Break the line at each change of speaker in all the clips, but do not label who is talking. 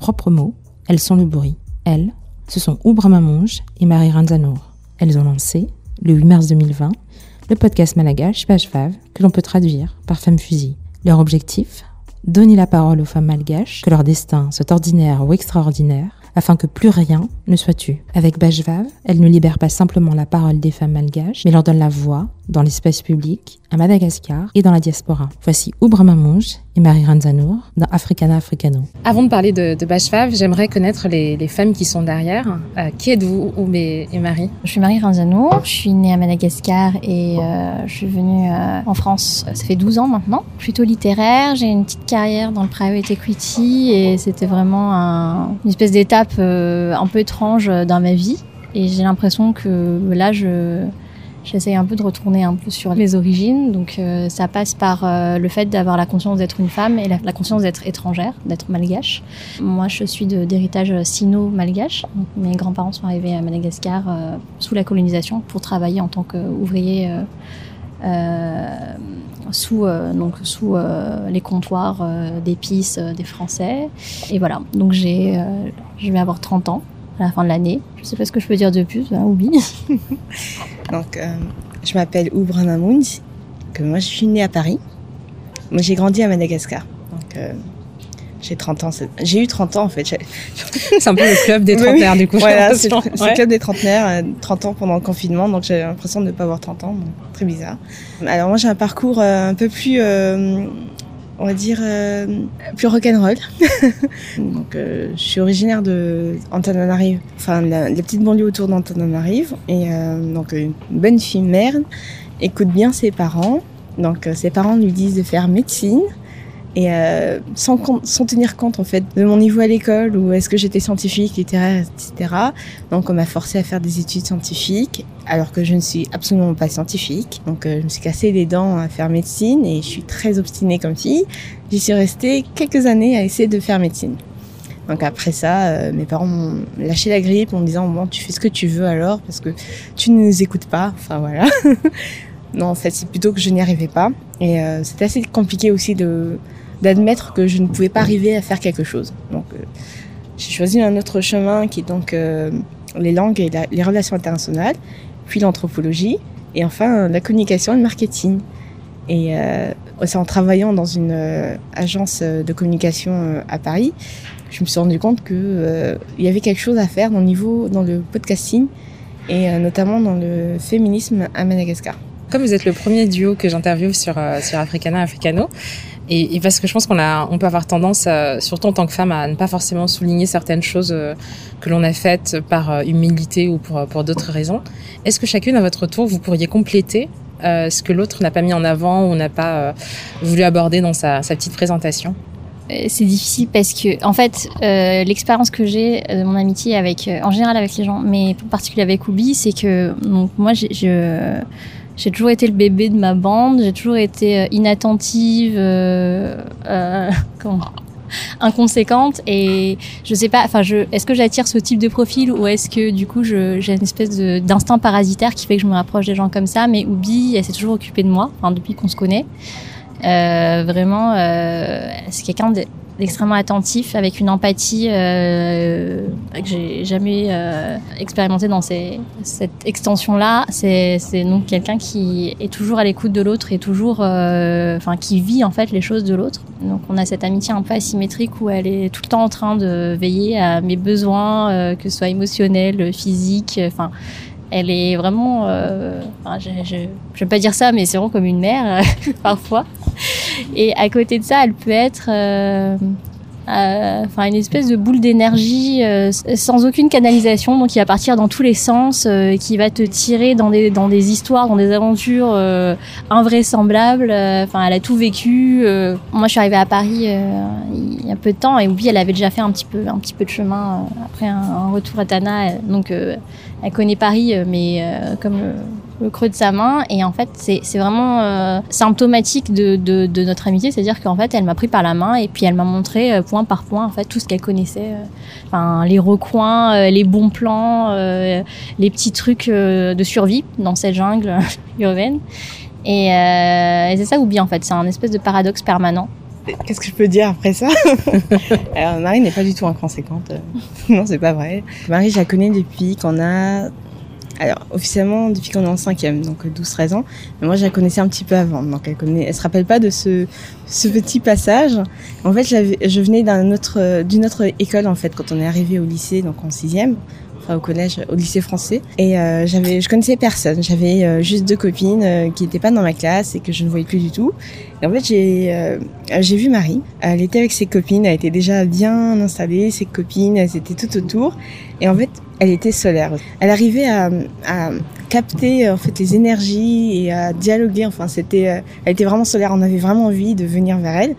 Propres mots, elles sont le bruit. Elles, ce sont Oubra Mamonge et Marie Ranzanour. Elles ont lancé, le 8 mars 2020, le podcast malagache Page Fave, que l'on peut traduire par Femme Fusil. Leur objectif? Donner la parole aux femmes malgaches, que leur destin soit ordinaire ou extraordinaire, afin que plus rien ne soit tu. Avec Bajvav, elle ne libère pas simplement la parole des femmes malgaches, mais leur donne la voix dans l'espace public, à Madagascar et dans la diaspora. Voici Oubra Mamouj et Marie Ranzanour dans Africana Africano.
Avant de parler de, de Bajvav, j'aimerais connaître les, les, femmes qui sont derrière. Euh, qui êtes-vous, Oub et, Marie?
Je suis Marie Ranzanour, je suis née à Madagascar et euh, je suis venue euh, en France, ça fait 12 ans maintenant. Plutôt littéraire, j'ai une petite carrière dans le private equity et c'était vraiment un, une espèce d'étape euh, un peu étrange dans ma vie. Et j'ai l'impression que là, je J'essaye un peu de retourner un peu sur les origines. Donc euh, ça passe par euh, le fait d'avoir la conscience d'être une femme et la, conscience d'être étrangère, d'être malgache. Moi, je suis d'héritage sino-malgache. Mes grands-parents sont arrivés à Madagascar euh, sous la colonisation pour travailler en tant qu'ouvriers sous, donc, sous les comptoirs d'épices des Français. Et voilà, donc j'ai, je vais avoir 30 ans à la fin de l'année. Je sais pas ce que je peux dire de plus, hein, oublie.
Donc, euh, je m'appelle Oubra Mamoun, que moi je suis née à Paris. Moi j'ai grandi à Madagascar. Euh, j'ai 30 ans. J'ai eu 30 ans en fait.
C'est un peu le club des trentenaires du coup.
Voilà, c'est le club des trentenaires, 30 euh, ans pendant le confinement, donc j'ai l'impression de ne pas avoir 30 ans, donc, très bizarre. Alors moi j'ai un parcours euh, un peu plus euh, on va dire, euh, plus rock'n'roll. donc, euh, je suis originaire de Antananarive, enfin, la, la petite banlieue autour d'Antananarive. Et donc, une bonne fille mère écoute bien ses parents. Donc, ses parents lui disent de faire médecine. Et euh, sans, tenir compte en fait de mon niveau à l'école ou est-ce que j'étais scientifique, littéraire, etc. Donc on m'a forcé à faire des études scientifiques alors que je ne suis absolument pas scientifique. Donc euh, je me suis cassé les dents à faire médecine et je suis très obstinée comme fille. J'y suis restée quelques années à essayer de faire médecine. Donc après ça, euh, mes parents m'ont lâché la grippe en me disant bon tu fais ce que tu veux alors parce que tu ne nous écoutes pas. Enfin voilà. non en fait c'est plutôt que je n'y arrivais pas et euh, c'était assez compliqué aussi de d'admettre que je ne pouvais pas arriver à faire quelque chose. Donc, euh, j'ai choisi un autre chemin qui est donc euh, les langues et les relations internationales, puis l'anthropologie, et enfin la communication et le marketing. Et euh, c'est en travaillant dans une euh, agence de communication euh, à Paris, je me suis rendu compte que euh, il y avait quelque chose à faire dans le niveau dans le podcasting et notamment dans le féminisme à Madagascar.
Comme vous êtes le premier duo que j'interviewe sur sur Africana Africano, et, parce que je pense qu'on a, on peut avoir tendance, à, surtout en tant que femme, à ne pas forcément souligner certaines choses euh, que l'on a faites par euh, humilité ou pour, pour d'autres raisons. Est-ce que chacune à votre tour, vous pourriez compléter euh, ce que l'autre n'a pas mis en avant ou n'a pas euh, voulu aborder dans sa, petite présentation?
C'est difficile parce que en fait euh, l'expérience que j'ai de mon amitié avec euh, en général avec les gens mais en particulier avec Oubi c'est que donc moi je j'ai toujours été le bébé de ma bande, j'ai toujours été inattentive, euh, euh, inconséquente et je sais pas enfin est-ce que j'attire ce type de profil ou est-ce que du coup j'ai une espèce d'instinct parasitaire qui fait que je me rapproche des gens comme ça? Mais Oubi elle s'est toujours occupée de moi enfin depuis qu'on se connaît. Euh, vraiment euh, c'est quelqu'un d'extrêmement attentif avec une empathie euh, que j'ai jamais euh, expérimenté dans cette extension là c'est donc quelqu'un qui est toujours à l'écoute de l'autre et toujours euh, enfin qui vit en fait les choses de l'autre. Donc on a cette amitié un peu asymétrique où elle est tout le temps en train de veiller à mes besoins euh, que ce soit émotionnels physiques enfin elle est vraiment je, je vais pas dire ça mais c'est vraiment comme une mère parfois et à côté de ça elle peut être euh, euh, une espèce de boule d'énergie euh, sans aucune canalisation donc qui va partir dans tous les sens qui va te tirer dans des dans des histoires dans des aventures invraisemblables. Enfin elle a tout vécu moi je suis arrivée à Paris il y a peu de temps et Oubi elle avait déjà fait un petit peu un petit peu de chemin après un, un retour à Tana donc elle connaît Paris mais comme le, creux de sa main. Et en fait c'est vraiment euh, symptomatique de, de, notre amitié. C'est à dire qu'en fait elle m'a pris par la main et puis elle m'a montré euh, point par point en fait tout ce qu'elle connaissait euh, enfin les recoins les bons plans les petits trucs de survie dans cette jungle urbaine. Et, et c'est ça oublie en fait. C'est un espèce de paradoxe permanent.
Qu'est-ce que je peux dire après ça? Alors, Marie n'est pas du tout inconséquente. non, c'est pas vrai. Marie, je la connais depuis qu'on a alors, officiellement, depuis qu'on est en cinquième, donc 12-13 ans. Mais moi, je la connaissais un petit peu avant. Donc, elle se rappelle pas de ce, petit passage. En fait, je venais autre, d'une autre école, en fait, quand on est arrivé au lycée, donc en sixième au collège, au lycée français. Et euh, j'avais, je connaissais personne. J'avais euh, juste deux copines euh, qui n'étaient pas dans ma classe et que je ne voyais plus du tout. Et en fait, j'ai, j'ai vu Marie. Elle était avec ses copines. Elle était déjà bien installée. Ses copines, elles étaient tout autour. Et en fait, elle était solaire. Elle arrivait à, capter en fait les énergies et à dialoguer. Enfin, c'était, elle était vraiment solaire. On avait vraiment envie de venir vers elle.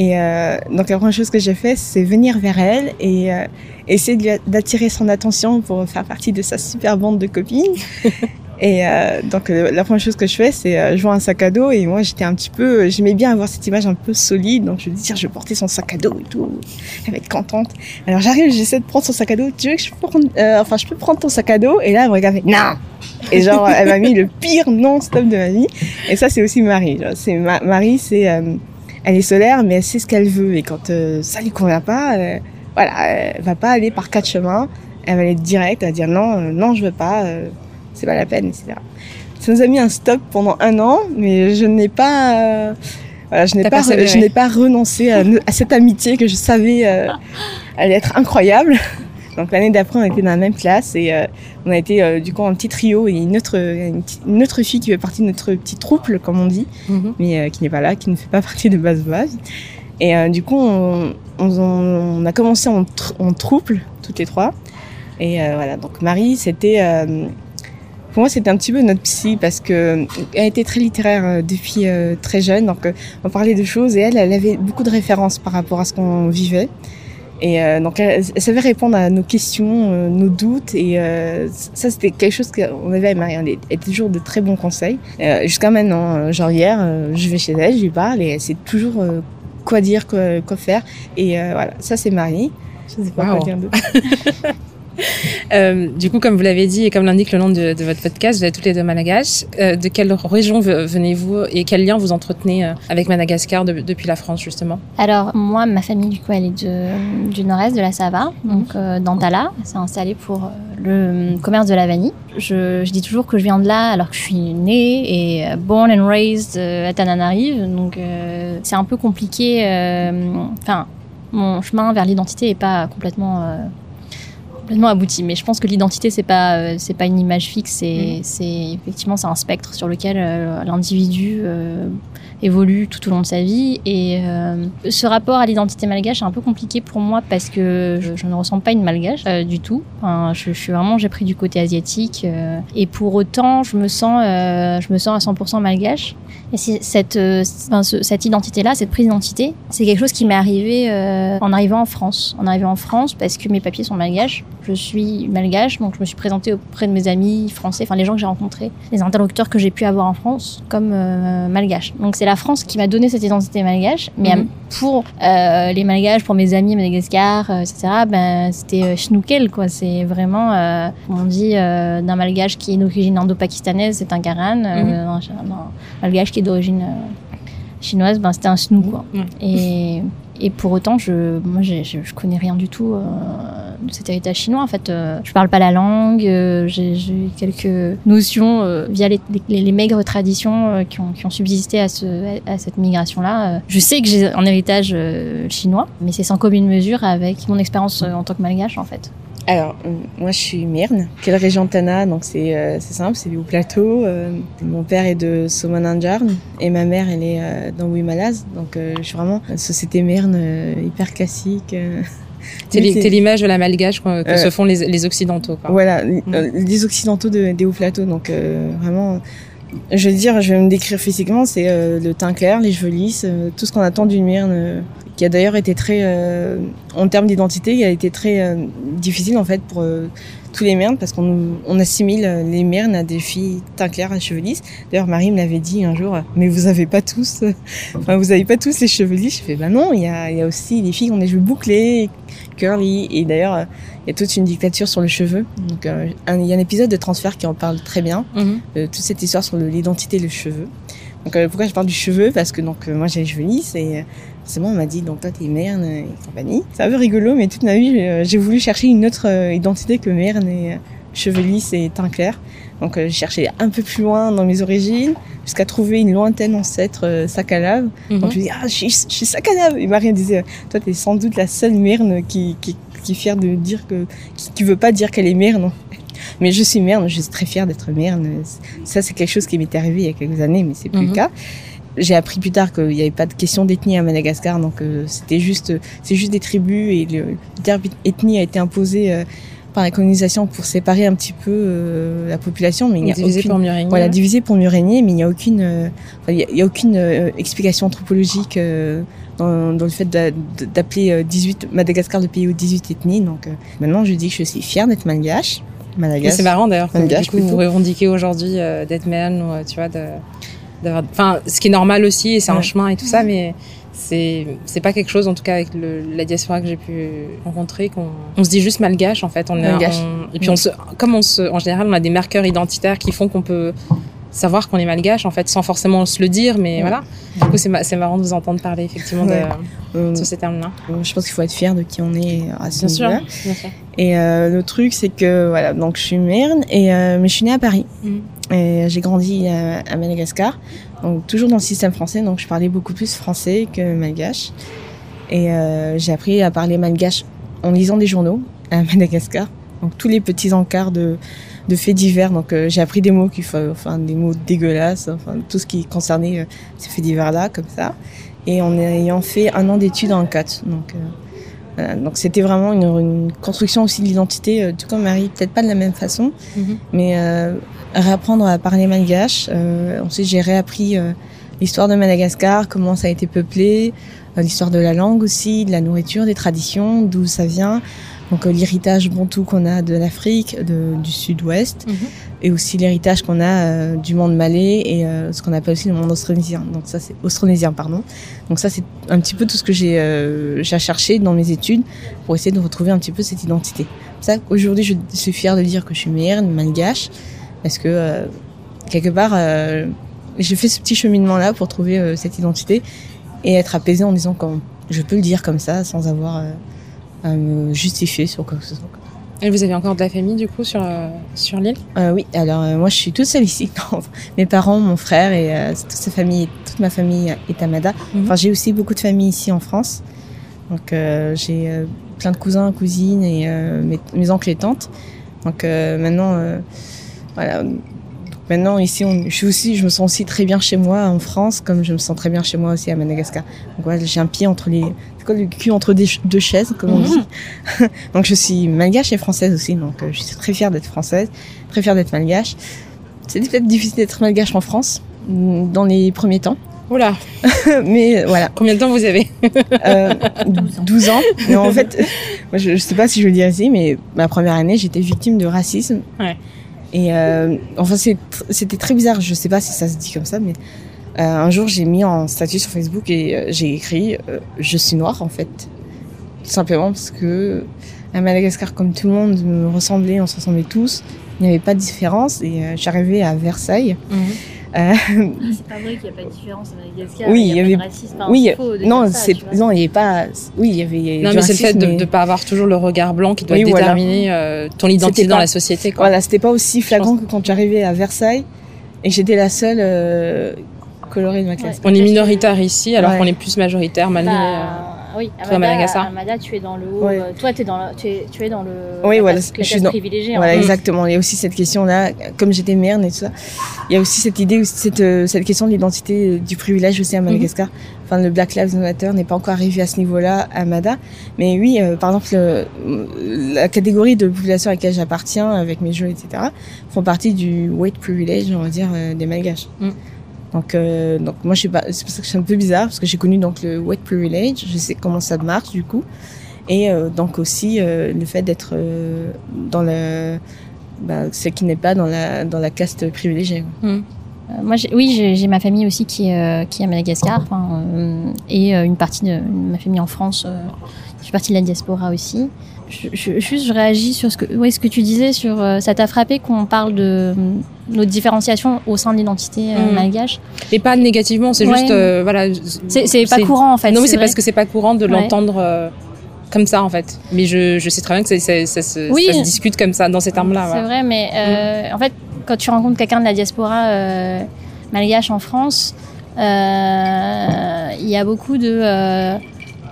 Et euh, donc la première chose que j'ai fait, c'est venir vers elle et euh, essayer d'attirer son attention pour faire partie de sa super bande de copines. et euh, donc la première chose que je fais, c'est je vois un sac à dos et moi j'étais un petit peu, j'aimais bien avoir cette image un peu solide, donc je me dis tiens je vais porter son sac à dos et tout, elle va être contente. Alors j'arrive, j'essaie de prendre son sac à dos. Tu veux que je peux enfin je peux prendre ton sac à dos? Et là elle me regarde, non. Et genre elle m'a mis le pire non-stop de ma vie. Et ça c'est aussi Marie. C'est Marie, c'est elle est solaire, mais elle sait ce qu'elle veut. Et quand euh, ça lui convient pas, euh, voilà, elle va pas aller par quatre chemins. Elle va aller direct, elle va dire non, euh, non, je veux pas, c'est pas la peine, etc. Ça nous a mis un stop pendant un an, mais je n'ai pas, voilà, je n'ai pas, je n'ai pas renoncé à, à, cette amitié que je savais allait être incroyable. Donc l'année d'après, on était dans la même classe et euh, on a été euh, du coup un petit trio et une autre, une, autre fille qui fait partie de notre petit trouble, comme on dit, mhm. mais euh, qui n'est pas là, qui ne fait pas partie de base base. Et du coup, on, a commencé en, trouble, toutes les trois. Et voilà, donc Marie, c'était... pour moi, c'était un petit peu notre psy parce que elle était très littéraire depuis très jeune, donc on parlait de choses et elle, elle avait beaucoup de références par rapport à ce qu'on vivait. Et euh, donc, elle, savait répondre à nos questions, euh, nos doutes. Et euh, ça, c'était quelque chose qu'on avait à Marie. Elle était toujours de très bons conseils. Jusqu'à maintenant, genre hier, je vais chez elle, je lui parle et elle sait toujours quoi dire, quoi, quoi, faire. Et voilà, ça, c'est Marie. Je sais pas quoi dire d'autre.
Euh, du coup, comme vous l'avez dit et comme l'indique le nom de, votre podcast, vous êtes toutes les deux malgaches. Euh, de quelle région venez-vous et quel lien vous entretenez euh, avec Madagascar depuis la France justement?
Alors moi, ma famille du coup, elle est du nord-est de la Sava, donc d'Antala. s'est installée pour le commerce de la vanille. Je, dis toujours que je viens de là alors que je suis née et born and raised à Tananarive, donc c'est un peu compliqué. Enfin, mon chemin vers l'identité est pas complètement complètement abouti. Mais je pense que l'identité, c'est pas, euh, c'est pas une image fixe. C'est, mm. effectivement, c'est un spectre sur lequel euh, l'individu euh, évolue tout au long de sa vie. Et ce rapport à l'identité malgache est un peu compliqué pour moi parce que je, ne ressens pas une malgache du tout. je, suis vraiment, j'ai pris du côté asiatique. et pour autant, je me sens, je me sens à 100% malgache. Et cette, cette identité-là, cette prise d'identité, c'est quelque chose qui m'est arrivé en arrivant en France. En arrivant en France parce que mes papiers sont malgaches je suis malgache, donc je me suis présentée auprès de mes amis français, enfin les gens que j'ai rencontrés, les interlocuteurs que j'ai pu avoir en France comme euh, malgache. Donc c'est la France qui m'a donné cette identité malgache, mais mhm. pour euh, les malgaches, pour mes amis à Madagascar, euh, etc., ben, c'était schnoukel, quoi. C'est vraiment, on dit d'un malgache qui est d'origine indo-pakistanaise, c'est un karan, mhm. un, malgache qui est d'origine chinoise, ben, c'était un snou, quoi. Et, et pour autant, je, moi, je, je connais rien du tout de cet héritage chinois. En fait, euh, je parle pas la langue, euh, j'ai quelques notions euh, via les, les, maigres traditions qui ont, qui, ont, subsisté à, ce, à cette migration-là. je sais que j'ai un héritage chinois, mais c'est sans commune mesure avec mon expérience en tant que malgache, en fait.
Alors, moi je suis Myrne, quelle région Tana, donc c'est simple, c'est au plateau. mon père est de Somananjarn et ma mère elle est dans Wimalaz, donc je suis vraiment une société Myrne hyper classique.
C'est l'image de la malgache que euh, se font les, Occidentaux. Quoi.
Voilà, mm. euh, les Occidentaux de, des hauts plateaux. Donc euh, vraiment, je vais dire, je vais me décrire physiquement, c'est le teint clair, les cheveux lisses, tout ce qu'on attend d'une myrne, qui a d'ailleurs été très, en termes d'identité, il a été très difficile en fait pour tous les mernes parce qu'on on assimile les mernes à des filles teint clair à cheveux lisses. D'ailleurs, Marie me l'avait dit un jour, mais vous avez pas tous, enfin, vous avez pas tous les cheveux lisses. Je fais, bah non, il y a, y a aussi des filles qui ont des cheveux bouclés, curly. Et d'ailleurs, il y a toute une dictature sur les cheveux. Donc, euh, il y a un épisode de Transfert qui en parle très bien, mhm. toute cette histoire sur l'identité et le cheveu. Donc euh, pourquoi je parle du cheveu? Parce que donc euh, moi j'ai les cheveux lisses et forcément on m'a dit donc toi t'es merne et compagnie. C'est un peu rigolo, mais toute ma vie j'ai voulu chercher une autre identité que merne et cheveux lisses et teint clair. Donc j'ai cherché un peu plus loin dans mes origines jusqu'à trouver une lointaine ancêtre sac à lave. Donc je me dis ah je suis, je suis sac à lave. Et Marie disait toi t'es sans doute la seule merne qui, qui, qui est fière de dire que qui, qui veut pas dire qu'elle est merne mais je suis mère, je suis très fière d'être mère. Ça, c'est quelque chose qui m'est arrivé il y a quelques années, mais c'est plus le mhm. cas. J'ai appris plus tard qu'il n'y avait pas de question d'ethnie à Madagascar, donc euh, c'était juste, c'est juste des tribus et le, terme ethnie a été imposé euh, par la colonisation pour séparer un petit peu euh, la population, mais il
y a divisé pour mieux régner.
Voilà, divisé pour mieux régner, mais il n'y a aucune, il y a, aucune explication anthropologique dans, dans, le fait d'appeler 18 Madagascar le pays aux 18 ethnies. Donc maintenant, je dis que je suis fière d'être malgache.
C'est marrant d'ailleurs. Du coup, vous revendiquez aujourd'hui d'être man ou tu vois, de, enfin, ce qui est normal aussi et c'est un chemin et tout ça, mais c'est c'est pas quelque chose en tout cas avec le, la diaspora que j'ai pu rencontrer qu'on on se dit juste malgache en fait. On est et puis on se comme on se en général on a des marqueurs identitaires qui font qu'on peut savoir qu'on est malgache en fait sans forcément se le dire mais voilà. Du coup c'est marrant de vous entendre parler effectivement de, euh, ces termes-là.
je pense qu'il faut être fier de qui on est à ce
bien,
bien sûr. et euh, le truc c'est que voilà donc je suis merne et euh, mais je suis née à Paris. Mm. et j'ai grandi à, Madagascar. Donc toujours dans le système français donc je parlais beaucoup plus français que malgache. Et j'ai appris à parler malgache en lisant des journaux à Madagascar donc tous les petits encarts de de faits divers. Donc euh, j'ai appris des mots qui, enfin des mots dégueulasses, enfin tout ce qui concernait euh, ces faits divers là, comme ça. Et en ayant fait un an d'études en CAT. Donc euh, donc c'était vraiment une, construction aussi de l'identité, tout comme Marie, peut-être pas de la même façon, mhm. mais réapprendre à parler malgache. ensuite j'ai réappris l'histoire de Madagascar, comment ça a été peuplé, l'histoire de la langue aussi, de la nourriture, des traditions, d'où ça vient, donc euh, l'héritage bantou qu'on a de l'Afrique, du sud-ouest, mhm. et aussi l'héritage qu'on a euh, du monde malais et euh, ce qu'on appelle aussi le monde austronésien. Donc ça c'est austronésien pardon. Donc ça c'est un petit peu tout ce que j'ai j'ai cherché dans mes études pour essayer de retrouver un petit peu cette identité. ça aujourd'hui je suis fière de dire que je suis meilleure, malgache parce que quelque part j'ai fait ce petit cheminement là pour trouver cette identité et être apaisée en disant que je peux le dire comme ça sans avoir à me justifier sur quoi que ce soit.
Et vous avez encore de la famille du coup sur, euh, sur l'île?
Euh, Oui, alors euh, moi je suis toute seule ici. Mes parents, mon frère et toute sa famille, toute ma famille est à Mada. Mhm. Enfin, j'ai aussi beaucoup de famille ici en France. Donc j'ai plein de cousins, cousines et mes, mes, oncles et tantes. Donc maintenant, voilà, Maintenant, ici, on, je, suis aussi, je me sens aussi très bien chez moi en France, comme je me sens très bien chez moi aussi à Madagascar. Donc voilà, j'ai un pied entre les, quoi, le cul entre deux chaises, comme on mhm. dit. donc je suis malgache et française aussi, donc euh, je suis très fière d'être française, très fière d'être malgache. C'est peut-être difficile d'être malgache en France, mm, dans les premiers temps.
Oula
Mais voilà.
Combien de temps vous avez
euh, 12 ans. Mais en fait, je, ne sais pas si je le dire ici, mais ma première année, j'étais victime de racisme.
Ouais.
Et euh, enfin, c'était très bizarre. Je sais pas si ça se dit comme ça, mais euh, un jour, j'ai mis en statut sur Facebook et euh, j'ai écrit Je suis noire, en fait. Tout simplement parce que à Madagascar, comme tout le monde me ressemblait, on se ressemblait tous. Il n'y avait pas de différence. Et j'arrivais à Versailles.
Mhm. Euh... C'est pas vrai qu'il n'y a pas de différence à Madagascar. Oui, il y, avait. Racisme, oui,
non, c'est non, il n'y avait pas. Oui, il y avait.
Non, mais c'est le fait de ne pas avoir toujours le regard blanc qui doit déterminer euh, ton identité dans la société. Quoi.
Voilà, c'était pas aussi flagrant que quand j'arrivais à Versailles et j'étais la seule euh, colorée de ma classe.
On est minoritaire ici, alors qu'on est plus majoritaire malgré. Bah,
euh, oui, à Madagascar. tu es dans le haut. Euh, toi, es dans le, tu, es, tu es dans le.
Oui, voilà.
je suis dans... privilégiée.
Voilà, exactement. Il y a aussi cette question-là, comme j'étais merde et tout ça. Il y a aussi cette idée, cette, euh, cette question de l'identité du privilège aussi à Madagascar. Mhm. Enfin, le Black Lives Matter n'est pas encore arrivé à ce niveau-là à Mada. Mais oui, par exemple, la catégorie de population à laquelle j'appartiens, avec mes jeux, etc., font partie du white privilege, on va dire, des Malgaches. Mhm. Donc, euh, donc moi, je sais pas, c'est pour ça que c'est un peu bizarre parce que j'ai connu donc le white privilege, je sais comment ça marche du coup, et euh, donc aussi euh, le fait d'être dans le, bah, ce qui n'est pas dans la dans la caste privilégiée.
Hmm.
moi, oui, j'ai ma famille aussi qui qui est à Madagascar, et une partie de ma famille en France, qui fait partie de la diaspora aussi je, juste, je réagis sur ce que, ouais, ce que tu disais sur. Euh, ça t'a frappé qu'on parle de euh, notre différenciation au sein de l'identité euh, mm. malgache?
Et pas négativement, c'est juste, voilà.
C'est pas courant en fait.
Non, mais c'est parce que c'est pas courant de l'entendre comme ça en fait. Mais je, je sais très bien que ça, ça, se, oui. ça, se, discute comme ça dans ces termes-là.
C'est vrai, mais mm. en fait, quand tu rencontres quelqu'un de la diaspora malgache en France, il y a beaucoup de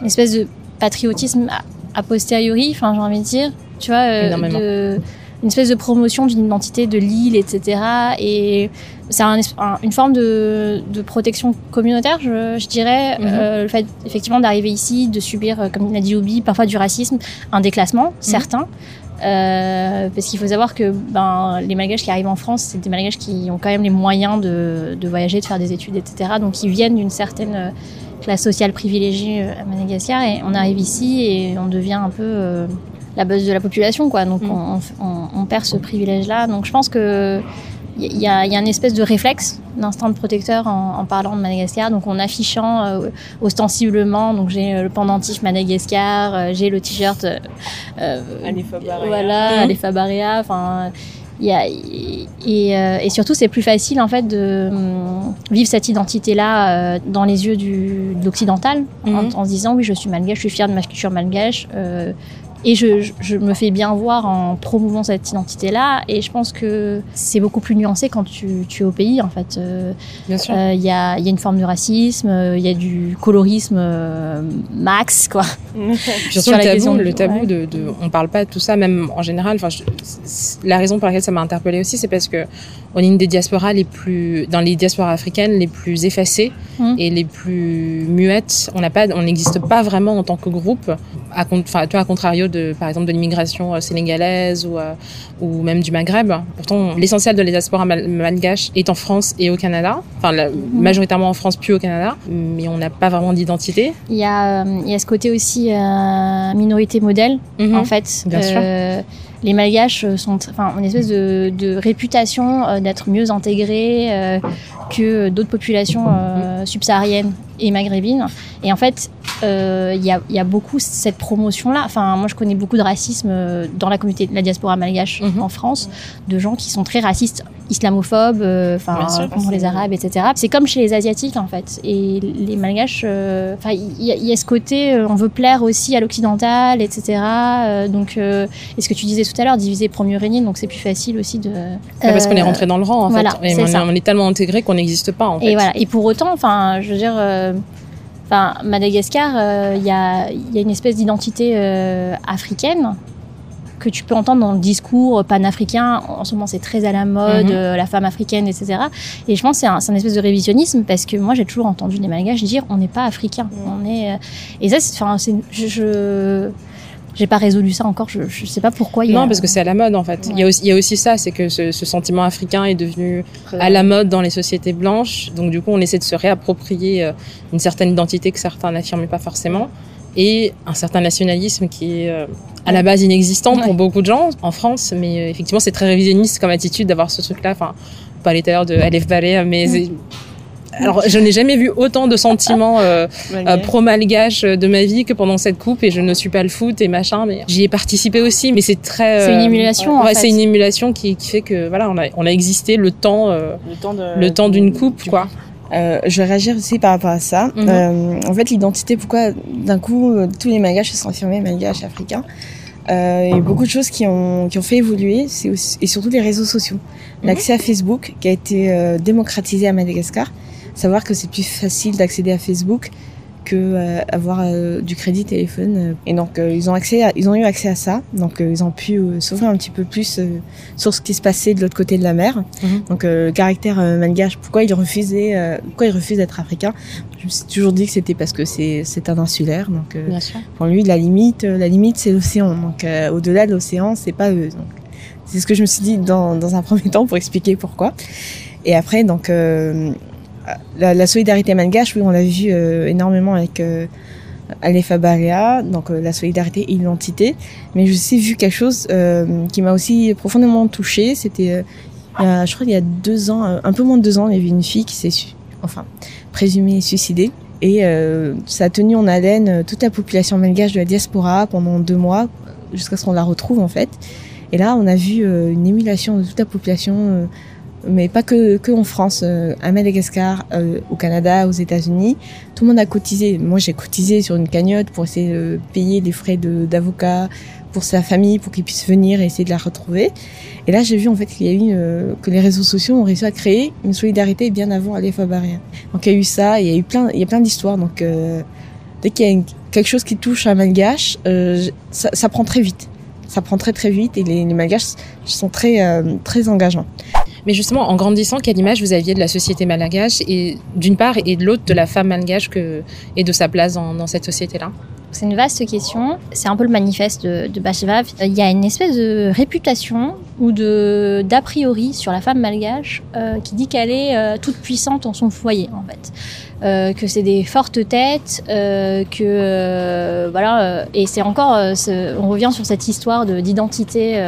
une espèce de patriotisme a posteriori, enfin j'ai envie de dire, tu vois, euh, une espèce de promotion d'une identité de l'île, etc. Et c'est une forme de, protection communautaire, je, dirais. Mhm. Euh, le fait effectivement d'arriver ici, de subir, euh, comme l'a dit Obi, parfois du racisme, un déclassement, mhm. certain. parce qu'il faut savoir que ben, les Malgaches qui arrivent en France, c'est des Malgaches qui ont quand même les moyens de, de voyager, de faire des études, etc. Donc ils viennent d'une certaine classe sociale privilégiée euh, à Madagascar et on arrive ici et on devient un peu euh, la base de la population quoi donc mm. on, perd ce privilège là donc je pense que il y a, y a une espèce de réflexe d'instinct de protecteur en, parlant de Madagascar donc en affichant euh, ostensiblement donc j'ai le pendentif Madagascar j'ai le t-shirt
euh,
voilà mm. enfin y a, et, euh, et, surtout, c'est plus facile en fait de hum, vivre cette identité-là euh, dans les yeux du, de l'occidental, en, mhm. en, se disant oui, je suis malgache, je suis fière de ma culture malgache. Euh, et je, je, me fais bien voir en promouvant cette identité-là. Et je pense que c'est beaucoup plus nuancé quand tu, tu, es au pays, en fait.
Euh, bien sûr.
Il y, a, y, a, une forme de racisme, il y a du colorisme max, quoi.
Surtout le tabou, le tabou de, de, on parle pas de tout ça, même en général. La raison pour laquelle ça m'a interpellée aussi, c'est parce que on est une des diasporas les plus, dans les diasporas africaines, les plus effacées mmh. et les plus muettes. On n'existe pas vraiment en tant que groupe. À, enfin, toi, à contrario de, par exemple, de l'immigration euh, sénégalaise ou, euh, ou même du Maghreb. Pourtant, l'essentiel de la diaspora malgache est en France et au Canada. Enfin, mmh. majoritairement en France puis au Canada. Mais on n'a pas vraiment d'identité.
Il y a, euh, il y a ce côté aussi minorité modèle, mmh. en fait.
Bien sûr
les Malgaches sont, enfin, une espèce de, de réputation euh, d'être mieux intégrés que d'autres populations euh, subsahariennes et maghrébines. Et en fait, il y a, y, a, beaucoup cette promotion-là. Enfin, moi, je connais beaucoup de racisme dans la communauté de la diaspora malgache mhm. en France, de gens qui sont très racistes islamophobes, euh, enfin contre les Arabes, etc. C'est comme chez les Asiatiques en fait. Et les Malgaches, euh, enfin il y, a ce côté, euh, on veut plaire aussi à l'occidental, etc. donc, et ce que tu disais tout à l'heure, diviser premier régner, donc c'est plus facile aussi de.
parce qu'on est rentré dans le rang en fait. Et on, est, tellement intégré qu'on n'existe pas en fait.
Et voilà. Et pour autant, enfin, je veux dire. Enfin, Madagascar, il y, a, y, a, une espèce d'identité africaine que tu peux entendre dans le discours panafricain. En ce moment, c'est très à la mode, mhm. euh, la femme africaine, etc. Et je pense que c'est un, espèce de révisionnisme parce que moi, j'ai toujours entendu des malgaches dire on n'est pas africain. Mhm. On est, euh, et ça, c'est, enfin, je, je j'ai pas résolu ça encore. Je, je sais pas pourquoi.
Il non, parce que c'est à la mode en fait. Il, y a aussi, il y a aussi ça, c'est que ce, ce, sentiment africain est devenu à la mode dans les sociétés blanches. Donc du coup, on essaie de se réapproprier euh, une certaine identité que certains n'affirmaient pas forcément et un certain nationalisme qui est euh, à la base inexistant pour beaucoup de gens en France, mais euh, effectivement c'est très révisionniste comme attitude d'avoir ce truc-là. Enfin, pas les de Alef Ballet, mais alors je n'ai jamais vu autant de sentiments euh, pro-malgache de ma vie que pendant cette coupe et je ne suis pas le foot et machin, mais j'y ai participé aussi, mais c'est très.
c'est une émulation.
Ouais, c'est une émulation qui, qui, fait que voilà, on a, on a existé le temps, le temps d'une coupe, quoi.
Euh, je vais réagir aussi par rapport à ça. Mhm. Euh, en fait, l'identité, pourquoi d'un coup euh, tous les malgaches se sont affirmés malgaches africains euh, Il y a beaucoup de choses qui ont, qui ont fait évoluer, et surtout les réseaux sociaux. Mhm. L'accès à Facebook qui a été euh, démocratisé à Madagascar. Savoir que c'est plus facile d'accéder à Facebook que euh, avoir euh, du crédit téléphone. Et donc euh, ils ont accès, ils ont eu accès à ça. Donc ils ont pu s'ouvrir un petit peu plus sur ce qui se passait de l'autre côté de la mer. Mhm. Donc le caractère malgache, pourquoi il refusait, pourquoi il refuse d'être africain Je me suis toujours dit que c'était parce que c'est un insulaire. Donc pour lui la limite, la limite c'est l'océan. Donc au-delà de l'océan, c'est pas eux. C'est ce que je me suis dit dans, dans un premier temps pour expliquer pourquoi. Et après, donc, la, solidarité malgache, oui, on l'a vu euh, énormément avec euh, Alefa Barea, donc euh, la solidarité et l'identité. Mais j'ai aussi vu quelque chose qui m'a aussi profondément touchée. C'était je crois qu'il y a deux ans, un peu moins de deux ans, il y avait une fille qui s'est, enfin, présumée suicidée. Et ça a tenu en haleine toute la population malgache de la diaspora pendant deux mois, jusqu'à ce qu'on la retrouve en fait. Et là, on a vu une émulation de toute la population mais pas que, que en France, euh, à Madagascar, euh, au Canada, aux États-Unis. Tout le monde a cotisé. Moi, j'ai cotisé sur une cagnotte pour essayer de payer les frais d'avocat pour sa famille, pour qu'ils puissent venir et essayer de la retrouver. Et là, j'ai vu en fait qu'il y a eu euh, que les réseaux sociaux ont réussi à créer une solidarité bien avant Alpha Barrière. Donc il y a eu ça, il y a eu plein, il y a plein d'histoires. Donc dès qu'il y a quelque chose qui touche un malgache, ça, ça, prend très vite. Ça prend très très vite et les, les malgaches sont très très engageants.
Mais justement, en grandissant, quelle image vous aviez de la société malgache et d'une part et de l'autre de la femme malgache et de sa place dans, cette société-là?
C'est une vaste question. C'est un peu le manifeste de, de Bashvav. Il y a une espèce de réputation ou de d'a priori sur la femme malgache euh, qui dit qu'elle est euh, toute puissante en son foyer en fait. Euh, que c'est des fortes têtes, que voilà, et c'est encore, on revient sur cette histoire d'identité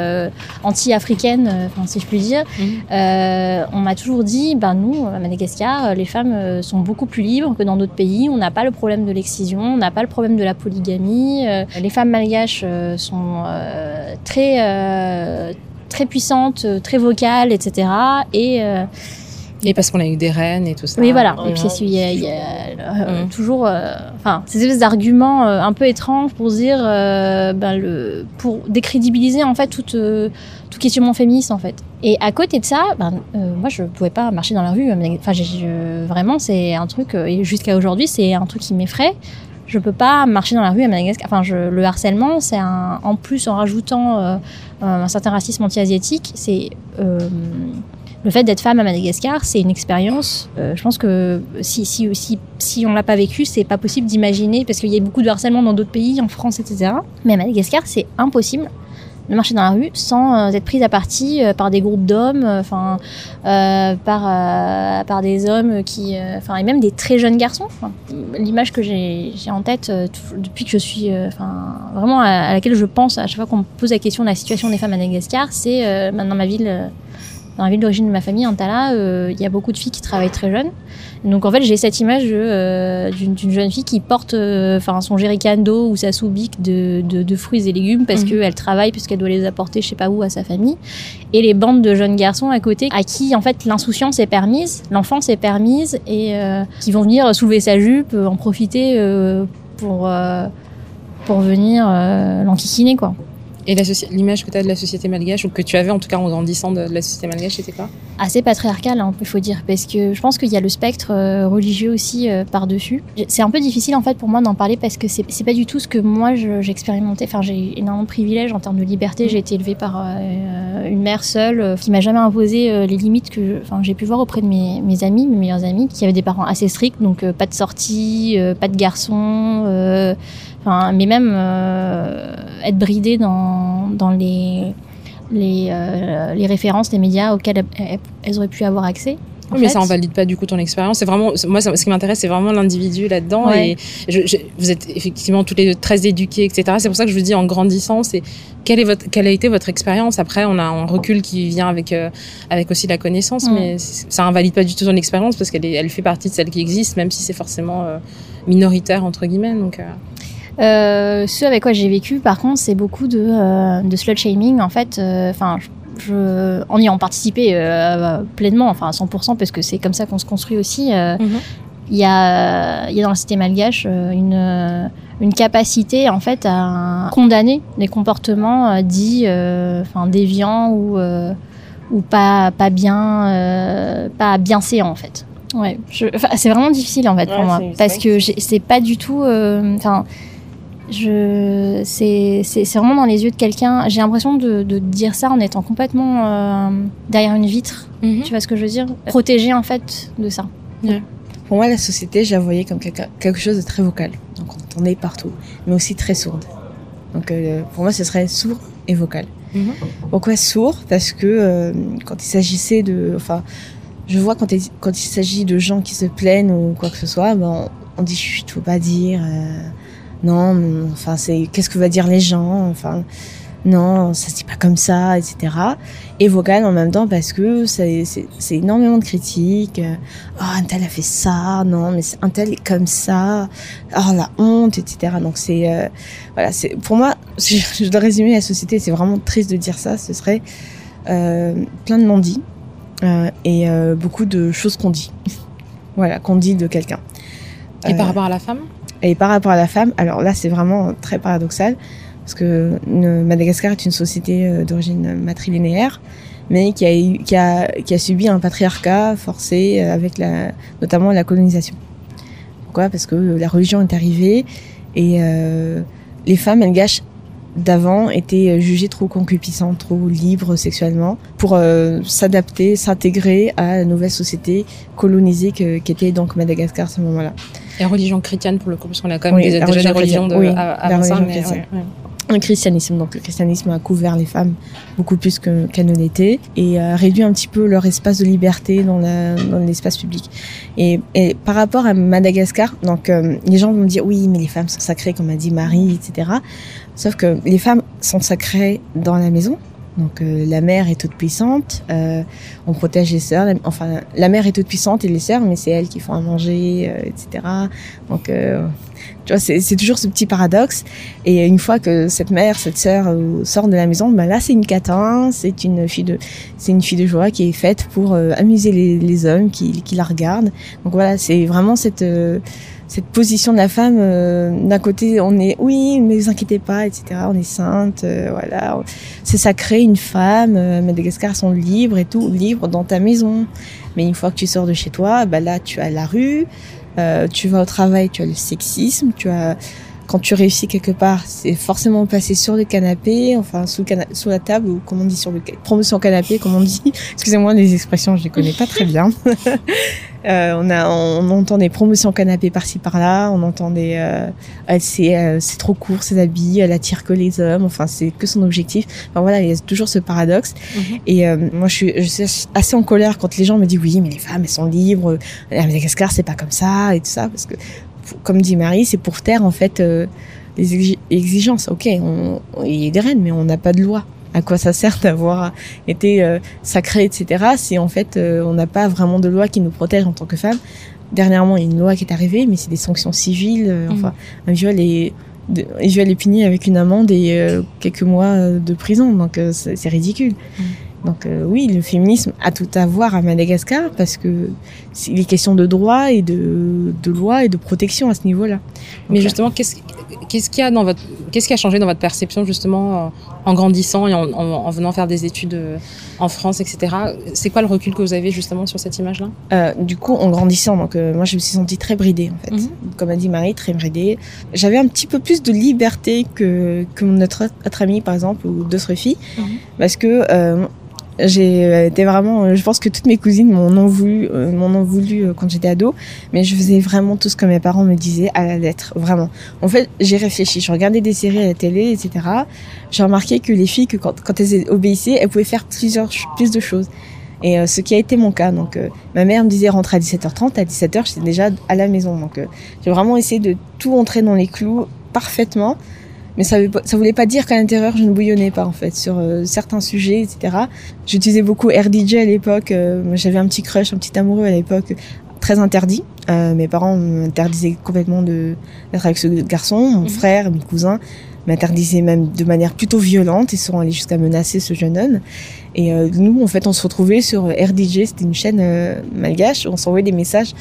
anti-africaine, enfin si je puis dire. Mhm. on m'a toujours dit, ben nous, à Madagascar, les femmes sont beaucoup plus libres que dans d'autres pays. On n'a pas le problème de l'excision, on n'a pas le problème de la polygamie. les femmes malgaches sont très très puissantes, très vocales, etc. Et
et parce qu'on a eu des reines et tout ça.
Oui, voilà. Et puis, il y a, y a euh, mm. toujours, euh, enfin, ces espèces d'arguments euh, un peu étranges pour dire, ben, le, pour décrédibiliser en fait tout, tout questionnement féministe en fait. Et à côté de ça, ben, moi, je pouvais pas marcher dans la rue. Enfin, vraiment, c'est un truc. et jusqu'à aujourd'hui, c'est un truc qui m'effraie. Je peux pas marcher dans la rue à Madagascar. Enfin, je, le harcèlement, c'est en plus en rajoutant un certain racisme anti-asiatique, c'est le fait d'être femme à Madagascar, c'est une expérience. Euh, je pense que si, si, si, si on l'a pas vécu, c'est pas possible d'imaginer, parce qu'il y a beaucoup de harcèlement dans d'autres pays, en France, etc. Mais à Madagascar, c'est impossible de marcher dans la rue sans euh, être prise à partie euh, par des groupes d'hommes, enfin par par des hommes qui, enfin et même des très jeunes garçons. L'image que j'ai en tête depuis que je suis, enfin vraiment à, laquelle je pense à chaque fois qu'on me pose la question de la situation des femmes à Madagascar, c'est maintenant ma ville dans la ville d'origine de ma famille, Antala, euh, il y a beaucoup de filles qui travaillent très jeunes. Donc en fait, j'ai cette image euh, d'une jeune fille qui porte euh, enfin son jerrycan d'eau ou sa soubique de, de, fruits et légumes parce mhm. qu'elle travaille, puisqu'elle doit les apporter je sais pas où à sa famille. Et les bandes de jeunes garçons à côté à qui en fait l'insouciance est permise, l'enfance est permise et qui vont venir soulever sa jupe, en profiter pour, pour venir l'enquiquiner quoi.
Et l'image que tu as de la société malgache, ou que tu avais en tout cas en grandissant de, la société malgache, c'était quoi?
Assez patriarcal, hein, il faut dire, parce que je pense qu'il y a le spectre euh, religieux aussi euh, par-dessus. C'est un peu difficile en fait pour moi d'en parler parce que c'est pas du tout ce que moi j'ai expérimenté. Enfin, j'ai énormément de privilèges en termes de liberté. J'ai été élevée par euh, une mère seule qui m'a jamais imposé les limites que j'ai pu voir auprès de mes, mes, amis, mes meilleurs amis, qui avaient des parents assez stricts, donc pas de sortie, pas de mais même euh, être bridé dans, dans les, les, euh, les références des médias auxquels elles, auraient pu avoir accès.
Oui, mais ça invalide pas du coup ton expérience. C'est vraiment moi, ce qui m'intéresse, c'est vraiment l'individu là-dedans. Et je, vous êtes effectivement toutes les deux très éduquées, etc. C'est pour ça que je vous dis en grandissant, c'est quelle est votre, quelle a été votre expérience? Après, on a un recul qui vient avec euh, avec aussi la connaissance, mais ça invalide pas du tout ton expérience parce qu'elle elle fait partie de celle qui existe, même si c'est forcément minoritaire entre guillemets. Donc
euh, ce avec quoi j'ai vécu, par contre, c'est beaucoup de, euh, de slut shaming. En fait, euh, enfin, je, en y ayant participé euh, pleinement, enfin à 100%, parce que c'est comme ça qu'on se construit aussi. Mhm. Il y, a, y a dans la cité malgache une, une capacité en fait à condamner les comportements dits enfin déviants ou ou pas pas bien pas bien séants en fait. Ouais, c'est vraiment difficile en fait pour moi parce que c'est pas du tout enfin je c'est c'est vraiment dans les yeux de quelqu'un. J'ai l'impression de, de, dire ça en étant complètement euh, derrière une vitre. Mhm. tu vois ce que je veux dire? Protégé en fait de ça.
Pour moi la société j'ai voyais comme quelque, quelque chose de très vocal. Donc on est partout mais aussi très sourde. Donc euh, pour moi ce serait sourd et vocal. Mhm. pourquoi sourd? Parce que euh, quand il s'agissait de enfin je vois quand il, quand il s'agit de gens qui se plaignent ou quoi que ce soit ben, on dit chut faut pas dire non, enfin c'est qu'est-ce que va dire les gens, enfin non, ça dit pas comme ça, etc. Et vocal en même temps parce que c'est énormément de critiques. Oh, un tel a fait ça, non, mais un tel est comme ça. Oh, la honte, etc. Donc c'est, euh, voilà, c'est, pour moi, si je dois résumer la société, c'est vraiment triste de dire ça, ce serait euh, plein de non-dits euh, et euh, beaucoup de choses qu'on dit. voilà, qu'on dit de quelqu'un.
Et par rapport à la femme?
Et par rapport à la femme, alors là, c'est vraiment très paradoxal parce que Madagascar est une société euh, d'origine matrilinéaire, mais qui a, qui, a, qui a subi un patriarcat forcé euh, avec la, notamment la colonisation. Pourquoi? Parce que la religion est arrivée et euh, les femmes, elles gâchent d'avant étaient jugées trop concupiscentes, trop libres sexuellement, pour euh, s'adapter, s'intégrer à la nouvelle société colonisée qu'était donc Madagascar à ce moment-là.
Et religion chrétienne pour le coup, parce qu'on a quand même oui, des, déjà des religions de,
oui,
avant ça, mais ouais, ouais
le christianisme. Donc le christianisme a couvert les femmes beaucoup plus qu'elle qu ne l'était et a réduit un petit peu leur espace de liberté dans l'espace public. Et, et, par rapport à Madagascar, donc euh, les gens vont me dire oui, mais les femmes sont sacrées, comme a dit Marie, etc. Sauf que les femmes sont sacrées dans la maison. Donc euh, la mère est toute puissante, euh, on protège les sœurs. Enfin, la mère est toute puissante et les sœurs, mais c'est elles qui font à manger, etc. Donc tu vois, c'est toujours ce petit paradoxe. Et une fois que cette mère, cette sœur euh, sort de la maison, bah là c'est une catin, c'est une fille de, c'est une fille de joie qui est faite pour euh, amuser les, hommes qui, la regardent. Donc voilà, c'est vraiment cette euh, cette position de la femme. D'un côté, on est oui, mais vous inquiétez pas, etc. On est sainte, voilà, c'est sacré une femme. Madagascar sont libres et tout, libres dans ta maison. Mais une fois que tu sors de chez toi, bah là tu as la rue. Euh, tu vas au travail, tu as le sexisme, tu as quand tu réussis quelque part, c'est forcément passé sur le canapé, enfin sous, sous la table ou comme on dit sur le promotion canapé, comme on dit. Excusez-moi les expressions, je les connais pas très bien. euh, on a, on, entend des promotions canapé par-ci par-là, on entend des, euh, c'est, euh, c'est trop court, ses habits, elle attire que les hommes, enfin c'est que son objectif. Enfin voilà, il y a toujours ce paradoxe. Mm-hmm. Et moi je suis, je suis assez en colère quand les gens me disent oui, mais les femmes elles sont libres, à Madagascar c'est pas comme ça et tout ça, parce que comme dit Marie, c'est pour taire en fait euh, les exigences. Ok, on, il y a des reines, mais on n'a pas de loi. À quoi ça sert d'avoir été euh, sacré, etc. Si en fait euh, on n'a pas vraiment de loi qui nous protège en tant que femme? Dernièrement, il y a une loi qui est arrivée, mais c'est des sanctions civiles. Mmh. Enfin, un viol est est puni avec une amende et quelques mois de prison. Donc c'est ridicule. Mmh. Donc euh, oui, le féminisme a tout à voir à Madagascar parce que il est question de droit et de, de loi et de protection à ce niveau-là.
Mais justement, qu'est-ce a dans votre qu'est-ce qui a changé dans votre perception justement en grandissant et en, en, en venant faire des études euh, en France, etc. C'est quoi le recul que vous avez justement sur cette image-là?
Euh, Du coup, en grandissant, donc euh, moi je me suis sentie très bridée en fait. Mm -hmm. Comme a dit Marie, très bridée. J'avais un petit peu plus de liberté que que notre autre amie par exemple ou d'autres filles, mm -hmm. parce que euh, j'ai euh, été vraiment euh, je pense que toutes mes cousines m'en ont voulu euh, voulu quand j'étais ado mais je faisais vraiment tout ce que mes parents me disaient à la lettre vraiment. En fait j'ai réfléchi je regardais des séries à la télé etc j'ai remarqué que les filles que quand, elles obéissaient elles pouvaient faire plusieurs plus de choses. Et euh, ce qui a été mon cas donc euh, ma mère me disait rentre à 17h30 à 17h j'étais déjà à la maison. Donc euh, j'ai vraiment essayé de tout entrer dans les clous parfaitement mais ça, voulait pas dire qu'à l'intérieur je ne bouillonnais pas en fait sur euh, certains sujets etc j'utilisais beaucoup RDJ à l'époque euh, j'avais un petit crush un petit amoureux à l'époque très interdit. Euh, mes parents m'interdisaient complètement de d'être avec ce garçon mon mmh. frère mes cousins m'interdisaient même de manière plutôt violente et sont allés jusqu'à menacer ce jeune homme. Et nous en fait on se retrouvait sur RDJ c'était une chaîne malgache où on s'envoyait des messages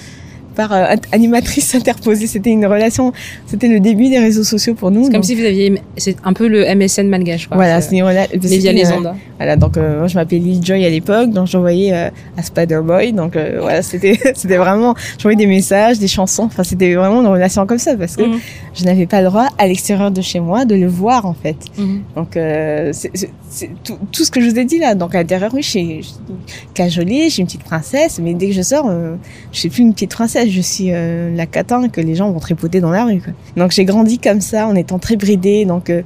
par euh, animatrice interposée. C'était une relation, c'était le début des réseaux sociaux pour nous.
C'est comme si vous aviez, c'est un peu le MSN malgache. Quoi.
Voilà, c'est voilà,
mais via les ondes.
Euh, voilà, donc euh, moi je m'appelais Lil Joy à l'époque, donc j'envoyais euh, à Spider Boy, donc euh, voilà, c'était c'était vraiment, j'envoyais des messages, des chansons. Enfin, c'était vraiment une relation comme ça parce que mm -hmm. je n'avais pas le droit à l'extérieur de chez moi de le voir en fait. Mm -hmm. Donc c'est tout, tout, ce que je vous ai dit là. Donc à l'intérieur, oui, je suis cajolée, je suis une petite princesse, mais dès que je sors, je suis plus une petite princesse je suis euh, la catin que les gens vont tripoter dans la rue. Donc j'ai grandi comme ça en étant très bridée. Donc euh,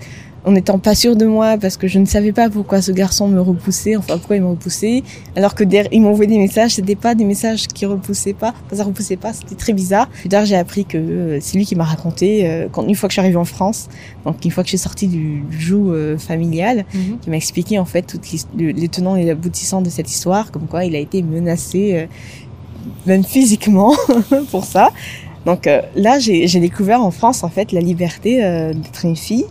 en n'étant pas sûre de moi parce que je ne savais pas pourquoi ce garçon me repoussait, enfin pourquoi il me repoussait, alors que derrière, il m'envoyait des messages, c'était pas des messages qui repoussaient pas, ça repoussait pas, c'était très bizarre. Plus tard, j'ai appris que euh, c'est lui qui m'a raconté euh, quand une fois que je suis arrivée en France, donc une fois que je suis sortie du joug euh, familial,
Mhm.
qui m'a expliqué en fait toutes les, les tenants et les aboutissants de cette histoire, comme quoi il a été menacé, même physiquement, pour ça. Donc là, j'ai découvert en France en fait la liberté d'être une fille.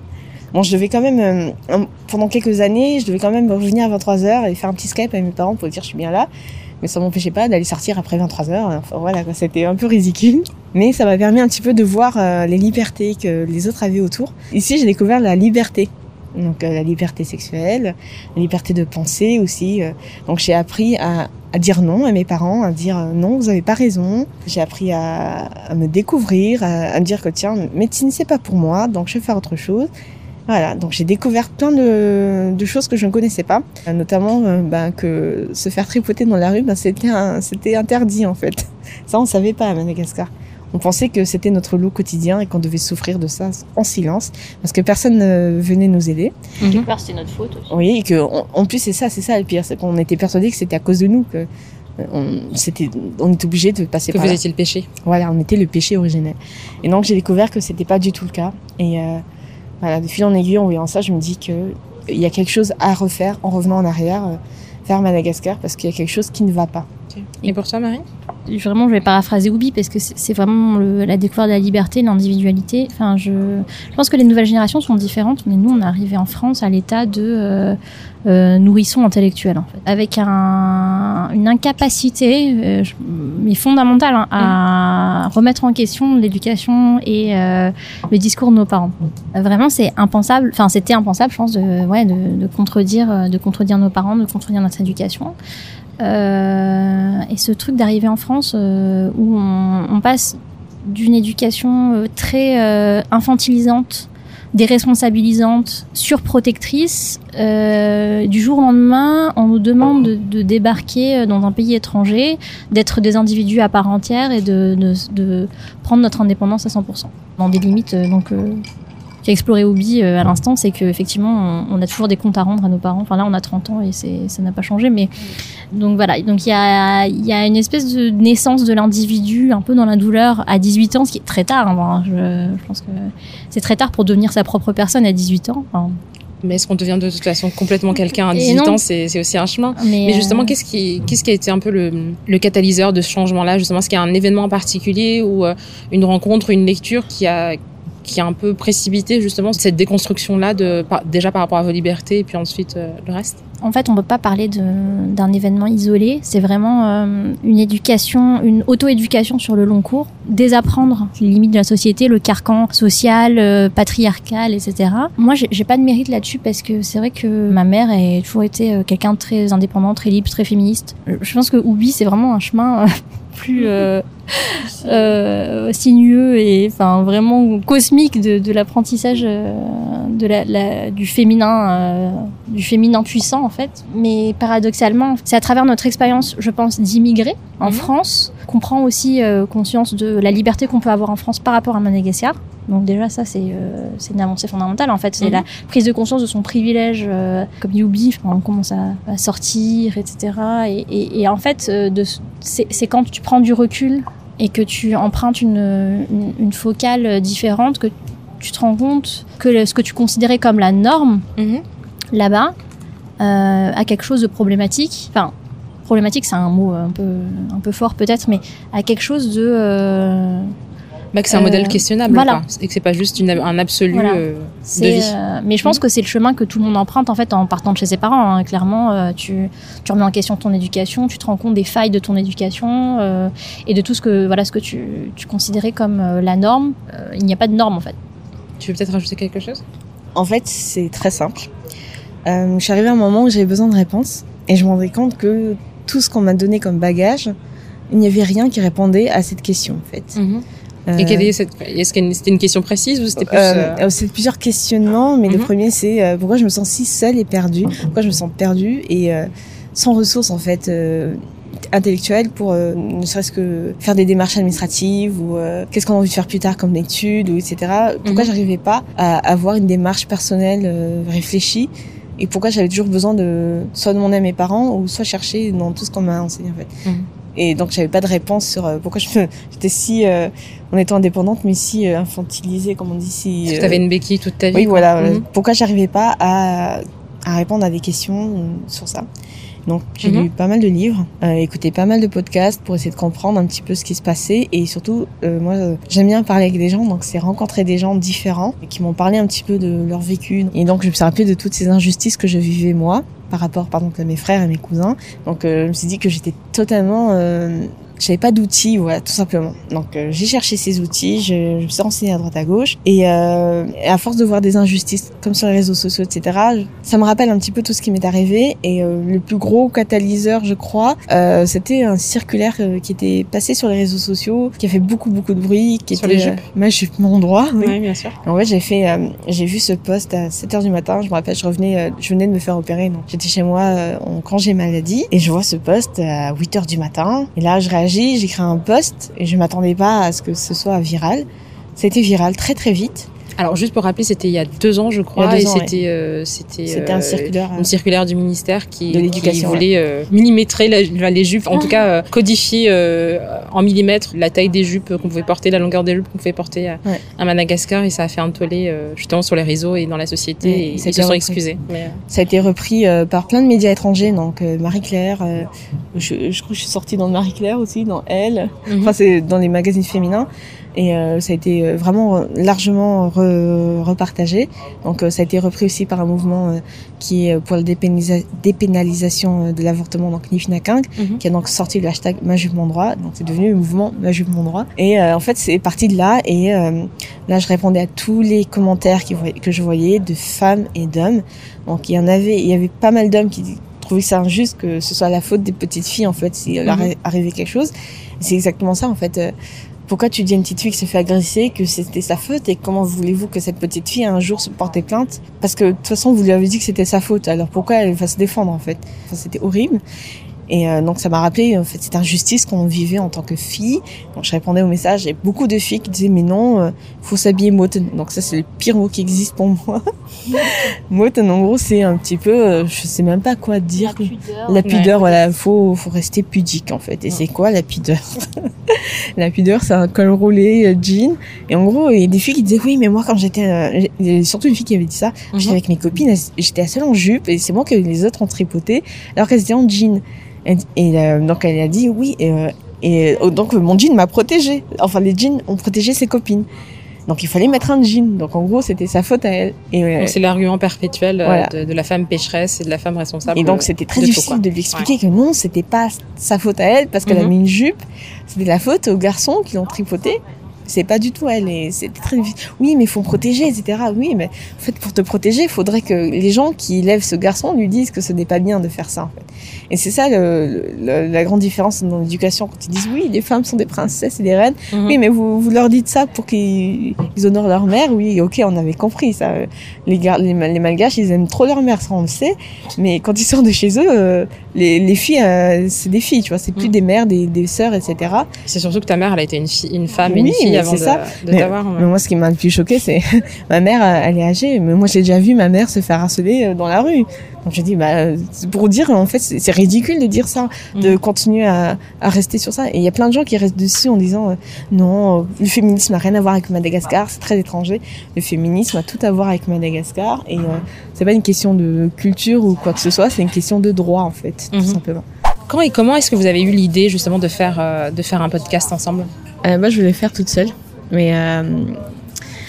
Bon, je devais quand même, euh, pendant quelques années, je devais quand même revenir à 23h et faire un petit Skype avec mes parents pour dire je suis bien là. Mais ça m'empêchait pas d'aller sortir après 23h. Enfin voilà, c'était un peu ridicule. Mais ça m'a permis un petit peu de voir euh, les libertés que les autres avaient autour. Ici, j'ai découvert la liberté. Donc euh, la liberté sexuelle, la liberté de penser aussi. donc j'ai appris à, dire non à mes parents, à dire non, vous avez pas raison. J'ai appris à, me découvrir, à, à me dire que tiens, médecine c'est pas pour moi, donc je vais faire autre chose. Voilà, donc j'ai découvert plein de, de choses que je ne connaissais pas, Euh, notamment euh, ben, que se faire tripoter dans la rue, ben, c'était interdit en fait. Ça on savait pas à Madagascar. On pensait que c'était notre lot quotidien et qu'on devait souffrir de ça en silence parce que personne ne venait nous aider.
Mhm.
peur, c'était notre faute aussi.
Oui, et que on- en plus c'est ça, c'est ça le pire, c'est qu'on était persuadé que c'était à cause de nous que euh, on, c'était, on était obligé de passer
Que
par
vous
là.
étiez le péché.
Voilà, on était le péché originel. Et donc j'ai découvert que c'était pas du tout le cas. Et euh, voilà, de fil en aiguille, en voyant ça, je me dis que il y a quelque chose à refaire en revenant en arrière euh, vers Madagascar parce qu'il y a quelque chose qui ne va pas.
Et pour toi, Marie?
Vraiment, je vais paraphraser Oubi parce que c'est vraiment la découverte de la liberté, de l'individualité. Enfin, je, pense que les nouvelles générations sont différentes, mais nous, on est arrivé en France à l'état de euh, euh, nourrisson intellectuel, en fait, avec un, une incapacité, euh, mais fondamentale, hein, à remettre en question l'éducation et euh, le discours de nos parents. Vraiment, c'est impensable. Enfin, c'était impensable, je pense, de, ouais, de, de contredire nos parents, de contredire notre éducation. Euh, et ce truc d'arriver en France euh, où on, passe d'une éducation euh, très infantilisante, déresponsabilisante, surprotectrice, du jour au lendemain, on nous demande de, débarquer dans un pays étranger, d'être des individus à part entière et de, prendre notre indépendance à 100%. Dans des limites donc qu'a exploré Obi euh, à l'instant, c'est qu'effectivement, on, on a toujours des comptes à rendre à nos parents. Enfin là, on a 30 ans et c'est, ça n'a pas changé. Mais donc voilà. Donc il y a, il y a une espèce de naissance de l'individu un peu dans la douleur à 18 ans, ce qui est très tard. hein. Enfin, je, je pense que c'est très tard pour devenir sa propre personne à 18 ans. Enfin,
Mais est-ce qu'on devient de toute façon complètement quelqu'un à
Et
18
non.
ans C'est aussi un chemin.
mais,
Mais justement,
euh,
qu'est-ce qui, qu'est-ce qui a été un peu le, le catalyseur de ce changement-là Justement, est-ce qu'il y a un événement en particulier ou euh, une rencontre, une lecture qui a, qui a un peu précipité justement cette déconstruction-là, déjà par rapport à vos libertés et puis ensuite euh, le reste?
En fait, on ne peut pas parler d'un événement isolé. C'est vraiment euh, une éducation, une auto-éducation sur le long cours. Désapprendre les limites de la société, le carcan social, euh, patriarcal, etc. Moi, j'ai pas de mérite là-dessus parce que c'est vrai que ma mère a toujours été quelqu'un de très indépendant, très libre, très féministe. Je pense que Oubi, c'est vraiment un chemin plus euh, sinueux et enfin vraiment cosmique de, de l'apprentissage euh, de la, la- du féminin euh, du féminin puissant en fait mais paradoxalement c'est à travers notre expérience je pense d'immigrer en
Mhm.
France qu'on prend aussi euh, conscience de la liberté qu'on peut avoir en France par rapport à Madagascar donc déjà ça c'est euh, c'est une avancée fondamentale en fait c'est
Mhm.
la prise de conscience de son privilège euh, comme Yubi on commence à, à sortir etc et, et, et en fait c'est quand tu prends du recul et que tu empruntes une, une, une focale différente, que tu te rends compte que le- ce que tu considérais comme la norme là-bas euh, a quelque chose de problématique. Enfin, problématique, c'est un mot un peu, un peu fort peut-être, mais a quelque chose de. Euh,
bah, Que c'est un
Euh,
modèle questionnable
voilà.
quoi. et que c'est pas juste une, un absolu
Voilà.
euh, de vie.
euh, mais je pense que c'est le chemin que tout le monde emprunte en fait en partant de chez ses parents. hein. Clairement, euh, tu, tu remets en question ton éducation, tu te rends compte des failles de ton éducation euh, et de tout ce que voilà ce que tu, tu considérais comme euh, la norme. Euh, il n'y a pas de norme en fait.
Tu veux peut-être rajouter quelque chose?
En fait, c'est très simple. Euh, je suis arrivée à un moment où j'avais besoin de réponses et je me rendais compte que tout ce qu'on m'a donné comme bagage, il n'y avait rien qui répondait à cette question en fait.
Et
Euh,
quelle est cette... Est-ce que c'était une question précise ou c'était plus...
Euh,
euh,
c'est plusieurs questionnements, mais le
Mhm.
premier c'est euh, pourquoi je me sens si seule et perdue, pourquoi je me sens perdue et euh, sans ressources en fait. euh, intellectuelle pour ne serait-ce que faire des démarches administratives ou qu'est-ce qu'on a envie de faire plus tard comme études ou etc. Pourquoi
Mhm.
j'arrivais pas à avoir une démarche personnelle réfléchie et pourquoi j'avais toujours besoin de soit demander à mes parents ou soit chercher dans tout ce qu'on m'a enseigné en fait?
Mhm.
Et donc j'avais pas de réponse sur euh, pourquoi j'étais si euh, en étant indépendante mais si euh, infantilisée comme on dit si
Parce que
euh,
t'avais une béquille toute ta vie.
oui,
quoi.
voilà.
Mhm.
Pourquoi j'arrivais pas à, à répondre à des questions sur ça? Donc, j'ai lu pas mal de livres, euh, écouté pas mal de podcasts pour essayer de comprendre un petit peu ce qui se passait. Et surtout, euh, moi, euh, j'aime bien parler avec des gens, donc c'est rencontrer des gens différents et qui m'ont parlé un petit peu de leur vécu. Et donc, je me suis rappelé de toutes ces injustices que je vivais moi par rapport, par exemple, à mes frères et mes cousins. Donc, euh, je me suis dit que j'étais totalement... Euh, j'avais pas d'outils, voilà, tout simplement. Donc euh, j'ai cherché ces outils, je, je me suis renseignée à droite à gauche, et, euh, et à force de voir des injustices comme sur les réseaux sociaux, etc., je- ça me rappelle un petit peu tout ce qui m'est arrivé. Et euh, le plus gros catalyseur, je crois, c'était un circulaire qui était passé sur les réseaux sociaux, qui a fait beaucoup beaucoup de bruit, qui
Sur
était
les jupes
euh, ma jupe, mon droit. oui.
Bien sûr.
En fait, j'ai fait, j'ai vu ce post à 7 heures du matin. Je me rappelle, je revenais, je venais de me faire opérer, donc j'étais chez moi en congé maladie, et je vois ce post à 8 heures du matin. Et là, je réagis, j'écris un post, et je m'attendais pas à ce que ce soit viral. C'était viral très très vite.
Alors, juste pour rappeler, c'était il y a deux ans, je crois, et c'était euh, c'était euh,
un circulaire. euh,
une circulaire du ministère qui,
De l'éducation,
qui voulait euh, millimétrer la- les jupes,
Ah.
en tout cas euh, codifier euh, en millimètres la taille des jupes qu'on pouvait porter, la longueur des jupes qu'on pouvait porter à,
Ouais.
à Madagascar, et ça a fait un tollé euh, justement sur les réseaux et dans la société, et
ça a
ils se sont
repris.
excusés. Mais, euh,
Ça a été repris euh, par plein de médias étrangers, donc euh, Marie-Claire, euh, je, je crois que je suis sortie dans Marie-Claire aussi, dans Elle,
mhm.
enfin c'est dans les magazines féminins, et euh, ça a été euh, vraiment largement re- repartagé. Donc euh, ça a été repris aussi par un mouvement euh, qui est pour la dépénalisa- dépénalisation euh, de l'avortement, donc Nifnakink,
Mhm.
qui a donc sorti le hashtag Ma jupe mon droit, donc c'est devenu le mouvement Ma jupe mon droit. Et euh, en fait c'est parti de là, et euh, là je répondais à tous les commentaires qui que je voyais de femmes et d'hommes. Donc il y en avait, il y avait pas mal d'hommes qui trouvaient ça injuste que ce soit la faute des petites filles en fait s'il leur
Mhm.
arrivait quelque chose. C'est exactement ça en fait. Pourquoi tu dis à une petite fille qui se fait agresser que c'était sa faute et comment voulez-vous que cette petite fille un jour se porte plainte? Parce que de toute façon vous lui avez dit que c'était sa faute. Alors pourquoi elle va se défendre en fait? C'était horrible. Et euh, donc ça m'a rappelé en fait cette injustice qu'on vivait en tant que fille. Donc je répondais aux messages et beaucoup de filles qui disaient mais non, euh, faut s'habiller moten. Donc ça c'est le pire mot qui existe pour moi. moten en gros c'est un petit peu, euh, je sais même pas quoi dire.
pudeur.
La pudeur, voilà, faut faut rester pudique en fait. Et c'est quoi la pudeur? La pudeur, c'est un col roulé, euh, jean. Et en gros, il y a des filles qui disaient oui, mais moi quand j'étais, euh, surtout une fille qui avait dit ça. J'étais
Mhm.
avec mes copines, j'étais seule en jupe et c'est moi que les autres ont tripoté, alors qu'elles étaient en jean. Et, et, euh, donc elle a dit oui. Et, euh, et euh, donc mon jean m'a protégée. Enfin les jeans ont protégé ses copines. Donc il fallait mettre un jean. Donc en gros, c'était sa faute à elle. Et, euh,
c'est l'argument perpétuel
Voilà.
de, de la femme pécheresse et de la femme responsable.
Et donc c'était très
de
difficile de lui expliquer que non, c'était pas sa faute à elle parce qu'elle a
Mhm.
mis une jupe. C'était la faute aux garçons qui l'ont tripoté. C'est pas du tout elle. Et c'était très difficile. Oui, mais il faut protéger, etc. Oui, mais en fait, pour te protéger, il faudrait que les gens qui élèvent ce garçon lui disent que ce n'est pas bien de faire ça. En fait. Et c'est ça le, le- la grande différence dans l'éducation quand ils disent oui, les femmes sont des princesses et des reines.
Mhm.
Oui, mais vous, vous leur dites ça pour qu'ils ils honorent leur mère. Oui, ok, on avait compris ça. Les, les, les malgaches, ils aiment trop leur mère, ça on le sait. Mais quand ils sortent de chez eux, euh, les, les filles, euh, c'est des filles, tu vois. C'est plus
Mm.
des mères, des, des sœurs, etc.
C'est surtout que ta mère, elle a été une, fille, une femme
Oui,
une fille avant de,
ça.
de
Mais- moi, ce qui m'a le plus choqué, c'est ma mère, euh, elle est âgée, mais moi, j'ai déjà vu ma mère se faire harceler euh, dans la rue. Donc, je dis, bah, c'est pour dire, en fait, c'est ridicule de dire ça, de
Mm.
continuer à, à rester sur ça. Et il y a plein de gens qui restent dessus en disant, euh, non, le féminisme n'a rien à voir avec Madagascar, c'est très étranger. Le féminisme a tout à voir avec Madagascar. Et euh, c'est pas une question de culture ou quoi que ce soit, c'est une question de droit, en fait, tout
Mhm.
simplement.
Quand et comment est-ce que vous avez eu l'idée justement de faire, euh, de faire un podcast ensemble?
Euh, moi, je voulais faire toute seule, mais euh,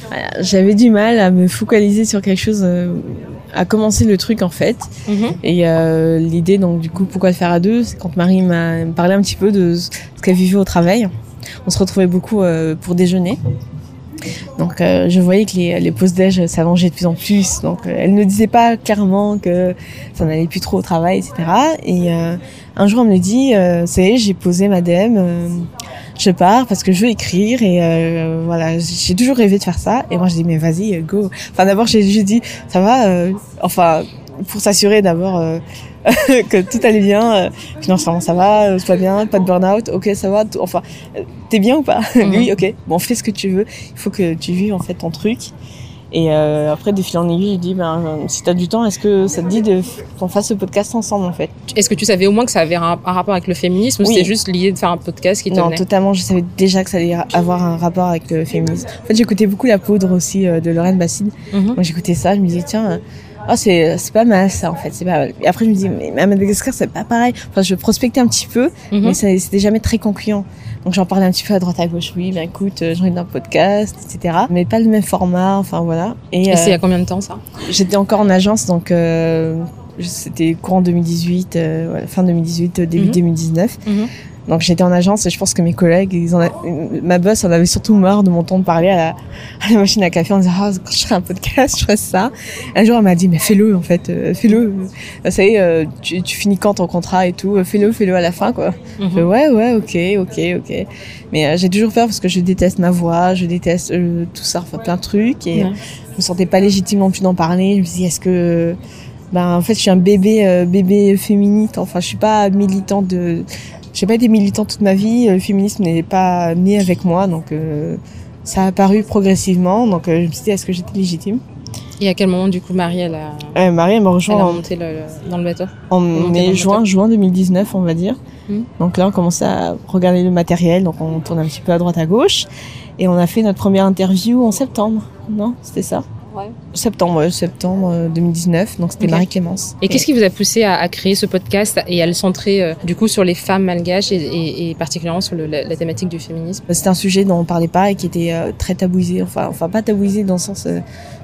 voilà, j'avais du mal à me focaliser sur quelque chose, euh, à commencer le truc en fait. Et euh, l'idée, donc du coup, pourquoi le faire à deux, c'est quand Marie m'a parlé un petit peu de ce qu'elle vivait au travail. On se retrouvait beaucoup pour déjeuner. Donc euh, je voyais que les, les pauses déj s'allongeaient de plus en plus. Donc euh, elle ne disait pas clairement que ça n'allait plus trop au travail, etc. Et euh, un jour, elle me dit, ça y est, j'ai posé ma DM, je pars parce que je veux écrire et euh, voilà, j'ai toujours rêvé de faire ça. Et moi, je dis, mais vas-y, go. Enfin, d'abord, j'ai juste dit, ça va, euh, enfin, pour s'assurer d'abord, euh, que tout allait bien, euh, financièrement ça va, euh, tout va bien, pas de burn-out, ok ça va, tout- enfin, euh, t'es bien ou pas?
Mhm.
Lui, ok, bon fais ce que tu veux, il faut que tu vives en fait ton truc. Et euh, après, de fil en aiguille, j'ai dit, ben, euh, si t'as du temps, est-ce que ça te dit qu'on fasse ce podcast ensemble en fait?
Est-ce que tu savais au moins que ça avait un, un rapport avec le féminisme ou
Oui.
c'était juste l'idée de faire un podcast qui te
Non, totalement, je savais déjà que ça allait avoir un rapport avec le féminisme. En fait, j'écoutais beaucoup La Poudre aussi euh, de Lorraine Bastide.
Mhm.
Moi, j'écoutais ça, je me disais, tiens, euh, ah, c'est, c'est pas mal ça en fait. C'est pas mal. Et après, je me dis, mais à Madagascar, c'est pas pareil. Enfin, je prospectais un petit peu,
Mhm.
mais c'était jamais très concluant. Donc, j'en parlais un petit peu à droite à gauche. Oui, ben écoute, euh, j'ai envie d'un podcast, etc. Mais pas le même format, enfin voilà. Et,
Et c'est il y
euh,
a combien de temps ça?
j'étais encore en agence, donc euh, c'était courant 2018, euh, fin 2018, euh, début
Mhm.
2019.
Mhm.
Donc j'étais en agence et je pense que mes collègues, ils en a- ma boss en avait surtout marre de mon temps de parler à la, à la machine à café en disant ah quand je ferai un podcast, je ferai ça. Un jour elle m'a dit mais fais-le en fait, euh, fais-le. Euh, Ça y est, euh, tu, tu finis quand ton contrat et tout, fais-le, fais-le à la fin quoi.
Mhm.
ouais ouais ok ok ok. Mais euh, j'ai toujours peur parce que je déteste ma voix, je déteste euh, tout ça, enfin plein de trucs et
Ouais.
je me sentais pas légitime non plus d'en parler. Je me suis dit, est-ce que, ben, en fait, je suis un bébé, bébé féministe. Enfin, je suis pas militante de, j'ai pas été militante toute ma vie. Le féminisme n'est pas né avec moi, donc euh, ça a apparu progressivement. Donc, euh, je me suis dit, est-ce que j'étais légitime?
Et à quel moment du coup Marie elle a,
euh, Marie, elle m'a
elle
rejoint
a
en,
monté le- le- dans le bateau?
en mai, juin, juin 2019, on va dire.
Mhm.
Donc là, on commençait à regarder le matériel. Donc, on tourne un petit peu à droite, à gauche. Et on a fait notre première interview en septembre. Non, c'était ça?
Ouais.
Septembre, septembre euh, 2019. Donc c'était
Ok.
Marie-Clémence.
Et qu'est-ce qui vous a poussé à, à créer ce podcast et à le centrer euh, du coup sur les femmes malgaches et, et- et particulièrement sur le- la, la thématique du féminisme?
C'était un sujet dont on parlait pas et qui était euh, très tabouisé. Enfin, enfin pas tabouisé dans le sens, euh,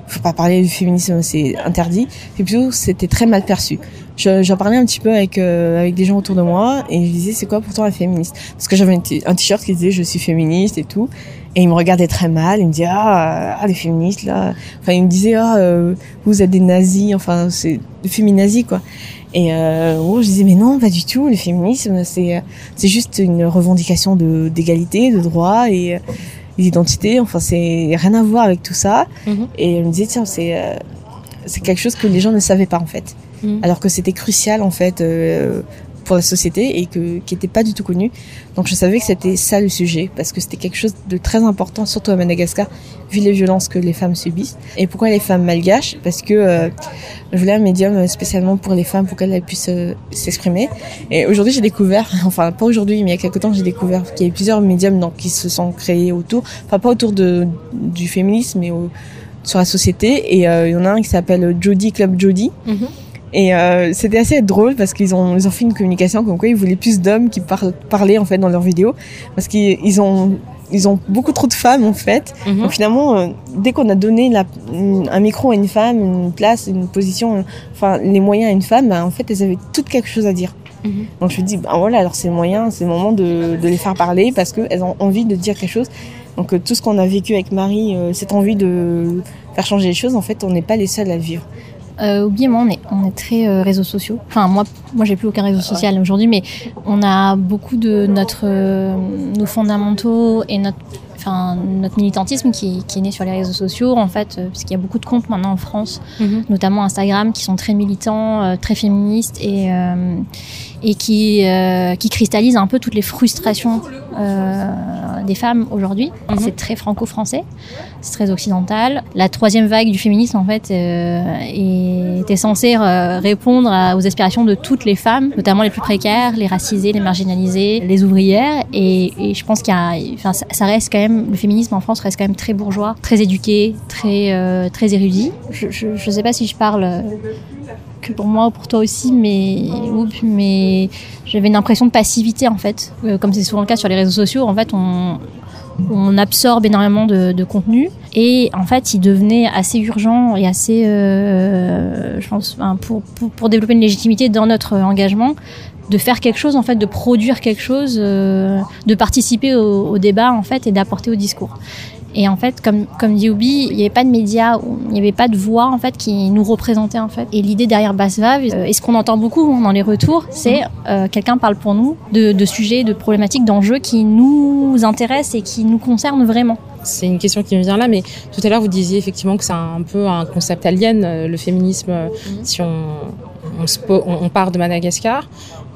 faut pas parler du féminisme, c'est interdit. C'est plutôt, c'était très mal perçu. Je- J'en parlais un petit peu avec euh, avec des gens autour de moi et je disais c'est quoi pourtant la féministe? Parce que j'avais un t-shirt qui disait je suis féministe et tout. Et ils me regardaient très mal, ils me disaient ah, ah les féministes là. Enfin ils me disaient ah euh, vous êtes des nazis, enfin c'est des féminazis quoi. Et euh, oh, je disais mais non pas du tout, le féminisme c'est c'est juste une revendication de d'égalité, de droit et euh, d'identité. Enfin c'est rien à voir avec tout ça.
Mhm.
Et elle me disait tiens c'est euh, c'est quelque chose que les gens ne savaient pas en fait,
Mhm.
alors que c'était crucial en fait euh, pour la société et que qui était pas du tout connu. Donc je savais que c'était ça le sujet parce que c'était quelque chose de très important, surtout à Madagascar, vu les violences que les femmes subissent. Et pourquoi les femmes malgaches Parce que euh, je voulais un médium spécialement pour les femmes pour qu'elles puissent euh, s'exprimer. Et aujourd'hui j'ai découvert, enfin pas aujourd'hui mais il y a quelque temps j'ai découvert qu'il y avait plusieurs médiums donc qui se sont créés autour, enfin pas autour de du féminisme mais au, sur la société. Et euh, il y en a un qui s'appelle Jody Club Jody.
Mhm.
Et euh, c'était assez drôle parce qu'ils ont, ils ont fait une communication comme quoi ils voulaient plus d'hommes qui parlaient en fait dans leurs vidéos parce qu'ils ils ont, ils ont beaucoup trop de femmes en fait.
Mhm.
Donc finalement, euh, dès qu'on a donné la, un micro à une femme, une place, une position, enfin les moyens à une femme, ben, en fait elles avaient toutes quelque chose à dire.
Mhm.
Donc je me dis, ben voilà, alors c'est le moyen, c'est le moment de, de les faire parler parce qu'elles ont envie de dire quelque chose. Donc euh, tout ce qu'on a vécu avec Marie, euh, cette envie de faire changer les choses, en fait, on n'est pas les seuls à le vivre.
Euh, oubliez-moi, on est, on est très euh, réseaux sociaux. Enfin, moi, moi, j'ai plus aucun réseau social aujourd'hui, mais on a beaucoup de notre, euh, nos fondamentaux et notre, enfin, notre militantisme qui, qui est né sur les réseaux sociaux, en fait, euh, parce qu'il y a beaucoup de comptes maintenant en France,
Mhm.
notamment Instagram, qui sont très militants, très féministes et et qui euh, qui cristallisent un peu toutes les frustrations euh, des femmes aujourd'hui.
Mhm.
C'est très franco-français, c'est très occidental. La troisième vague du féminisme, en fait, euh, était censée répondre à- aux aspirations de toutes les femmes, notamment les plus précaires, les racisées, les marginalisées, les ouvrières. Et, et je pense qu'il y a, enfin, ça, reste quand même, le féminisme en France reste quand même très bourgeois, très éduqué, très très érudit. Je, je sais pas si je parle que pour moi ou pour toi aussi, mais, mais j'avais une impression de passivité en fait. Euh, comme c'est souvent le cas sur les réseaux sociaux, en fait, on, absorbe énormément de, contenu et en fait, il devenait assez urgent et assez, euh, je pense, pour, pour développer une légitimité dans notre engagement, de faire quelque chose en fait, de produire quelque chose, euh, de participer au, au débat en fait et d'apporter au discours. Et en fait, comme, comme dit Obi, il n'y avait pas de médias, il n'y avait pas de voix en fait qui nous représentait en fait. Et l'idée derrière Basse-Vave, euh, et ce qu'on entend beaucoup hein, dans les retours, c'est euh, quelqu'un parle pour nous de, de sujets, de problématiques, d'enjeux qui nous intéressent et qui nous concernent vraiment.
c'est une question qui me vient là, mais tout à l'heure vous disiez effectivement que c'est un peu un concept alien, euh, le féminisme, euh, si on, on, se po- on- on part de Madagascar.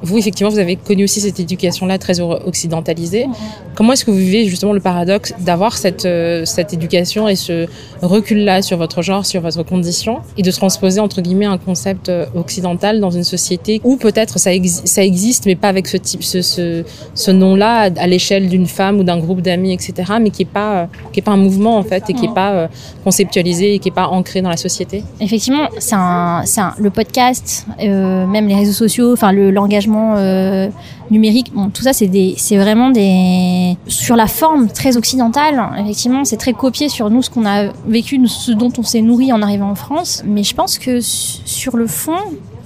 Vous, effectivement, vous avez connu aussi cette éducation-là très occidentalisée. Comment est-ce que vous vivez justement le paradoxe d'avoir cette, euh, cette éducation et ce recul-là sur votre genre, sur votre condition, et de transposer entre guillemets un concept euh, occidental dans une société où peut-être ça, exi- ça existe, mais pas avec ce type, ce, ce, nom-là à, l'échelle d'une femme ou d'un groupe d'amis, etc., mais qui est pas, euh, pas un mouvement en fait, et qui est
Mhm.
pas conceptualisé et qui est pas ancré dans la société.
Effectivement, c'est le podcast, même les réseaux sociaux, enfin le l'engagement euh, numérique, bon, tout ça c'est des, c'est vraiment des sur la forme très occidentale. Effectivement, c'est très copié sur nous ce qu'on a vécu, ce dont on s'est nourri en arrivant en France. Mais je pense que su- sur le fond,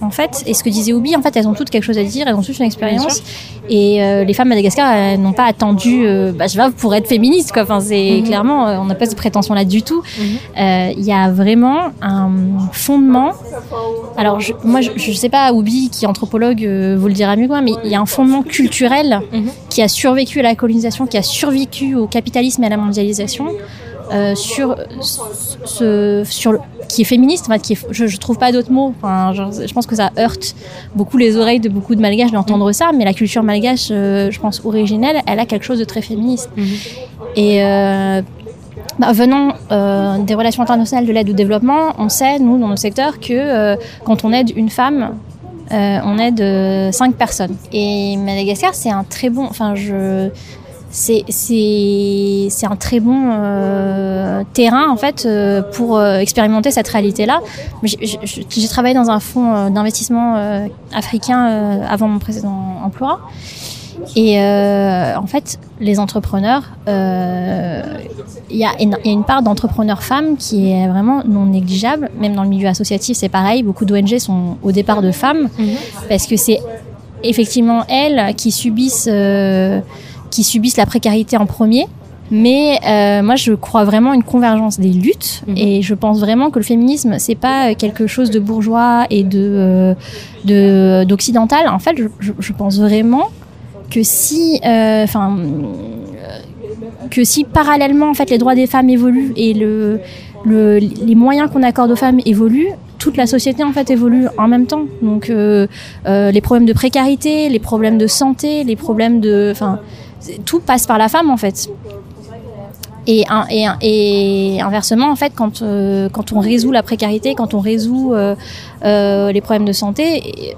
en fait, et ce que disait Obi, en fait, elles ont toutes quelque chose à dire, elles ont toutes une expérience. Et euh, les femmes Madagascar, elles n'ont pas attendu, euh, bah, je pour être féministes, quoi. Enfin, c'est
Mhm.
clairement, euh, on n'a pas cette prétention-là du tout. Euh, Il y a vraiment un fondement. Alors, je, moi, je, je sais pas, Oubi, qui est anthropologue, vous le dira mieux que moi, mais il y a un fondement culturel
Mhm.
qui a survécu à la colonisation, qui a survécu au capitalisme et à la mondialisation, euh, sur ce, sur le, qui est féministe. Enfin, qui est, je, je trouve pas d'autres mots. Enfin, je pense que ça heurte beaucoup les oreilles de beaucoup de malgaches d'entendre ça, mais la culture malgache, euh, je pense originelle, elle a quelque chose de très féministe. Et euh, bah, venant euh, des relations internationales de l'aide au développement, on sait, nous, dans notre secteur, que euh, quand on aide une femme, euh, on aide cinq personnes. Et Madagascar, c'est un très bon. Enfin, je. C'est c'est c'est un très bon euh, terrain en fait euh, pour euh, expérimenter cette réalité-là. Mais J'ai travaillé dans un fonds euh, d'investissement euh, africain euh, avant mon précédent emploi. Et euh, en fait, les entrepreneurs, euh, il y, y a une part d'entrepreneurs femmes qui est vraiment non négligeable. Même dans le milieu associatif, c'est pareil. Beaucoup d'ONG sont au départ de femmes parce que c'est effectivement elles qui subissent, euh, qui subissent la précarité en premier. Mais euh, moi, je crois vraiment à une convergence des luttes,
Mhm.
et je pense vraiment que le féminisme, c'est pas quelque chose de bourgeois et de euh, de- d'occidental. En fait, je, pense vraiment que si, euh, enfin, euh, que si parallèlement, en fait, les droits des femmes évoluent et le, le les moyens qu'on accorde aux femmes évoluent, toute la société en fait évolue en même temps. Donc euh, euh, les problèmes de précarité, les problèmes de santé, les problèmes de, enfin, tout passe par la femme en fait. Et, inversement, en fait, quand, euh, quand on résout la précarité, quand on résout euh, euh, les problèmes de santé,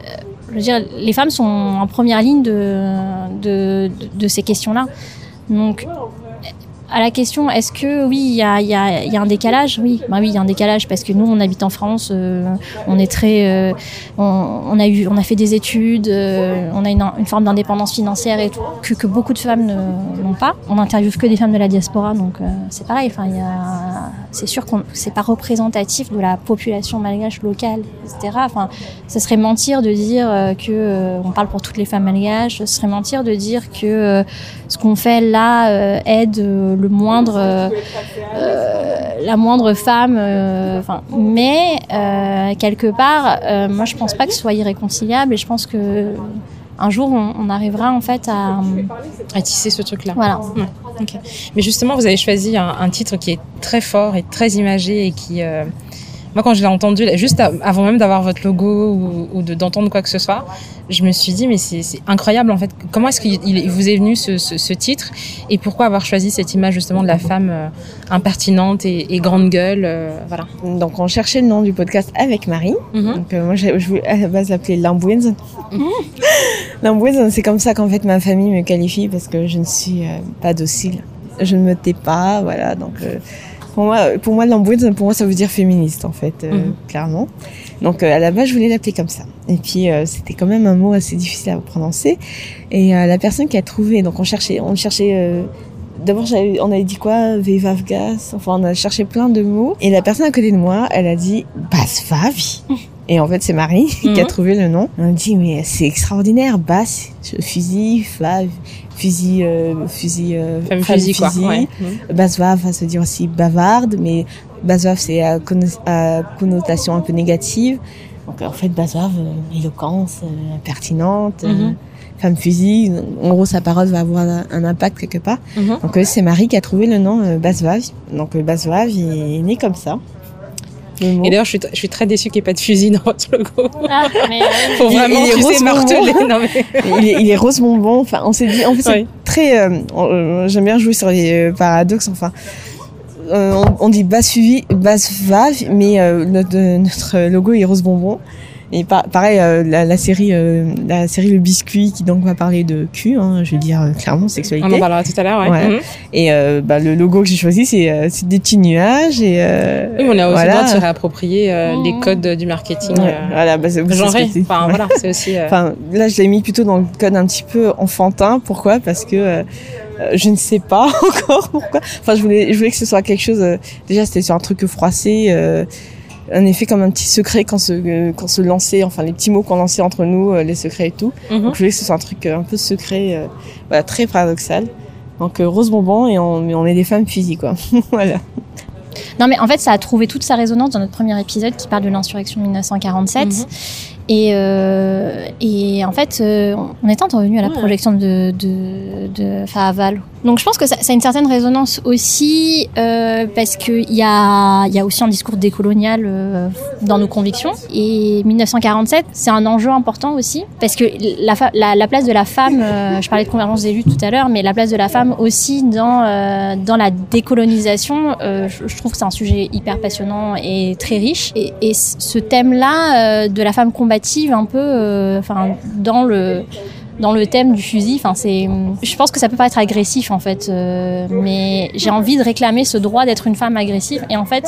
les femmes sont en première ligne de, de, de, de ces questions-là. Donc, à la question, est-ce que oui, il y a, un décalage? Oui, bah oui, il y a un décalage parce que nous, on habite en France, euh, on est très, euh, on, a eu, on a fait des études, euh, on a une, forme d'indépendance financière et que, beaucoup de femmes n'ont pas. On n'interviewe que des femmes de la diaspora, donc c'est pareil. Il y a, c'est sûr qu'on c'est pas représentatif de la population malgache locale, etc. Enfin, ce serait mentir de dire euh, que euh, on parle pour toutes les femmes malgaches. Ce serait mentir de dire que euh, ce qu'on fait là aide le moindre, la moindre femme. Enfin, mais quelque part, moi, je pense pas que ce soit irréconciliable, et je pense que un jour, on, on arrivera en fait à,
À tisser ce truc-là.
voilà.
Mais justement, vous avez choisi un, un titre qui est très fort et très imagé et qui, euh, moi, quand je l'ai entendu, juste avant même d'avoir votre logo ou, ou de d'entendre quoi que ce soit, je me suis dit, mais c'est incroyable en fait. Comment est-ce qu'il il vous est venu ce, ce, ce titre et pourquoi avoir choisi cette image justement de la femme euh, impertinente et, et grande gueule, euh, voilà.
Donc on cherchait le nom du podcast avec Marie.
Mhm.
Donc euh, moi je voulais à la base l'appeler Lambouins. Lambouins, c'est comme ça qu'en fait ma famille me qualifie parce que je ne suis pas docile. Je ne me tais pas, voilà. Donc pour moi, pour moi Lambouins, pour moi ça veut dire féministe en fait, euh,
Mhm.
clairement. Donc euh, à la base je voulais l'appeler comme ça. Et puis euh, c'était quand même un mot assez difficile à prononcer. Et euh, la personne qui a trouvé, donc on cherchait, on cherchait. euh, D'abord, on avait dit quoi? Vevavgas Enfin, on a cherché plein de mots. Et la personne à côté de moi, elle a dit Basfavi. Et en fait, c'est Marie qui a
Mhm.
trouvé le nom. On a dit, mais c'est extraordinaire. Basse, fusil, fave, fusil, euh, fusil, euh,
Femme
femme
fusil, quoi. Ouais.
Basvav, ça se dire aussi bavarde, mais Basvav, c'est à, conno- à connotation un peu négative. Donc, en fait, Basvav, euh, éloquence, euh, impertinente, euh,
Mhm.
femme fusil. En gros, sa parole va avoir un impact quelque part.
Mhm.
Donc c'est Marie qui a trouvé le nom Basvav. Donc Basvav il est né comme ça.
Et d'ailleurs, je suis, je suis très déçue qu'il n'y ait pas de fusil dans votre logo.
Ah, mais, euh,
Il-
vraiment,
il est
tu sais,
rose
marteler.
bonbon.
Non, mais...
il, est, il est rose bonbon. Enfin, on s'est dit. En fait, c'est
Oui.
très. euh, euh, J'aime bien jouer sur les euh, paradoxes. Enfin, euh, on, on dit Basvav, Basvav, mais euh, notre, notre logo est rose bonbon. Et pa- pareil, euh, la, la série, euh, la série Le Biscuit, qui donc va parler de cul, hein, je veux dire euh, clairement sexualité.
On en parlera tout à l'heure, ouais.
Ouais.
Mhm.
Et euh, bah, le logo que j'ai choisi, c'est euh, des petits nuages et euh,
Oui, on a aussi
voilà.
le droit de se réapproprier euh,
Mhm.
les codes du marketing.
Ouais, voilà, bah,
genré. Enfin, voilà, c'est aussi. euh,
Enfin, là, je l'ai mis plutôt dans le code un petit peu enfantin. Pourquoi? Parce que je ne sais pas encore pourquoi. Enfin, je voulais, je voulais que ce soit quelque chose. euh, déjà, c'était sur un truc froissé. Euh, un effet comme un petit secret quand se, euh, se lançait, enfin les petits mots qu'on lançait entre nous, euh, les secrets et tout.
mhm.
Donc je voulais que ce soit un truc euh, un peu secret, voilà, très paradoxal. Donc rose bonbon et on, mais on est des femmes fusil quoi. voilà.
Non, mais en fait, ça a trouvé toute sa résonance dans notre premier épisode qui parle de l'insurrection de 1947.
Mhm.
Et, euh, et en fait, euh, on est intervenu à la projection de, de, de Fahaval. Donc je pense que ça, ça a une certaine résonance aussi euh, parce qu'il y a, il y a aussi un discours décolonial dans nos convictions. Et 1947, c'est un enjeu important aussi parce que la, fa- la, la place de la femme, je parlais de convergence des luttes tout à l'heure, mais la place de la femme aussi dans, dans la décolonisation, je, je trouve que c'est un sujet hyper passionnant et très riche. Et, et ce thème-là de la femme combative, un peu, euh, enfin, dans le dans le thème du fusil, enfin c'est, je pense que ça peut paraître agressif en fait, euh, mais j'ai envie de réclamer ce droit d'être une femme agressive. Et en fait,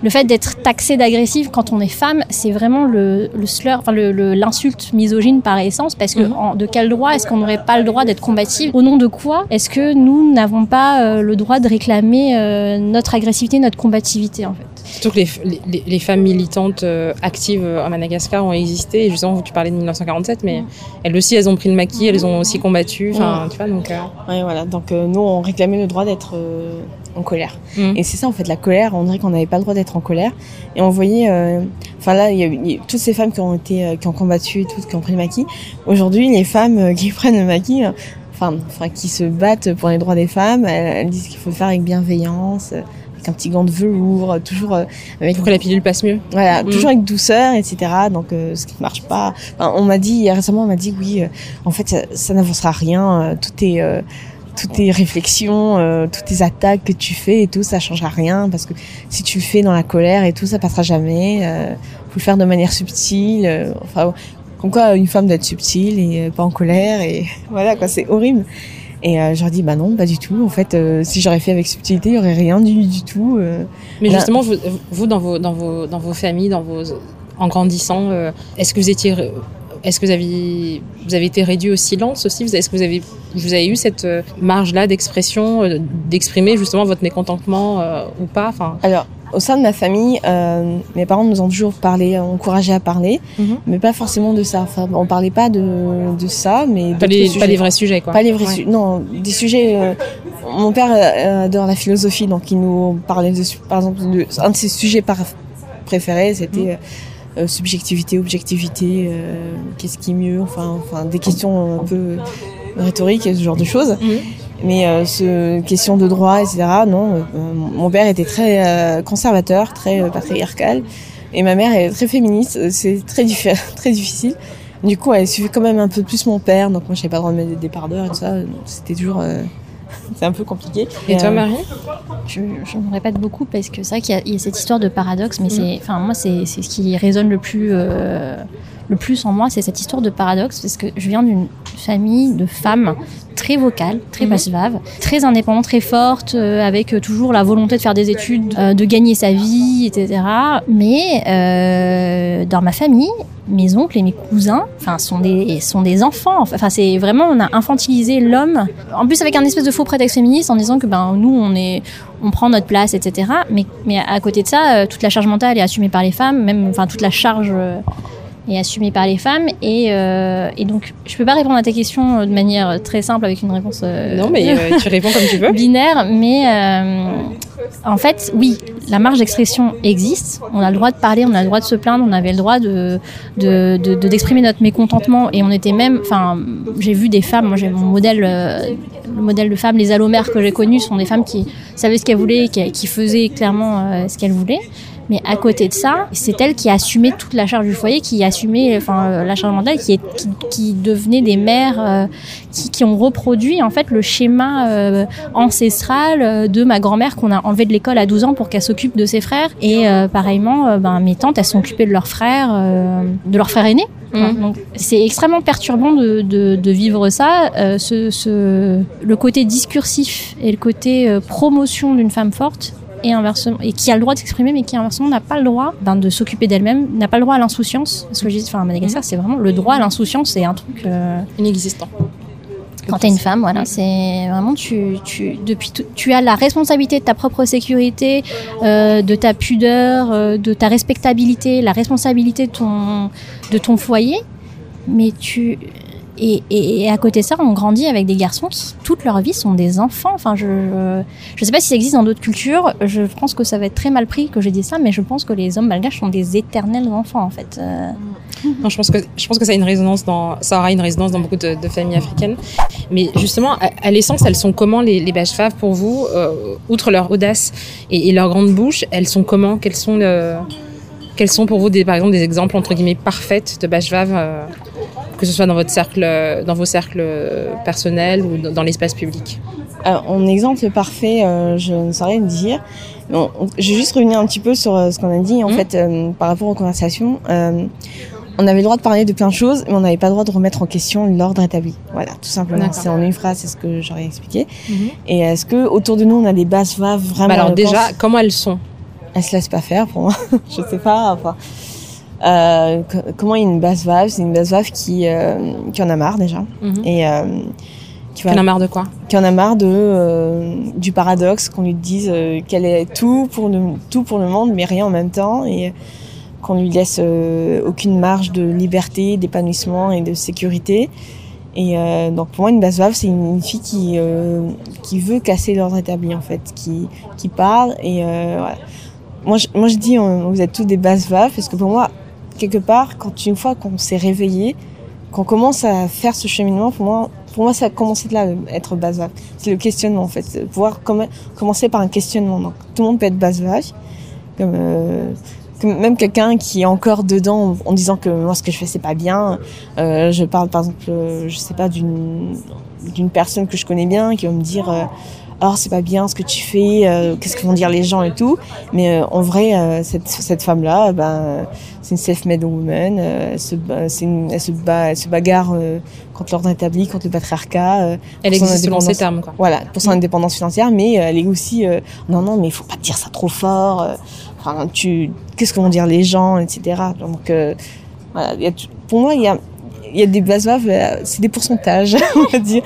le fait d'être taxée d'agressive quand on est femme, c'est vraiment le, le slur, enfin l'insulte misogyne par essence, parce que
Mhm.
en- de quel droit est-ce qu'on n'aurait pas le droit d'être combative? Au nom de quoi est-ce que nous n'avons pas euh, le droit de réclamer euh, notre agressivité, notre combativité en fait?
Surtout que les, les, les femmes militantes euh, actives euh, à Madagascar ont existé. Et justement, tu parlais de 1947, mais elles aussi, elles ont pris le maquis, elles ont aussi combattu. Enfin, tu vois, donc. euh,
Ouais, voilà. Donc euh, nous, on réclamait le droit d'être euh, en colère.
Mhm.
Et c'est ça en fait la colère. On dirait qu'on n'avait pas le droit d'être en colère. Et on voyait, euh, enfin là, il y a, eu- toutes ces femmes qui ont été, euh, qui ont combattu et toutes, qui ont pris le maquis. Aujourd'hui, les femmes euh, qui prennent le maquis, euh, enfin, enfin, qui se battent pour les droits des femmes, elles, elles disent qu'il faut le faire avec bienveillance. Avec un petit gant de velours, euh, toujours euh, avec
pour que la pilule passe mieux.
voilà,
Mhm.
toujours avec douceur, etc. Donc, euh, ce qui marche pas. Enfin, on m'a dit récemment, on m'a dit oui. en fait, ça, ça n'avancera rien. tout est toutes tes réflexions, euh, toutes tes attaques que tu fais et tout, ça changera rien parce que si tu le fais dans la colère et tout, ça passera jamais. Euh, faut le faire de manière subtile. euh, enfin, comme quoi une femme doit être subtile et pas en colère et voilà quoi, c'est horrible. Et euh, je leur dis bah non, pas du tout. En fait, euh, si j'aurais fait avec subtilité, il y aurait rien du, du tout. euh.
Mais
Là-
justement, vous, vous, dans vos, dans vos, dans vos familles, dans vos, en grandissant, euh, est-ce que vous étiez, est-ce que vous avez, vous avez été réduit au silence aussi? Est-ce que vous avez, vous avez eu cette euh, marge-là d'expression, euh, d'exprimer justement votre mécontentement euh, ou pas? Enfin,
Alors, au sein de ma famille, euh, mes parents nous ont toujours parlé, encouragé à parler,
Mhm.
mais pas forcément de ça. Enfin, on parlait pas de, de ça, mais
pas les,
sujets.
pas les vrais sujets, quoi.
Pas les vrais
Ouais.
sujets. Non, des sujets. euh, mon père euh, adore la philosophie, donc il nous parlait de, par exemple, de, un de ses sujets préférés, c'était euh, subjectivité, objectivité, qu'est-ce qui est mieux, enfin, enfin, des questions un peu rhétoriques et ce genre de choses.
Mhm.
Mais euh, ce question de droit, etc. Non, euh, mon père était très euh, conservateur, très euh, patriarcal, et ma mère est très féministe. Euh, C'est très très difficile. Du coup, elle suivait quand même un peu plus mon père. Donc moi, j'avais pas le droit de mettre des débardeurs et tout ça. C'était toujours, euh, c'est un peu compliqué.
Et toi,
euh,
Marie?
Je, je me répète beaucoup parce que c'est vrai qu'il y, a- il y a cette histoire de paradoxe,
Mm.
mais c'est, enfin moi c'est, c'est ce qui résonne le plus, euh, le plus en moi, c'est cette histoire de paradoxe parce que je viens d'une famille de femmes très vocales, très passives, très indépendantes, très fortes, euh, avec euh, toujours la volonté de faire des études, euh, de gagner sa vie, etc. Mais euh, dans ma famille, mes oncles et mes cousins, enfin, sont des sont des enfants. Enfin, c'est vraiment on a infantilisé l'homme. En plus, avec un espèce de faux prétexte féministe en disant que ben nous on est on prend notre place, etc. Mais mais à côté de ça, toute la charge mentale est assumée par les femmes, même enfin toute la charge euh, est assumée par les femmes. Et euh, et donc je peux pas répondre à tes questions euh, de manière très simple avec une réponse. euh,
Non, mais euh, tu réponds comme tu veux.
binaire, mais euh, en fait, oui, la marge d'expression existe. On a le droit de parler, on a le droit de se plaindre, on avait le droit de d'exprimer de, notre mécontentement. Et on était même, enfin, j'ai vu des femmes. Moi, j'ai mon modèle, euh, le modèle de femmes, les allomères que j'ai connues sont des femmes qui savaient ce qu'elles voulaient, qui, qui faisaient clairement euh, ce qu'elles voulaient. Mais à côté de ça, c'est elle qui a assumé toute la charge du foyer, qui a assumé enfin, euh, la charge mentale, qui, est, qui, qui devenait des mères euh, qui, qui, ont reproduit en fait le schéma euh, ancestral de ma grand-mère qu'on a enlevé de l'école à 12 ans pour qu'elle s'occupe de ses frères. Et pareillement, ben, mes tantes, elles sont occupées de leurs frères, de leurs frères aînés. Mmh. Donc c'est extrêmement perturbant de, de, de vivre ça. ce, ce, le côté discursif et le côté promotion d'une femme forte et inversement et qui a le droit de s'exprimer mais qui inversement n'a pas le droit ben, de s'occuper d'elle-même n'a pas le droit à l'insouciance. Parce que je dis enfin à Madagascar c'est vraiment le droit à l'insouciance c'est un truc euh...
inexistant.
Quand t'es une femme, voilà, c'est vraiment tu, tu depuis tu as la responsabilité de ta propre sécurité, euh, de ta pudeur, euh, de ta respectabilité, la responsabilité de ton de ton foyer, mais tu et, à côté de ça, on grandit avec des garçons qui, toute leur vie, sont des enfants. Enfin, je ne je sais pas si ça existe dans d'autres cultures. Je pense que ça va être très mal pris que j'ai dit ça, mais je pense que les hommes malgaches sont des éternels enfants, en fait. Euh...
Non, je pense que je pense que ça a une résonance dans ça aura une résonance dans beaucoup de, familles africaines. Mais justement, à, l'essence, elles sont comment les, les pour vous, euh, outre leur audace et, leur grande bouche, elles sont comment? Quelles sont le quels sont pour vous des, par exemple des exemples entre guillemets parfaites de faves euh, que ce soit dans votre cercle, dans vos cercles personnels ou dans l'espace public
Alors, En exemple parfait, euh, je ne saurais le dire. Bon, je vais juste revenir un petit peu sur euh, ce qu'on a dit en mmh. fait euh, par rapport aux conversations. Euh, on avait le droit de parler de plein de choses, mais on n'avait pas le droit de remettre en question l'ordre établi. Voilà, tout simplement. C'est en une phrase, c'est ce que j'aurais expliqué. Mmh. Et est-ce que autour de nous, on a des bases vraiment
bah Alors déjà, comment elles sont?
Elles se laissent pas faire pour moi. je sais pas. Enfin, euh, comment une basse valve C'est une basse valve qui, euh, qui en a marre déjà.
Mhm.
Mm -hmm. Et euh,
qui, en a marre de quoi?
Qui en a marre de du paradoxe qu'on lui dise qu'elle est tout pour le tout pour le monde, mais rien en même temps, et qu'on lui laisse aucune marge de liberté, d'épanouissement et de sécurité. Et donc pour moi, une basse valve, c'est une, une, fille qui qui veut casser l'ordre établi en fait, qui qui parle et voilà. Moi je, moi je dis, on, vous êtes tous des basses valves parce que pour moi, quelque part, quand une fois qu'on s'est réveillé, qu'on commence à faire ce cheminement, pour moi, pour moi, ça a commencé de là, être basse vague. C'est le questionnement, en fait. Pouvoir com commencer par un questionnement. Donc, tout le monde peut être basse vague. Euh, comme même quelqu'un qui est encore dedans en, disant que moi, ce que je fais, c'est pas bien. Euh, je parle, par exemple, euh, je sais pas, d'une d'une personne que je connais bien qui va me dire euh, oh c'est pas bien ce que tu fais euh, qu'est-ce que vont dire les gens et tout. Mais euh, en vrai euh, cette, cette femme là ben c'est une self-made woman elle se une, elle se bat elle se bagarre contre l'ordre établi contre le patriarcat
elle existe selon ces termes quoi.
Voilà pour son indépendance financière mais elle est aussi non non mais il faut pas dire ça trop fort enfin tu qu'est-ce que vont dire les gens etc donc voilà, y a, pour moi il y a il y a des bases c'est des pourcentages, on va dire.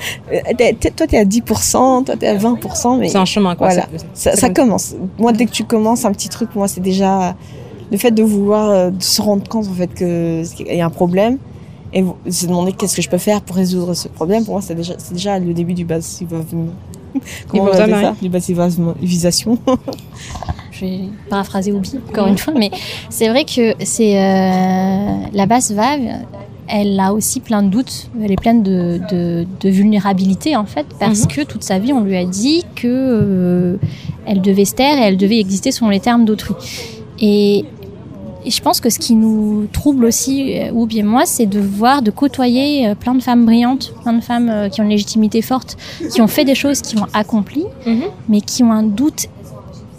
Toi, tu es à 10%, toi, tu es à 20%. mais
C'est un chemin, quoi.
Voilà. Ça, ça commence. Moi, dès que tu commences un petit truc, moi, c'est déjà le fait de vouloir de se rendre compte, en fait, qu'il y a un problème et se demander qu'est-ce que je peux faire pour résoudre ce problème. Pour moi, c'est déjà, déjà le début du basivisme.
Comment on va dire ça
Du basivisation.
je vais paraphraser Oubi encore une fois, mais c'est vrai que c'est euh, la base VAV, elle a aussi plein de doutes, elle est pleine de, de, de vulnérabilité en fait, parce mmh. que toute sa vie on lui a dit que euh, elle devait se taire et elle devait exister selon les termes d'autrui. Et, et, je pense que ce qui nous trouble aussi, ou bien moi, c'est de voir, de côtoyer euh, plein de femmes brillantes, plein de femmes euh, qui ont une légitimité forte, qui ont fait des choses, qui ont accompli, mmh. mais qui ont un doute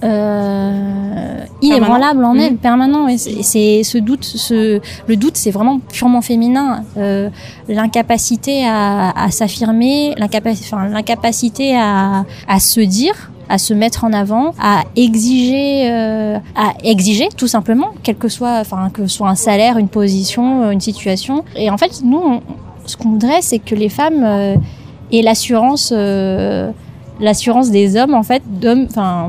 euh, inébranlable en mmh. elle, permanent. Et c'est ce doute, ce, le doute, c'est vraiment purement féminin. Euh, l'incapacité à, à s'affirmer, l'incapacité à, à se dire à se mettre en avant, à exiger, euh, à exiger tout simplement, quel que soit, enfin que ce soit un salaire, une position, une situation. Et en fait, nous, on, ce qu'on voudrait, c'est que les femmes euh, aient l'assurance, euh, l'assurance des hommes, en fait, d'hommes, enfin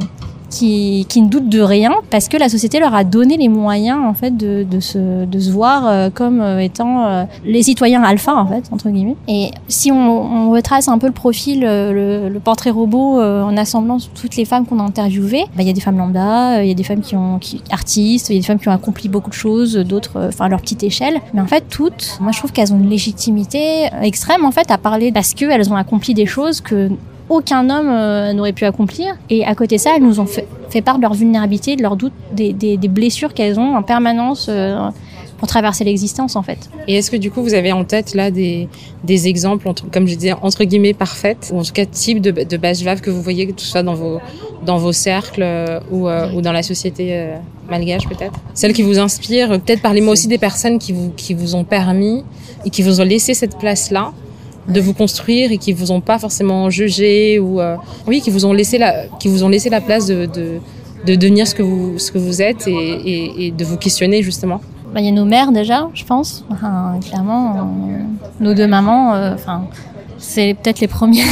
qui, ne doutent de rien parce que la société leur a donné les moyens en fait de, se, voir euh, comme euh, étant euh, les citoyens alpha en fait entre guillemets. Et si on, retrace un peu le profil, le, le portrait robot en assemblant toutes les femmes qu'on a interviewées, bah, il y a des femmes lambda, il y a des femmes qui ont qui, artistes, il y a des femmes qui ont accompli beaucoup de choses, d'autres enfin à leur petite échelle. Mais en fait toutes, moi je trouve qu'elles ont une légitimité extrême en fait à parler parce qu'elles ont accompli des choses que aucun homme euh, n'aurait pu accomplir. Et à côté de ça, elles nous ont fait, fait part de leur vulnérabilité, de leurs doutes, des, des, des blessures qu'elles ont en permanence euh, pour traverser l'existence en fait.
Et est-ce que du coup vous avez en tête là des, des exemples, entre, comme je disais, entre guillemets parfaites, ou en tout cas type de, de base que vous voyez tout ça dans vos, dans vos cercles euh, ou, euh, ou dans la société euh, malgache peut-être? Celles qui vous inspirent, peut-être parlez-moi aussi des personnes qui vous, qui vous ont permis et qui vous ont laissé cette place-là de vous construire et qui vous ont pas forcément jugé ou euh, oui qui vous ont laissé la qui vous ont laissé la place de, de, de devenir ce que vous ce que vous êtes et, et, de vous questionner justement.
Il y a nos mères déjà je pense. Enfin, clairement nos deux mamans enfin euh, c'est peut-être les premières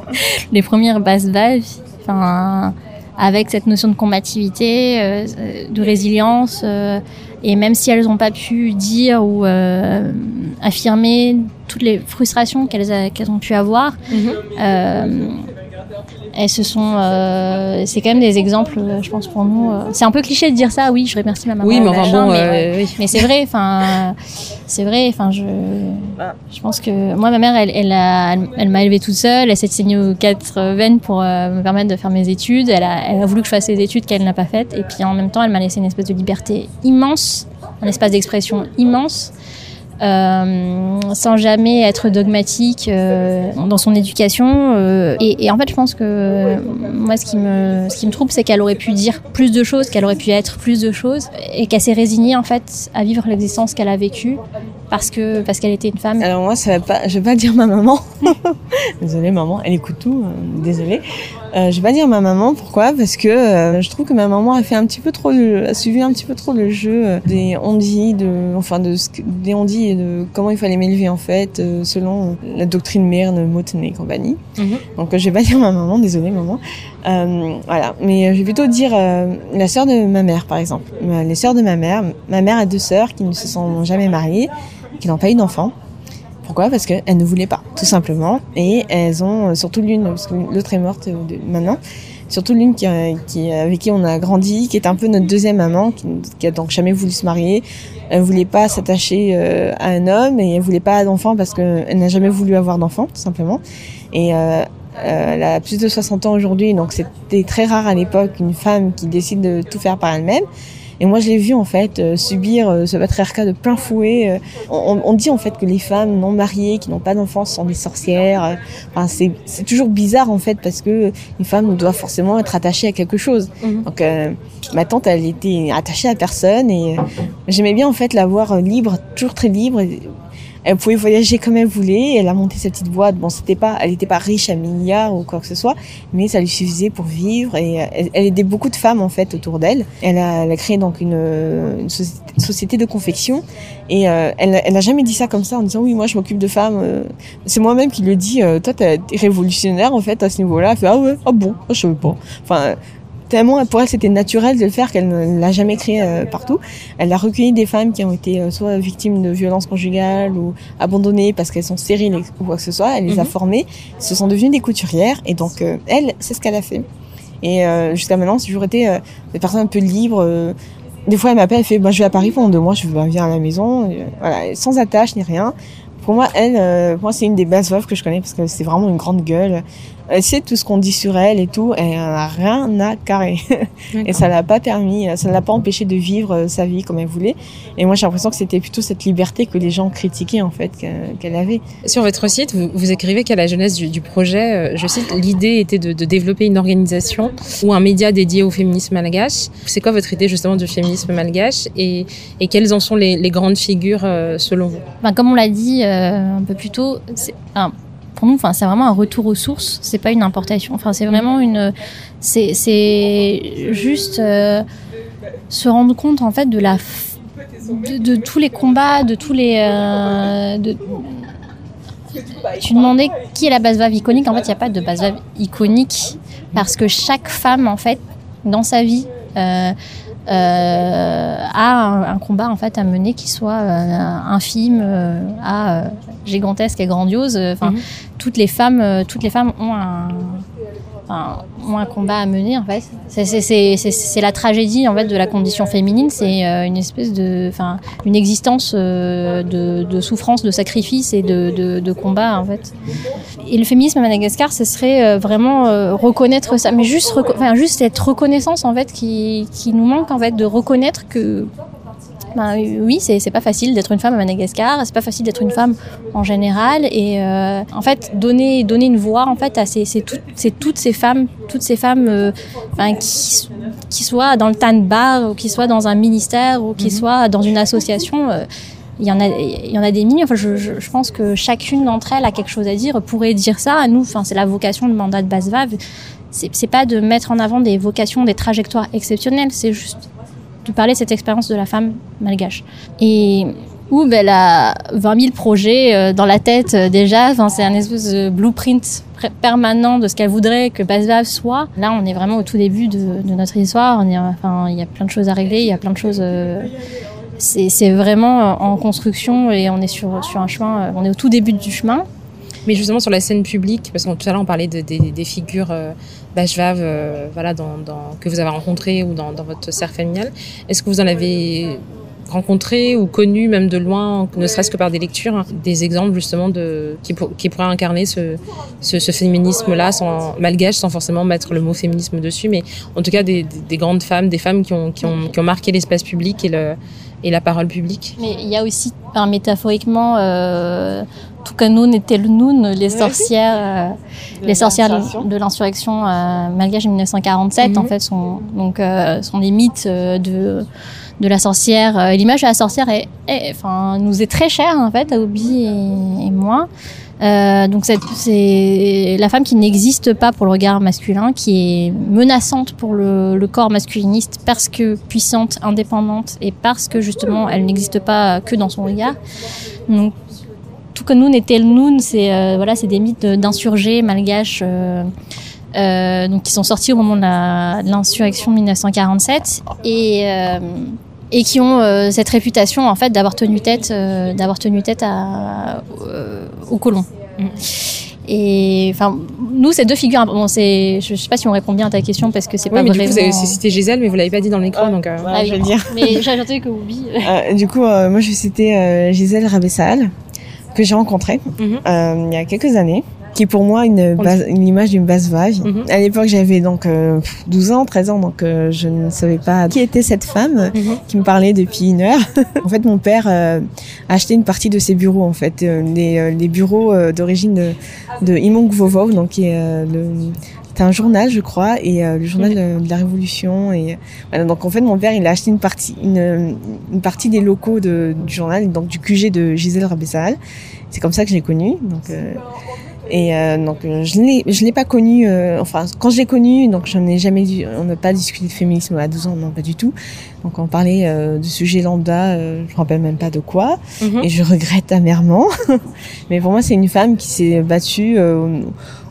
les premières bases vagues enfin avec cette notion de combativité euh, de résilience et même si elles n'ont pas pu dire ou affirmer toutes les frustrations qu'elles qu ont pu avoir, mm -hmm. euh, elles se sont. Euh, c'est quand même des exemples, je pense pour nous. C'est un peu cliché de dire ça. Oui, je remercie ma maman.
Oui, mais enfin bon,
mais,
euh, oui.
mais c'est vrai. Enfin, c'est vrai. Enfin, je, je pense que moi, ma mère, elle, elle, a, elle, m'a élevée toute seule. Elle s'est saignée aux quatre veines pour euh, me permettre de faire mes études. Elle a, elle a voulu que je fasse les études qu'elle n'a pas faites. Et puis en même temps, elle m'a laissé une espèce de liberté immense, un espace d'expression immense. Euh, sans jamais être dogmatique euh, dans son éducation. Euh, et, et, en fait, je pense que moi, ce qui me, ce qui me trouble, c'est qu'elle aurait pu dire plus de choses, qu'elle aurait pu être plus de choses, et qu'elle s'est résignée en fait à vivre l'existence qu'elle a vécue parce que parce qu'elle était une femme.
Alors moi, ça va pas, je vais pas dire ma maman. désolée maman, elle écoute tout. Euh, désolée. Euh, je vais pas dire ma maman. Pourquoi? Parce que euh, je trouve que ma maman a fait un petit peu trop, le, a suivi un petit peu trop le jeu des ondits, de, enfin de des ondits et de comment il fallait m'élever en fait, euh, selon la doctrine Merne, Moten et compagnie. Mm -hmm. Donc je vais pas dire ma maman. Désolée maman. Euh, voilà. Mais je vais plutôt dire la sœur de ma mère, par exemple. Les sœurs de ma mère. Ma mère a deux sœurs qui ne se sont jamais mariées qui n'ont pas eu d'enfants. Pourquoi Parce qu'elles ne voulaient pas, tout simplement. Et elles ont, surtout l'une, parce que l'autre est morte de, maintenant, surtout l'une qui, qui, avec qui on a grandi, qui est un peu notre deuxième maman, qui, qui a donc jamais voulu se marier. Elle voulait pas s'attacher euh, à un homme et elle voulait pas d'enfants parce qu'elle n'a jamais voulu avoir d'enfants, tout simplement. Et euh, elle a plus de 60 ans aujourd'hui, donc c'était très rare à l'époque une femme qui décide de tout faire par elle-même. Et moi, je l'ai vu en fait euh, subir euh, ce patriarcat de plein fouet. Euh, on, on, dit en fait que les femmes non mariées, qui n'ont pas d'enfants, sont des sorcières. Enfin, c'est toujours bizarre en fait parce que une femme doit forcément être attachée à quelque chose. -hmm. Donc, euh, ma tante, elle était attachée à personne et j'aimais bien en fait la voir libre, toujours très libre. Et, elle pouvait voyager comme elle voulait. Elle a monté sa petite boîte. Bon, c'était pas, elle n'était pas riche à milliards ou quoi que ce soit, mais ça lui suffisait pour vivre. Et elle, elle aidait beaucoup de femmes en fait autour d'elle. Elle a, créé donc une, société, de confection. Et euh, elle, elle a jamais dit ça comme ça en disant oui, moi je m'occupe de femmes. C'est moi-même qui le dis. Euh, toi, t'es révolutionnaire en fait à ce niveau-là. Ah ouais, ah bon, ah, je savais pas. Enfin tellement pour elle c'était naturel de le faire qu'elle ne l'a jamais créé euh, partout. Elle a recueilli des femmes qui ont été euh, soit victimes de violences conjugales ou abandonnées parce qu'elles sont stériles ou quoi que ce soit. Elle les mm -hmm. a formées, ce sont devenues des couturières et donc euh, elle, c'est ce qu'elle a fait. Et jusqu'à maintenant, c'est toujours été des personnes un peu libres. des fois, elle m'appelle, elle fait bah, Je vais à Paris pendant deux mois, je viens à la maison, et, voilà, sans attache ni rien. Pour moi, elle, moi, c'est une des belles veuves que je connais parce que c'est vraiment une grande gueule elle sait tout ce qu'on dit sur elle et tout, et elle n'a rien à carrer. et ça l'a pas permis, ça ne l'a pas empêché de vivre sa vie comme elle voulait. Et moi, j'ai l'impression que c'était plutôt cette liberté que les gens critiquaient, en fait, qu'elle qu avait.
Sur votre site, vous, vous écrivez qu'à la jeunesse du, du, projet, je cite, l'idée était de, de, développer une organisation ou un média dédié au féminisme malgache. C'est quoi votre idée, justement, du féminisme malgache et, et quelles en sont les, les grandes figures, selon vous?
Ben, Comme on l'a dit euh, un peu plus tôt, c'est pour nous, enfin, c'est vraiment un retour aux sources. C'est pas une importation. Enfin, c'est vraiment une. C'est juste euh, se rendre compte en fait de la de, tous les combats, de tous les. Euh. Tu demandais qui est la base vave iconique. En fait, il n'y a pas de base vave iconique parce que chaque femme, en fait, dans sa vie euh, euh, a un, un combat en fait à mener qui soit euh, infime euh, à euh, gigantesque et grandiose. Enfin,
Mhm.
toutes les femmes, euh, toutes les femmes ont un enfin, un combat à mener en fait. C'est- la tragédie en fait de la condition féminine. C'est euh, une espèce de, enfin, une existence euh, de, souffrance, de sacrifice et de, de, combat en fait. Et le féminisme à Madagascar, ce serait euh, vraiment reconnaître ça, mais juste, enfin, juste cette reconnaissance en fait qui, qui nous manque en fait de reconnaître que ben, oui, c'est pas facile d'être une femme à Madagascar, c'est pas facile d'être une femme en général, et euh, en fait donner donner une voix en fait à ces, ces toutes, ces, toutes ces femmes, toutes ces femmes, euh, qui qui soient dans le tan bar ou qui soient dans un ministère ou qui soient dans une association. euh, il y en a, il y en a des milliers. Enfin, je, je, je pense que chacune d'entre elles a quelque chose à dire, pourrait dire ça. À nous, enfin, c'est la vocation de mandat de Basvav. C'est c'est pas de mettre en avant des vocations, des trajectoires exceptionnelles. C'est juste parler de cette expérience de la femme malgache. Et où ben, elle a 20 000 projets euh, dans la tête euh, déjà. C'est un espèce de blueprint pr- permanent de ce qu'elle voudrait que Basvav soit. Là, on est vraiment au tout début de, notre histoire. Enfin, il y a plein de choses à régler, il y a plein de choses. euh, c'est vraiment en construction et on est sur, un chemin. On est au tout début du chemin.
Mais justement sur la scène publique, parce que tout à l'heure on parlait de- des, figures Bashvav, euh, voilà, dans, que vous avez rencontrées ou dans, votre cercle familial. Est-ce que vous en avez rencontré ou connu même de loin, ne serait-ce que par des lectures, hein, des exemples justement de qui, pour- pourraient incarner ce, féminisme-là, sans malgache, sans forcément mettre le mot féminisme dessus, mais en tout cas des, des- des grandes femmes, des femmes qui ont, qui ont, qui ont marqué l'espace public et, le, et la parole publique?
Mais il y a aussi, enfin, métaphoriquement, euh, Tukanoun et Telnoun, les sorcières, euh, les sorcières de l'insurrection euh, malgache de 1947,
Mhm.
en fait, sont donc euh, sont des mythes euh, de de la sorcière. Euh, L'image de la sorcière est, est- enfin, nous est très chère en fait à Obi et, et moi. Euh, donc c'est- c'est la femme qui n'existe pas pour le regard masculin, qui est menaçante pour le, le corps masculiniste parce que puissante, indépendante et parce que justement elle n'existe pas que dans son regard. Donc tout comme nous n'était le Noun, c'est euh, voilà, c'est des mythes d'insurgés malgaches. euh, euh, donc qui sont sortis au moment de l'insurrection de 1947 et euh, et qui ont euh, cette réputation en fait d'avoir tenu tête euh, d'avoir tenu tête à, euh, aux colons.
Mm.
Et enfin, nous, ces deux figures, bon, c'est, je sais pas si on répond bien à ta question parce que c'est
Oui,
pas
mais du
vraiment.
coup vous avez aussi cité Gisèle, mais vous l'avez pas dit dans le micro,
Ah,
donc. euh,
Voilà,
Ah
je
oui.
vais le dire.
Mais j'ai ajouté que.
Euh, du coup, euh, moi, je vais citer euh, Gisèle Rabessal, que j'ai rencontrée
Mhm.
euh, il y a quelques années, qui est pour moi une,
On
base, une image d'une base vague.
Mhm.
À l'époque, j'avais donc euh, 12 ans, 13 ans, donc euh, je ne savais pas qui était cette femme
Mhm.
qui me parlait depuis une heure. en fait, mon père euh, a acheté une partie de ses bureaux, en fait, euh, les, euh, les bureaux euh, d'origine de, de Imong Vovov, donc qui est euh, le c'est un journal, je crois, et euh, le journal euh, de la Révolution. Et voilà, donc en fait, mon père, il a acheté une partie, une, une partie des locaux de, du journal, donc du QG de Gisèle Rabessal. C'est comme ça que je l'ai connue. Donc, euh, et donc je l'ai, je l'ai pas connue. euh, enfin, quand je l'ai connue, donc j'en ai jamais dit. On n'a pas discuté de féminisme à 12 ans, non, pas du tout. Donc on parlait de sujets lambda. Je me rappelle même pas de quoi
Mhm.
et je regrette amèrement. Mais pour moi, c'est une femme qui s'est battue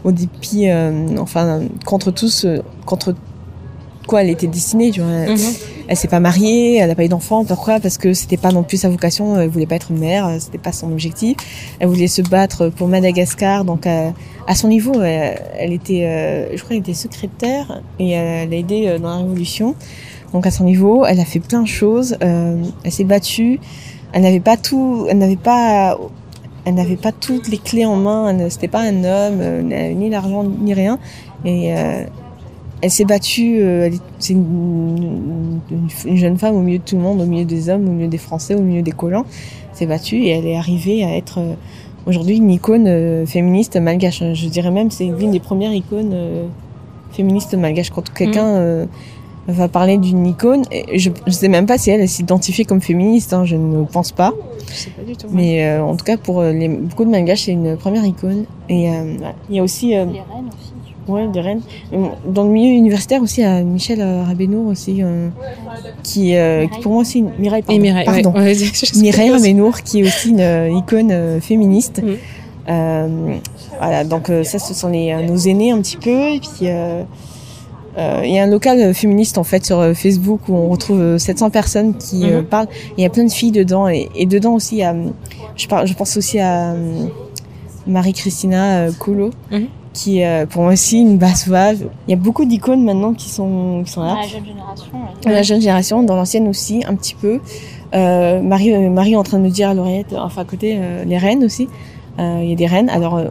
au dépit, euh, enfin, contre tous, euh, contre quoi elle était destinée. Tu vois.
Mhm.
Elle s'est pas mariée, elle n'a pas eu d'enfant. Pourquoi? Parce que c'était pas non plus sa vocation. Elle voulait pas être mère, euh, c'était pas son objectif. Elle voulait se battre pour Madagascar. Donc euh, à son niveau, elle, elle était, euh, je crois, qu'elle était secrétaire et euh, elle a aidé euh, dans la révolution. Donc à son niveau, elle a fait plein de choses. Euh, elle s'est battue. Elle n'avait pas tout. Elle n'avait pas. Elle n'avait pas toutes les clés en main. C'était pas un homme, euh, ni l'argent ni rien. Et euh, elle s'est battue. euh, C'est une, une- une jeune femme au milieu de tout le monde, au milieu des hommes, au milieu des Français, au milieu des colons. Elle s'est battue et elle est arrivée à être aujourd'hui une icône féministe malgache. Je dirais même c'est l'une des premières icônes féministes malgaches. Quand quelqu'un euh, va parler d'une icône, et je ne sais même pas si elle, s'identifie comme féministe. hein, je ne pense pas.
Je sais pas du tout.
Mais euh, en tout cas, pour euh, les, beaucoup de malgaches, c'est une première icône. Et euh, voilà. il y a aussi, euh,
Les reines aussi.
ouais, des reines. Euh, Dans le milieu universitaire aussi, à Michel euh, Rabenour aussi, euh, qui, euh, qui pour moi aussi une Mireille. Pardon,
Et Mireille,
pardon.
ouais,
Mireille Rabenour, qui est aussi une euh, icône euh, féministe. Euh, voilà, donc euh, ça, ce sont les, euh, nos aînés un petit peu. Et puis, Il y a un local féministe en fait sur euh, Facebook où on retrouve euh, 700 personnes qui euh,
Mhm.
parlent. Il y a plein de filles dedans et, et dedans aussi, il y a, je, par- je pense aussi à Marie-Christina euh, Colo.
Mhm.
qui est euh, pour moi aussi une basse vave. Il y a beaucoup d'icônes maintenant qui sont, qui sont là.
Dans la jeune génération.
Dans la jeune génération, dans l'ancienne aussi, un petit peu. Euh, Marie, euh, Marie est en train de me dire à l'oreillette, enfin à côté, euh, les reines aussi. Euh, Il y a des reines. Alors, euh,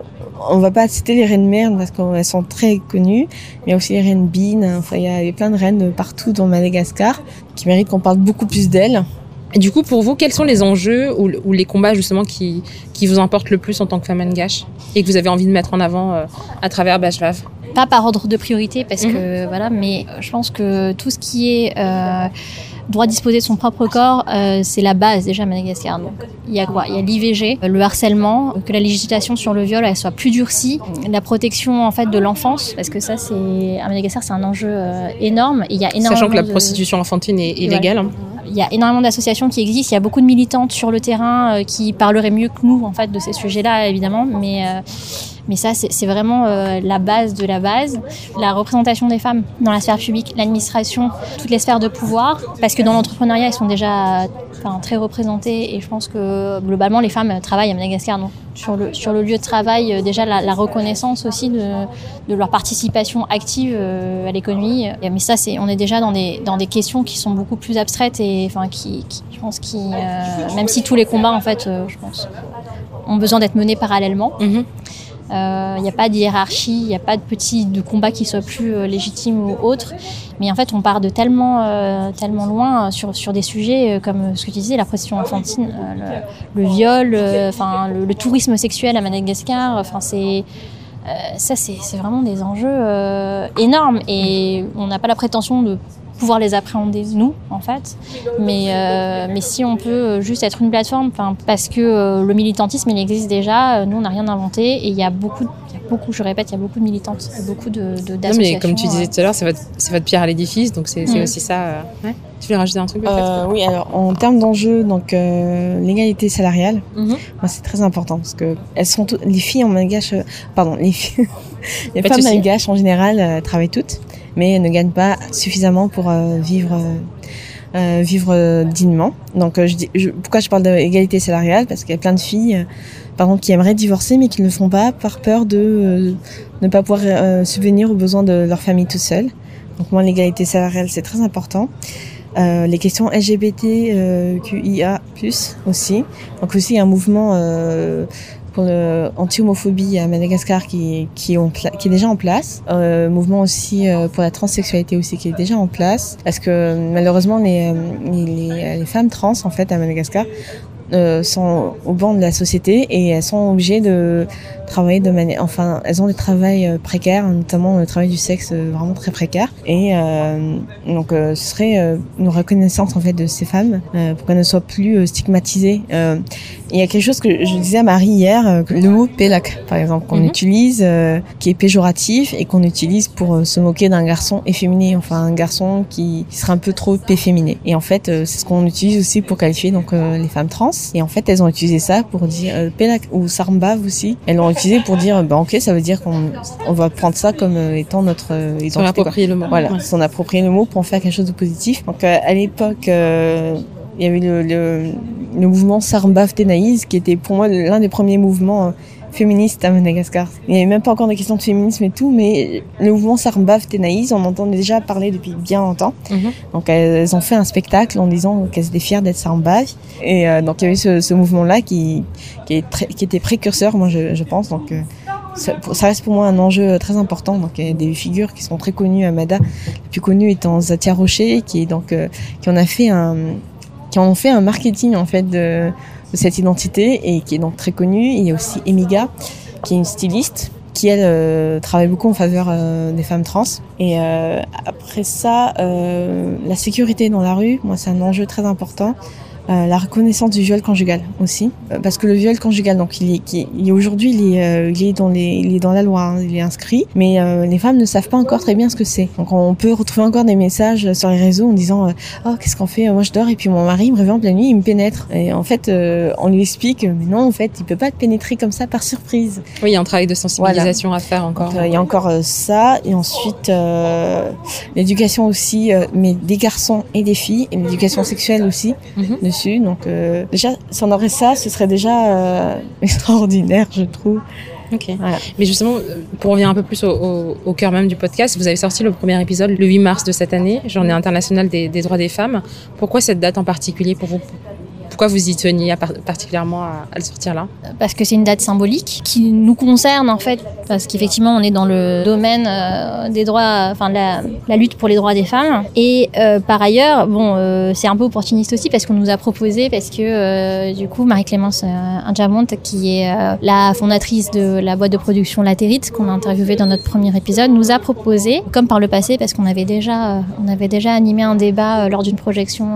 on va pas citer les reines mères parce qu'elles sont très connues, mais il y a aussi les reines Bean. Enfin, il y a, il y a plein de reines partout dans Madagascar qui méritent qu'on parle beaucoup plus d'elles.
Et du coup, pour vous, quels sont les enjeux ou, ou les combats justement qui, qui vous importent le plus en tant que femme Ngash et que vous avez envie de mettre en avant euh, à travers Bashvav
Pas par ordre de priorité, parce
Mhm.
que voilà, mais je pense que tout ce qui est euh, droit de disposer de son propre corps, euh, c'est la base déjà à Madagascar. Donc il y a quoi? Il y a l'IVG, le harcèlement, que la législation sur le viol elle soit plus durcie, la protection en fait de l'enfance, parce que ça c'est à Madagascar c'est un enjeu euh, énorme. Et il y a énormément
Sachant que la
de-
prostitution enfantine est, est
Voilà.
légale. hein.
Il y a énormément d'associations qui existent, il y a beaucoup de militantes sur le terrain euh, qui parleraient mieux que nous en fait de ces sujets-là évidemment, mais euh, mais ça c'est vraiment euh, la base de la base, la représentation des femmes dans la sphère publique, l'administration, toutes les sphères de pouvoir, parce que dans l'entrepreneuriat elles sont déjà très représentées. Et je pense que globalement les femmes travaillent à Madagascar donc sur le sur le lieu de travail déjà la, reconnaissance aussi de leur participation active à l'économie. Mais ça, c'est, on est déjà dans des, dans des questions qui sont beaucoup plus abstraites enfin qui, qui- je pense, qui, euh, même si tous les combats, en fait, euh, je pense, ont besoin d'être menés parallèlement.
Mhm.
Il n'y a pas de hiérarchie, il n'y a pas de petit de combat qui soit plus euh, légitime ou autre. Mais en fait, on part de tellement, euh, tellement loin euh, sur, sur des sujets euh, comme ce que tu disais, la prostitution infantile, euh, le, le viol, euh, enfin le, le tourisme sexuel à Madagascar. Enfin, c'est euh, ça, c'est c'est vraiment des enjeux euh, énormes et on n'a pas la prétention de pouvoir les appréhender nous en fait. Mais euh, si on peut euh, juste être une plateforme parce que euh, le militantisme il existe déjà nous on n'a rien inventé et il y a beaucoup de- beaucoup je répète il y a beaucoup de militantes beaucoup de de-
Non, mais comme tu disais tout à l'heure, c'est votre, c'est votre pierre à l'édifice, donc c'est c'est
Mm.
aussi ça. euh, ouais. Tu voulais rajouter un truc peut-être
Euh, oui, alors en termes d'enjeux, donc euh, l'égalité salariale, moi c'est très important parce que elles sont toutes, les filles en malgache, euh, pardon, les filles, les
de
femmes malgaches en général euh, travaillent toutes, mais elles ne gagnent pas suffisamment pour euh, vivre. Euh, vivre euh, dignement. Donc, euh, pourquoi je parle d'égalité salariale? Parce qu'il y a plein de filles, par qui aimeraient divorcer, mais qui ne le font pas par peur de ne pas pouvoir subvenir aux besoins de leur famille tout seul. Donc, moi, l'égalité salariale, c'est très important. Les questions LGBT, euh, QIA+, aussi. Donc aussi, un mouvement le anti-homophobie à Madagascar qui, qui, est déjà en place. Euh, mouvement aussi euh, pour la transsexualité aussi qui est déjà en place. Parce que malheureusement, les, euh, les, les femmes trans, en fait, à Madagascar, euh, sont au banc de la société et elles sont obligées de travailler de manière, enfin, elles ont des travails euh, précaires, notamment le travail du sexe euh, vraiment très précaire. Et euh, donc, euh, ce serait euh, une reconnaissance en fait de ces femmes euh, pour qu'elles ne soient plus stigmatisées. Euh, il y a quelque chose que je disais à Marie hier, euh, le mot pelak, par exemple, qu'on
Mhm.
utilise, euh, qui est péjoratif et qu'on utilise pour se moquer d'un garçon efféminé, enfin un garçon qui, qui serait un peu trop efféminé. Et en fait, euh, c'est ce qu'on utilise aussi pour qualifier donc euh, les femmes trans. Et en fait, elles ont utilisé ça pour dire euh, pelak ou sarmbav aussi. Elles l'ont utilisé pour dire, bah ok, ça veut dire qu'on on va prendre ça comme euh, étant notre euh,
S'en
identité. quoi.
approprier le mot.
Voilà,
Ouais.
s'en approprier le mot pour en faire quelque chose de positif. Donc euh, à l'époque, euh, il y avait le, le, le mouvement Sarmbav Tenaïs, qui était pour moi l'un des premiers mouvements féministes à Madagascar. Il n'y avait même pas encore de questions de féminisme et tout, mais le mouvement Sarmbav Tenaïs, on entend déjà parler depuis bien longtemps.
Mhm.
Donc elles, ont fait un spectacle en disant qu'elles étaient fières d'être Sarmbav. Et euh, donc il y avait ce, ce mouvement-là qui, qui, est très- qui était précurseur, moi je, je pense. Donc euh, ça, ça reste pour moi un enjeu très important. Donc il y a des figures qui sont très connues à Mada. La plus connue étant Zatia Rocher, qui est donc euh, qui en a fait un qui en ont fait un marketing en fait de, de cette identité et qui est donc très connue. Il y a aussi Emiga, qui est une styliste qui elle euh, travaille beaucoup en faveur euh, des femmes trans. Et euh, après ça, la sécurité dans la rue, moi c'est un enjeu très important euh, la reconnaissance du viol conjugal aussi, euh, parce que le viol conjugal, donc il est, il est aujourd'hui, il est, euh, il est dans les, il est dans la loi, hein, il est inscrit, mais euh, les femmes ne savent pas encore très bien ce que c'est. Donc on peut retrouver encore des messages sur les réseaux en disant, oh qu'est-ce qu'on fait? Moi je dors et puis mon mari me réveille en pleine nuit, il me pénètre. Et en fait, euh, on lui explique, mais non, en fait, il peut pas te pénétrer comme ça par surprise.
Oui, il y a un travail de sensibilisation à faire encore.
Donc, il y a encore euh, ça, et ensuite euh, l'éducation aussi, euh, mais des garçons et des filles, et l'éducation sexuelle aussi
Mhm.
Dessus. Donc euh, déjà, si on aurait ça, ce serait déjà euh, extraordinaire, je trouve.
Ok.
Voilà.
Mais justement, euh, pour revenir un peu plus au, au, au cœur même du podcast, vous avez sorti le premier épisode le 8 mars de cette année, Journée internationale des, des droits des femmes. Pourquoi cette date en particulier pour vous? Pourquoi vous y teniez à par- particulièrement à, à le sortir là?
Parce que c'est une date symbolique qui nous concerne en fait. Parce qu'effectivement on est dans le domaine euh, des droits enfin la, la lutte pour les droits des femmes. Et euh, par ailleurs bon euh, c'est un peu opportuniste aussi parce qu'on nous a proposé parce que euh, du coup Marie-Clémence Injamont qui est la fondatrice de la boîte de production Latérite qu'on a interviewé dans notre premier épisode nous a proposé comme par le passé parce qu'on avait déjà on avait déjà animé un débat lors d'une projection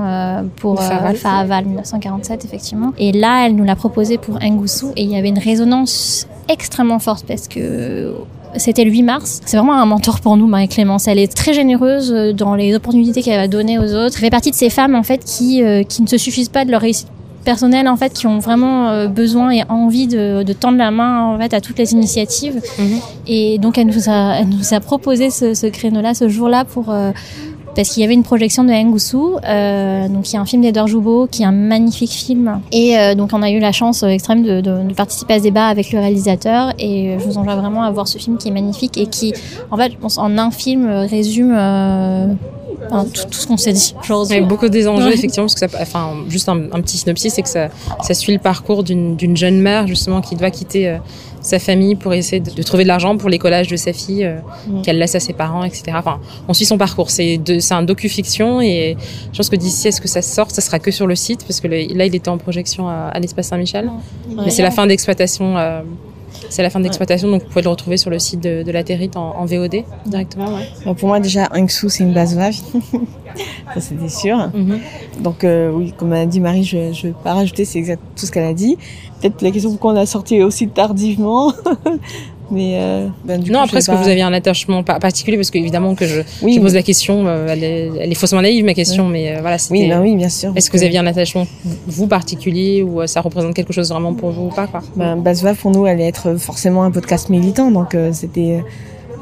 pour
Faval.
euh, Faval 1947 effectivement et là elle nous l'a proposé pour Ngusu et il y avait une résonance extrêmement forte parce que c'était le 8 mars. C'est vraiment un mentor pour nous, Marie-Clémence. Elle est très généreuse euh, dans les opportunités qu'elle va donner aux autres. Elle fait partie de ces femmes, en fait, qui, euh, qui ne se suffisent pas de leur réussite personnelle, en fait, qui ont vraiment euh, besoin et envie de, de tendre la main, en fait, à toutes les initiatives.
Mhm.
Et donc, elle nous a, elle nous a proposé ce, ce créneau-là, ce jour-là, pour... euh, parce qu'il y avait une projection de Ngusu, euh, donc il y a un film d'Edouard Joubeau qui est un magnifique film. Et euh, donc on a eu la chance euh, extrême de, de, de participer à ce débat avec le réalisateur. Et euh, je vous enjoins vraiment à voir ce film qui est magnifique et qui, en fait, je pense, en un film résume euh, enfin, tout, tout ce qu'on s'est dit. Genre,
Avec beaucoup des enjeux,
Ouais.
effectivement, parce que ça, enfin, juste un, un petit synopsis, c'est que ça, ça suit le parcours d'une d'une jeune mère, justement, qui doit quitter euh, sa famille pour essayer de, de trouver de l'argent pour l'écolage de sa fille, euh,
Mm.
qu'elle laisse à ses parents, etc. Enfin, on suit son parcours. C'est un docu-fiction et je pense que d'ici à ce que ça sorte, ça sera que sur le site, parce que le- là, il était en projection à, à l'espace Saint-Michel. Mais c'est la fin d'exploitation. euh, c'est la fin d'exploitation, donc vous pouvez le retrouver sur le site de, de la Territe en, en VOD directement. Ouais.
Bon, pour moi, déjà, Angsu, c'est une base vave. ça, c'était sûr.
Mhm.
Donc, euh, oui, comme a dit Marie, je ne vais pas rajouter, c'est exact tout ce qu'elle a dit. Peut-être la question pourquoi on l'a sorti aussi tardivement. Mais euh, ben, du
non,
coup,
après, est-ce que vous aviez un attachement pa- particulier? Parce qu'évidemment que je,
Oui,
je pose la question, euh, elle, est, elle est faussement naïve, ma question, mais euh, voilà, c'était...
oui, ben oui, bien sûr.
Est-ce que vous aviez un attachement, vous, particulier, ou ça représente quelque chose vraiment pour vous ou pas quoi?
Ben, Basva, pour nous, allait être forcément un podcast militant, donc euh, c'était, euh,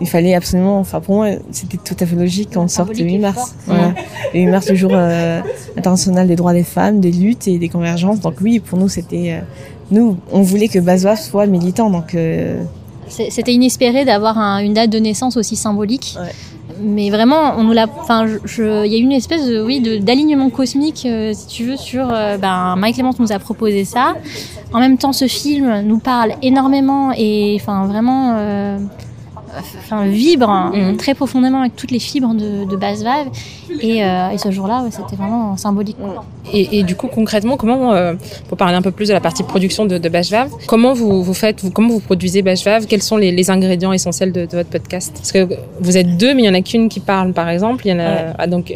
il fallait absolument, enfin pour moi, c'était tout à fait logique qu'on sorte le
symbolique
8
est
mars. Voilà. Le 8 mars, le jour euh, international des droits des femmes, des luttes et des convergences. Donc oui, pour nous, c'était, euh, nous, on voulait que Basva soit militant, donc euh,
C'était inespéré d'avoir un- une date de naissance aussi symbolique.
Ouais.
Mais vraiment, on nous l'a. Enfin, il y a eu une espèce de, oui, d'alignement cosmique, euh, si tu veux, sur. euh, ben, Mike Clément nous a proposé ça. En même temps, ce film nous parle énormément et, enfin, vraiment, enfin, vibre hein,
Mhm.
très profondément avec toutes les fibres de, de Basse Vave. Et, euh, et ce jour-là, ouais, c'était vraiment symbolique. quoi.
et, et du coup, concrètement, comment, euh, pour parler un peu plus de la partie production de, de Bachevave, comment vous, vous faites, vous, comment vous produisez Bachevave Quels sont les, les ingrédients essentiels de, de votre podcast? Parce que vous êtes deux, mais il y en a qu'une qui parle, par exemple. Il y en a,
Ouais.
ah, donc,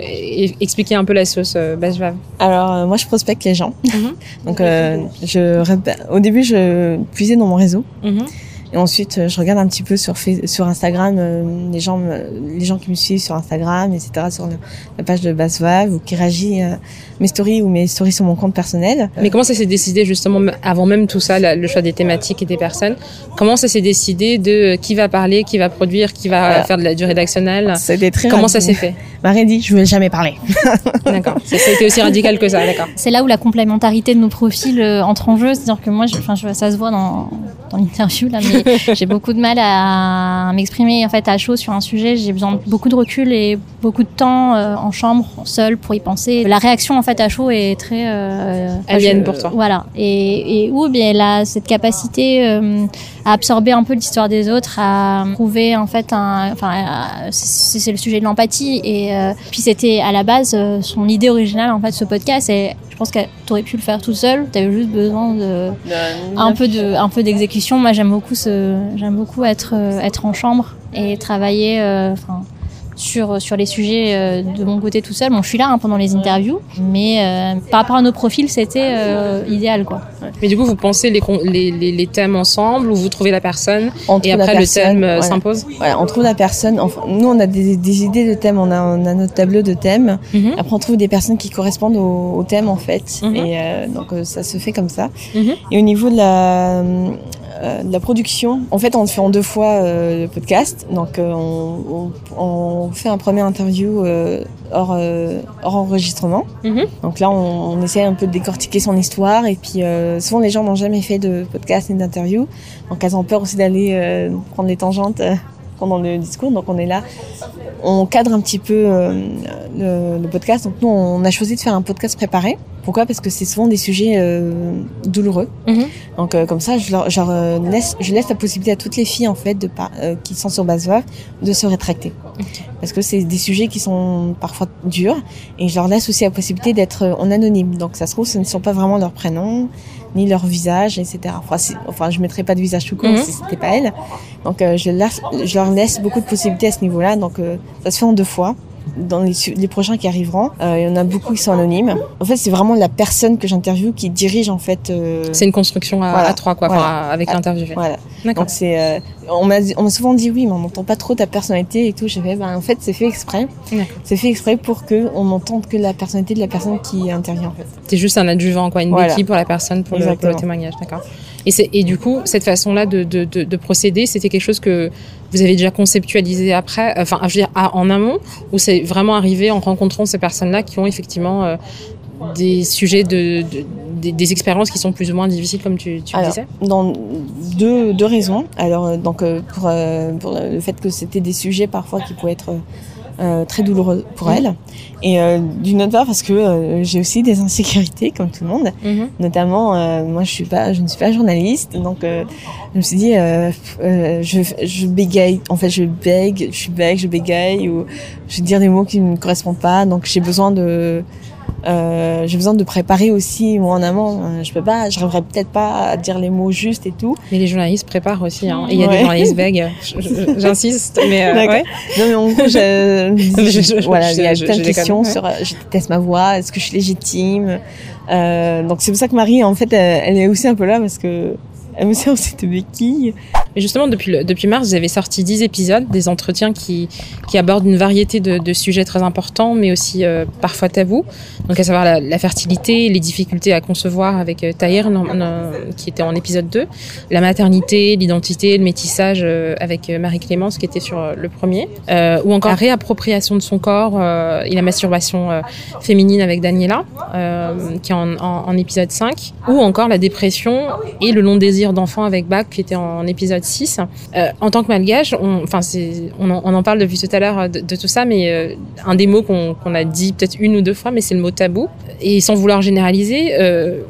expliquez un peu la sauce euh, Bachevave.
Alors, euh, moi, je prospecte les gens.
Mhm.
Donc, euh, je, au début, je puisais dans mon réseau.
Mhm.
Et ensuite, euh, je regarde un petit peu sur, sur Instagram, euh, les, gens, les gens qui me suivent sur Instagram, etc., sur le- la page de Basse ou qui réagissent euh, mes stories ou mes stories sur mon compte personnel.
Mais comment ça s'est décidé justement avant même tout ça, la- le choix des thématiques et des personnes Comment ça s'est décidé de qui va parler, qui va produire, qui va
Voilà.
faire de la du rédactionnel
C'était très
Comment ça s'est fait?
Marie dit, je vais jamais parler.
D'accord. Ça, ça a été aussi radical que ça, d'accord.
C'est là où la complémentarité de nos profils euh, entre en jeu. C'est-à-dire que moi, je- enfin, je- ça se voit dans, dans l'interview là, mais j'ai beaucoup de mal à m'exprimer en fait à chaud sur un sujet. J'ai besoin de beaucoup de recul et beaucoup de temps euh, en chambre, seul, pour y penser. La réaction en fait à chaud est très euh,
Alien
je-
pour toi.
Voilà. Et, et où bien elle a cette capacité euh, à absorber un peu l'histoire des autres, à trouver en fait un, enfin, c'est le sujet de l'empathie et euh, puis c'était à la base euh, son idée originale en fait ce podcast et je pense que t'aurais pu le faire tout seul, t'avais juste besoin de un peu de un peu d'exécution. Moi j'aime beaucoup ce j'aime beaucoup être euh, être en chambre et travailler euh, enfin sur sur les sujets euh, de mon côté tout seul. Bon, je suis là hein, pendant les interviews, mais euh, par rapport à nos profils, c'était euh, idéal quoi.
Mais du coup, vous pensez les, les, les, les thèmes ensemble ou vous trouvez la personne
On
et après le thème
voilà.
s'impose
Voilà, on trouve la personne. Enfin, nous, on a des, des idées de thèmes. On a, on a notre tableau de thèmes.
Mhm.
Après, on trouve des personnes qui correspondent au, au thème en fait.
Mhm.
Et euh, donc, euh, ça se fait comme ça.
Mhm.
Et au niveau de la, euh, de la production, en fait, on fait en deux fois euh, le podcast. Donc, euh, on, on, on fait un premier interview hors, hors enregistrement.
Mhm.
Donc là, on, on essaie un peu de décortiquer son histoire. Et puis, souvent, les gens n'ont jamais fait de podcast ni d'interview. Donc, elles ont peur aussi d'aller prendre les tangentes pendant le discours. Donc, on est là. On cadre un petit peu le, le podcast. Donc, nous, on a choisi de faire un podcast préparé. Pourquoi? Parce que c'est souvent des sujets euh, douloureux.
Mhm.
Donc, euh, comme ça, je, leur, euh, laisse, je laisse la possibilité à toutes les filles, en fait, de qui sont sur base Veuve, de se rétracter. Parce que c'est des sujets qui sont parfois durs. Et je leur laisse aussi la possibilité d'être en anonyme. Donc, ça se trouve, ce ne sont pas vraiment leurs prénoms, ni leur visage, etc. Enfin, enfin je mettrais pas de visage tout court
Mhm.
si c'était pas elle. Donc, je, leur, je leur laisse beaucoup de possibilités à ce niveau-là. Donc, ça se fait en deux fois. Dans les, prochains qui arriveront, euh, il y en a beaucoup qui sont anonymes. En fait, c'est vraiment la personne que j'interviewe qui dirige en fait. euh,
C'est une construction à,
Voilà.
à trois, quoi,
Voilà.
enfin, avec
Ah,
l'interviewé.
Voilà.
D'accord.
Donc c'est, euh, on m'a, souvent dit oui, mais on n'entend pas trop ta personnalité et tout. J'ai fait, ben en fait, c'est fait exprès. C'est fait exprès pour que on n'entende que la personnalité de la personne qui intervient en fait.
T'es juste un adjuvant, quoi, une béquille pour la personne, pour, le, pour le
Exactement.
témoignage, d'accord. Et, c'est- et du coup, cette façon-là de, de, de, de procéder, c'était quelque chose que vous avez déjà conceptualisé après, enfin, je veux dire, à- en amont, ou c'est vraiment arrivé en rencontrant ces personnes-là qui ont effectivement euh, des sujets de, de- des, des expériences qui sont plus ou moins difficiles, comme tu, tu le
Alors,
disais?
dans deux, deux raisons. Alors euh, donc euh, pour, euh, pour le fait que c'était des sujets parfois qui pouvaient être euh, très douloureux pour elle, et euh, d'une autre part parce que euh, j'ai aussi des insécurités comme tout le monde.
Mhm.
Notamment, euh, moi, je suis pas, je ne suis pas journaliste, donc euh, je me suis dit, euh, euh, je, je bégaye. En fait, je bègue, je bègue, je bégaye, ou je vais dire des mots qui ne me correspondent pas. Donc, j'ai besoin de, euh, j'ai besoin de préparer aussi moi en amont. Euh, Je peux pas, je rêverais peut-être pas à dire les mots justes et tout.
Mais les journalistes préparent aussi, hein. Et il y a des journalistes je- j'insiste, mais euh, ouais.
Non, mais en gros, je, voilà, il y a plein de questions sur, euh, je déteste ma voix, est-ce que je suis légitime? Donc c'est pour ça que Marie, en fait, elle, elle est aussi un peu là parce que elle me sert aussi de béquille.
Mais justement, depuis, le- depuis mars, vous avez sorti 10 épisodes, des entretiens qui, qui abordent une variété de, sujets très importants, mais aussi euh, parfois tabous. Donc, à savoir la, fertilité, les difficultés à concevoir avec euh, qui était en épisode 2, la maternité, l'identité, le métissage euh, avec euh, Marie-Clémence, qui était sur le premier, ou encore la réappropriation de son corps et la masturbation féminine avec Daniela, qui est en, épisode 5, ou encore la dépression et le long désir d'enfant avec Bach, qui était en épisode 6. Euh, en tant que malgache, on, enfin, en, on en parle depuis tout à l'heure euh, de, tout ça, mais euh, un des mots qu'on, a dit peut-être une ou deux fois, mais c'est le mot tabou. Et sans vouloir généraliser,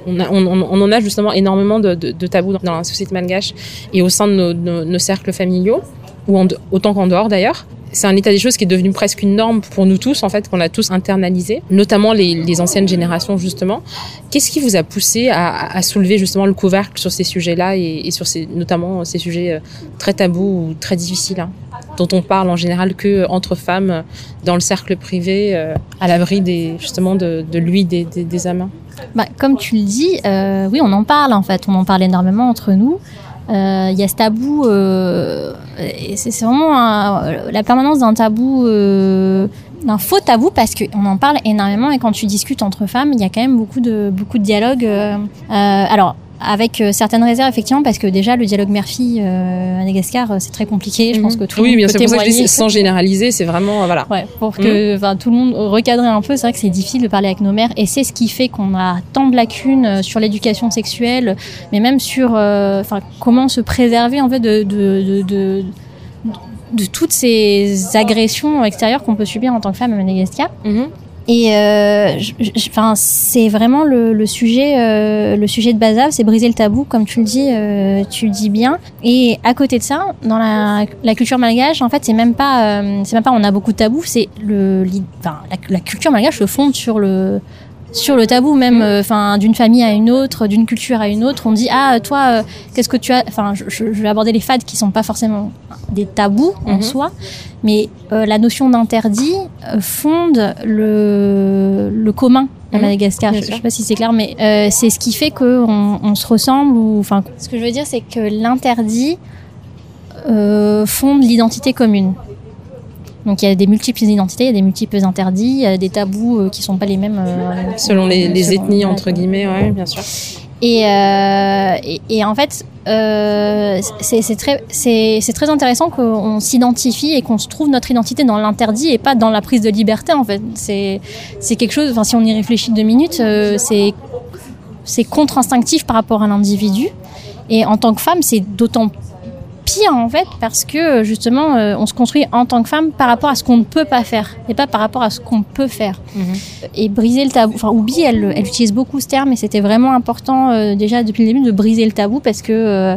on, en a justement énormément de, tabous dans, la société malgache et au sein de nos, nos, cercles familiaux, ou en, autant qu'en dehors d'ailleurs. C'est un état des choses qui est devenu presque une norme pour nous tous, en fait, qu'on a tous internalisé, notamment les, anciennes générations, justement. Qu'est-ce qui vous a poussé à, soulever justement le couvercle sur ces sujets-là et, sur ces, notamment ces sujets euh, très tabous ou très difficiles, hein, dont on parle en général que entre femmes, euh, dans le cercle privé, euh, à l'abri des, justement de, lui des, des, amants?
Bah, comme tu le dis, euh, oui, on en parle en fait, on en parle énormément entre nous. Euh, Il y a ce tabou, euh, c'est vraiment la permanence d'un tabou, euh, d'un faux tabou parce qu'on en parle énormément et quand tu discutes entre femmes, il y a quand même beaucoup de beaucoup de dialogues. euh, euh, alors avec euh, certaines réserves effectivement parce que déjà le dialogue mère-fille euh, à Madagascar euh, c'est très compliqué. Je pense que tout le
oui,
monde
bien
peut
sûr, c'est pour ça que je dis,
témoigner.
sans généraliser, c'est vraiment, euh, voilà.
Ouais, pour que enfin, tout le monde recadre un peu, c'est vrai que c'est difficile de parler avec nos mères et c'est ce qui fait qu'on a tant de lacunes sur l'éducation sexuelle, mais même sur euh, comment se préserver en fait de de, de, de, de toutes ces agressions extérieures qu'on peut subir en tant que femme à Madagascar.
Mhm.
Et euh, c'est vraiment le, sujet, euh, le sujet de Bazav, c'est briser le tabou, comme tu le dis, euh, tu dis bien. Et à côté de ça, dans la, culture malgache, en fait, c'est même pas, c'est même pas, on a beaucoup de tabous, c'est le, enfin, la, la culture malgache se fonde sur le sur le tabou même enfin d'une famille à une autre d'une culture à une autre on dit ah toi qu'est-ce que tu as enfin je, je, vais aborder les fades qui sont pas forcément des tabous en soi mais la notion d'interdit fonde le, le commun à Madagascar. Je, je, sais pas si c'est clair, mais euh, c'est ce qui fait qu'on on se ressemble. Ou, enfin, ce que je veux dire, c'est que l'interdit euh, fonde l'identité commune. Donc il y a des multiples identités, il y a des multiples interdits, il y a des tabous euh, qui sont pas les mêmes. Euh,
selon les, les selon, ethnies, entre guillemets, ouais, bien sûr.
Et, euh, et, et, en fait, euh, c'est très, très intéressant qu'on s'identifie et qu'on se trouve notre identité dans l'interdit et pas dans la prise de liberté. En fait, c'est quelque chose. Enfin, si on y réfléchit deux minutes, euh, c'est contre-instinctif par rapport à l'individu. Et en tant que femme, c'est d'autant pire en fait parce que justement euh, on se construit en tant que femme par rapport à ce qu'on ne peut pas faire et pas par rapport à ce qu'on peut faire mmh. et briser le tabou enfin Oubi elle, elle utilise beaucoup ce terme et c'était vraiment important euh, déjà depuis le début de briser le tabou parce que euh,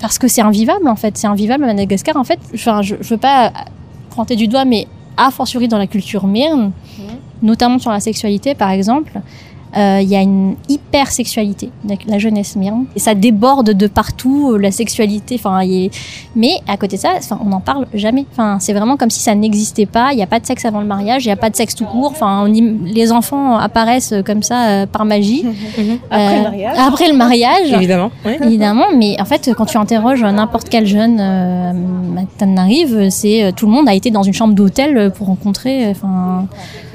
parce que c'est invivable en fait c'est invivable à Madagascar en fait enfin je, je veux pas pointer du doigt mais a fortiori dans la culture myrne mmh. notamment sur la sexualité par exemple il euh, y a une hypersexualité. Avec la jeunesse myrne et ça déborde de partout euh, la sexualité enfin mais à côté de ça enfin on n'en parle jamais. Enfin c'est vraiment comme si ça n'existait pas. Il n'y a pas de sexe avant le mariage il n'y a pas de sexe tout court. Enfin les enfants apparaissent comme ça euh, par magie.
Mhm. après le mariage.
après le mariage.
Évidemment
évidemment mais en fait quand tu interroges n'importe quel jeune euh, arrive c'est tout le monde a été dans une chambre d'hôtel pour rencontrer enfin.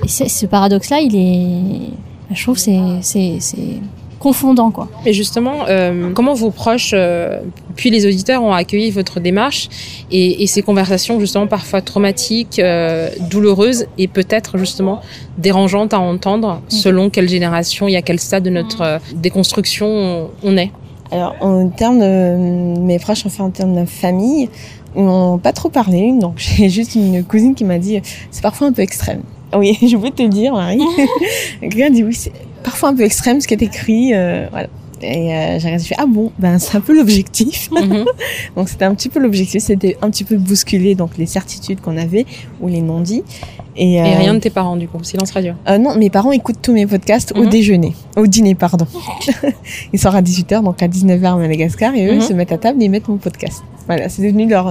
Ce paradoxe là il est je trouve c'est c'est confondant quoi.
Et justement, euh, comment vos proches euh, puis les auditeurs ont accueilli votre démarche et, et ces conversations justement parfois traumatiques, euh, douloureuses et peut-être justement dérangeantes à entendre selon quelle génération, il y a quel stade de notre euh, déconstruction on est?
Alors en termes de mes proches, enfin en termes de famille, ils n'ont pas trop parlé, donc j'ai juste une cousine qui m'a dit c'est parfois un peu extrême. Oui, je voulais te le dire, Marie. Quelqu'un dit oui, c'est parfois un peu extrême ce qui est écrit. Euh, voilà. Et euh, j'ai regardé, je fais, ah bon, ben c'est un peu l'objectif. Mm -hmm. donc c'était un petit peu l'objectif, c'était un petit peu bousculer donc les certitudes qu'on avait ou les non-dits.
Et, euh, rien de tes parents du coup, silence radio.
Euh, non, mes parents écoutent tous mes podcasts mm -hmm. au déjeuner, au dîner pardon. ils sortent à 18h, donc à 19h à Madagascar, et eux mm -hmm. ils se mettent à table et ils mettent mon podcast. Voilà, c'est devenu leur.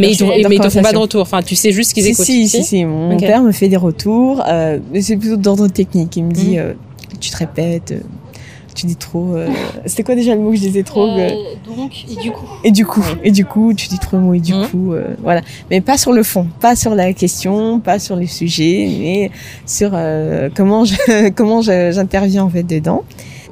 Mais ils, te font pas de retour. Enfin, tu sais juste qu'ils
si,
écoutent.
Si, si, si. Mon okay. père me fait des retours. Mais c'est plutôt d'ordre technique. Il me dit, tu te répètes. Euh, tu dis trop. Euh... C'était quoi déjà le mot que je disais trop
euh, Donc, et du coup.
Et du coup, et du coup, tu dis trop le mot et du mmh. coup, euh, voilà. Mais pas sur le fond, pas sur la question, pas sur les sujets, mais sur euh, comment je, comment j'interviens en fait dedans.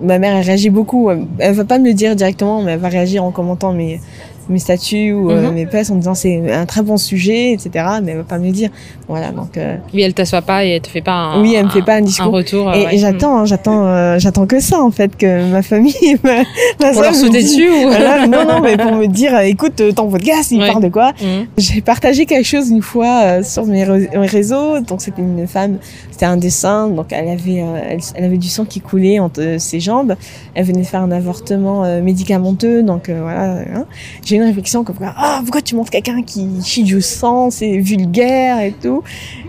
Ma mère elle réagit beaucoup. Elle va pas me le dire directement, mais elle va réagir en commentant mes mes statuts ou euh, mm -hmm. mes posts en disant c'est un très bon sujet, etc. Mais elle va pas me le dire. Voilà, donc. Euh...
Oui, elle t'assoit pas et elle te fait pas un.
Oui, elle me fait pas un discours.
Un retour.
Et,
ouais.
et j'attends, hein, j'attends, euh, j'attends que ça en fait, que ma famille, ma,
ma pour leur sauter dessus ou.
Voilà, non, non, mais pour me dire, écoute, ton podcast, il ouais. parle de quoi mm -hmm. J'ai partagé quelque chose une fois euh, sur mes, mes réseaux. Donc c'était une femme, c'était un dessin, donc elle avait, euh, elle, elle, avait du sang qui coulait entre ses jambes. Elle venait de faire un avortement euh, médicamenteux, donc voilà. Hein. J'ai une réflexion comme ah pourquoi tu montres quelqu'un qui chie du sang c'est vulgaire et tout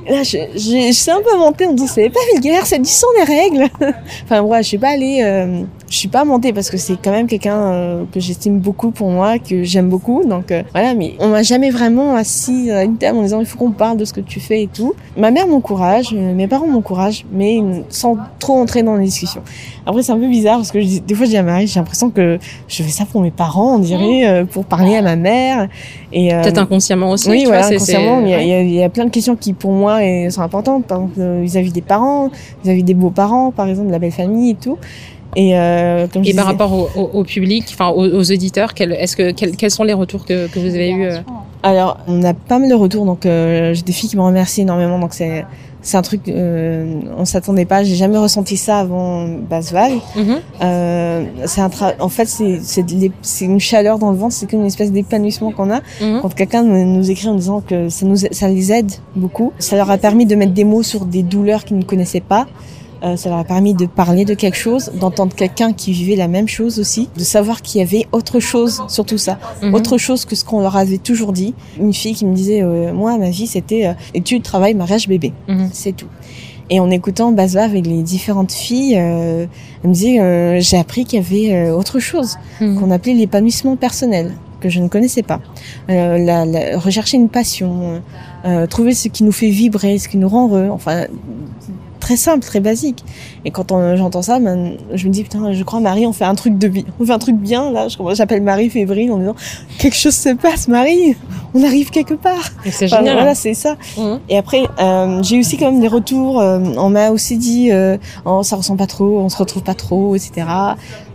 là je, je, je suis un peu montée en disant c'est pas vulgaire c'est du sang des règles. Enfin ouais je suis pas allée euh, je suis pas montée parce que c'est quand même quelqu'un euh, que j'estime beaucoup pour moi que j'aime beaucoup. Donc euh, voilà mais on m'a jamais vraiment assis à une table en disant il faut qu'on parle de ce que tu fais et tout. Ma mère m'encourage mes parents m'encouragent mais sans trop entrer dans les discussions. Après c'est un peu bizarre parce que je, des fois je dis à Marie j'ai l'impression que je fais ça pour mes parents on dirait euh, pour parler à ma mère.
Et euh, peut-être inconsciemment aussi
oui voilà, vois, inconsciemment il y, a, il y, a plein de questions qui pour moi sont importantes exemple vis-à-vis -vis des parents vis-à-vis -vis des beaux-parents par exemple de la belle famille et tout. Et, euh, comme
et par rapport au, au, au public, enfin aux, aux, auditeurs, quel, est-ce que quel, quels sont les retours que, que vous avez eu euh...
Alors, on a pas mal de retours, donc euh, j'ai des filles qui me remercient énormément, donc c'est c'est un truc euh, on s'attendait pas j'ai jamais ressenti ça avant mm
Mm-hmm.
-hmm. euh, c'est un en fait c'est c'est une chaleur dans le ventre c'est comme une espèce d'épanouissement qu'on a mm -hmm. quand quelqu'un nous écrit en disant que ça nous ça les aide beaucoup ça leur a permis de mettre des mots sur des douleurs qu'ils ne connaissaient pas euh, ça leur a permis de parler de quelque chose, d'entendre quelqu'un qui vivait la même chose aussi, de savoir qu'il y avait autre chose sur tout ça, mm -hmm. autre chose que ce qu'on leur avait toujours dit. Une fille qui me disait, euh, moi, ma vie, c'était euh, études, travail, mariage, bébé. Mm -hmm. C'est tout. Et en écoutant Basva avec les différentes filles, euh, elle me disait j'ai appris qu'il y avait autre chose
Mhm.
qu'on appelait l'épanouissement personnel que je ne connaissais pas. Euh, la, la- rechercher une passion, euh, trouver ce qui nous fait vibrer, ce qui nous rend heureux. Enfin, très simple, très basique. Et quand j'entends ça, ben, je me dis putain, je crois Marie, on fait un truc de bien, on fait un truc bien là. J'appelle Marie fébrile en disant quelque chose se passe, Marie, on arrive quelque part.
C'est
Enfin,
génial.
voilà, c'est ça.
Mhm.
Et après, euh, j'ai aussi quand même des retours. euh, on m'a aussi dit, euh, oh, ça ressemble pas trop, on se retrouve pas trop, etc.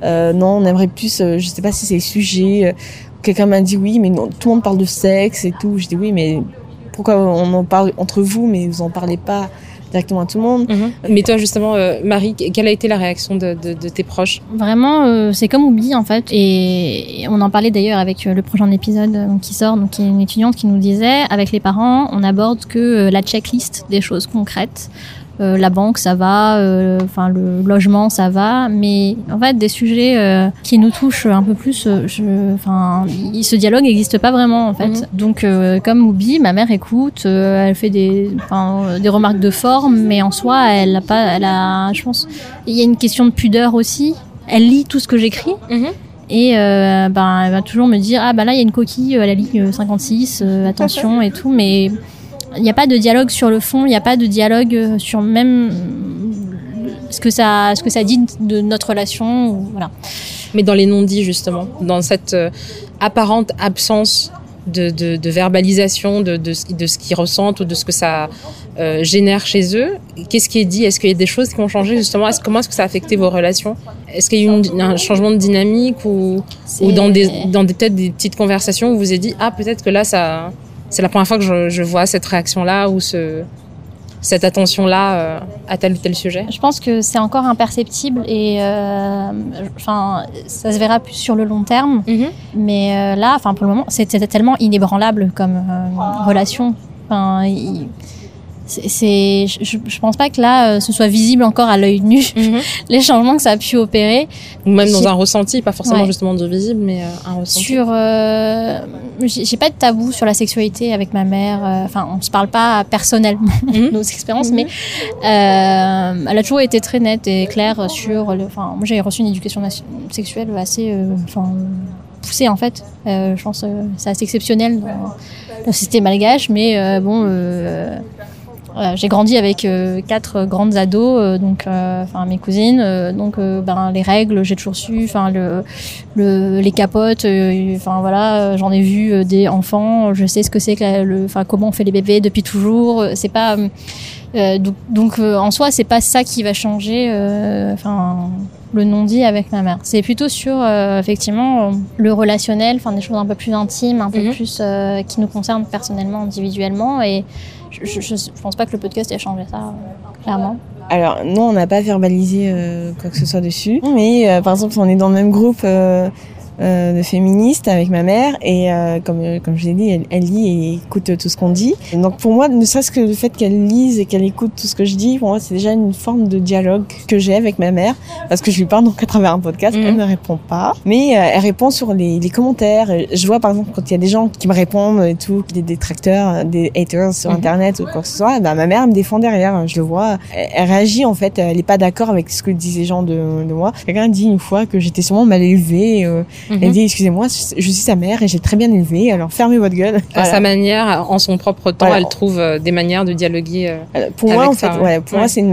Euh, non, on aimerait plus. je sais pas si c'est le sujet. Quelqu'un m'a dit oui, mais non, tout le monde parle de sexe et tout. Je dis oui, mais pourquoi on en parle entre vous, mais vous en parlez pas? Directement à tout le monde
Mhm. Mais toi, justement, euh, Marie, quelle a été la réaction de, de- de tes proches?
Vraiment, euh, c'est comme Oubi en fait. Et on en parlait d'ailleurs avec euh, le prochain épisode qui sort, donc qui est une étudiante qui nous disait, avec les parents, on aborde que la checklist des choses concrètes. Euh, la banque, ça va, euh, enfin le logement, ça va, mais en fait des sujets euh, qui nous touchent un peu plus, enfin, ce dialogue n'existe pas vraiment en fait.
Mhm.
Donc euh, comme Oubi, ma mère écoute, euh, elle fait des, enfin, des remarques de forme, mais en soi, elle a pas, elle a, je pense, il y a une question de pudeur aussi. Elle lit tout ce que j'écris.
Mhm.
Et euh, ben, elle va toujours me dire ah ben là il y a une coquille à la ligne 56 euh, attention et tout mais il n'y a pas de dialogue sur le fond il n'y a pas de dialogue euh, sur même euh, ce que ça ce que ça dit de notre relation ou, voilà.
Mais dans les non-dits, justement, dans cette euh, apparente absence de, de, de verbalisation de, de, ce- de ce qu'ils ressentent ou de ce que ça euh, génère chez eux, qu'est-ce qui est dit? Est-ce qu'il y a des choses qui ont changé, justement? Comment est-ce que ça a affecté vos relations? Est-ce qu'il y a eu une- un changement de dynamique ou, dans des, dans des peut-être des petites conversations où vous êtes dit ah peut-être que là ça c'est la première fois que je, je vois cette réaction là ou ce cette attention là à tel ou tel sujet.
je pense que c'est encore imperceptible et euh, enfin ça se verra plus sur le long terme Mais euh, là, enfin pour le moment, c'était tellement inébranlable comme euh, relation. Enfin, il- c'est, je, je pense pas que là, euh, ce soit visible encore à l'œil nu les changements que ça a pu opérer
Ou même dans un ressenti, pas forcément
Ouais.
justement de visible, mais euh, un ressenti.
sur. euh, j'ai, pas de tabou sur la sexualité avec ma mère. euh, Enfin, on se parle pas personnellement
Mhm.
nos expériences,
Mhm.
mais euh, elle a toujours été très nette et claire sur. Enfin, moi, j'ai reçu une éducation sexuelle assez, euh, enfin, poussée en fait. Euh, je pense euh, c'est assez exceptionnel dans la société malgache, mais euh, bon. Voilà, j'ai grandi avec euh, quatre grandes ados, euh, donc euh, enfin mes cousines, euh, donc ben les règles j'ai toujours su, enfin le, le les capotes, euh, enfin voilà, j'en ai vu des enfants, je sais ce que c'est que le, enfin comment on fait les bébés depuis toujours, c'est pas donc, donc euh, en soi c'est pas ça qui va changer, euh, enfin le non-dit avec ma mère. C'est plutôt sur euh, effectivement euh, le relationnel, enfin des choses un peu plus intimes, un peu
Mhm.
plus euh, qui nous concernent personnellement, individuellement et je, je, pense pas que le podcast ait changé ça, euh, clairement.
Alors non, on n'a pas verbalisé euh, quoi que ce soit dessus. Mais euh, par exemple, on est dans le même groupe euh, euh, de féministes avec ma mère et euh, comme euh, comme je l'ai dit, elle, elle lit et écoute tout ce qu'on dit. Et donc pour moi, ne serait-ce que le fait qu'elle lise et qu'elle écoute tout ce que je dis, pour moi, c'est déjà une forme de dialogue que j'ai avec ma mère parce que je lui parle donc à travers un podcast.
Mhm.
Elle ne répond pas, mais euh, elle répond sur les, les commentaires. Je vois par exemple quand il y a des gens qui me répondent et tout, des détracteurs, des haters sur
Mhm.
internet ou quoi que ce soit, bah, ma mère me défend derrière. Je le vois. Elle, elle réagit en fait. Elle est pas d'accord avec ce que disent les gens de, de moi. Quelqu'un dit une fois que j'étais sûrement mal élevée. euh,
Mhm.
Elle dit excusez-moi, je suis sa mère et j'ai très bien élevé. Alors fermez votre gueule.
À
Voilà.
sa manière, en son propre temps,
Voilà.
elle trouve euh, des manières de dialoguer. euh.
Euh, Pour moi,
Avec
en fait,
ouais.
ouais, pour
Ouais.
moi, c'est une,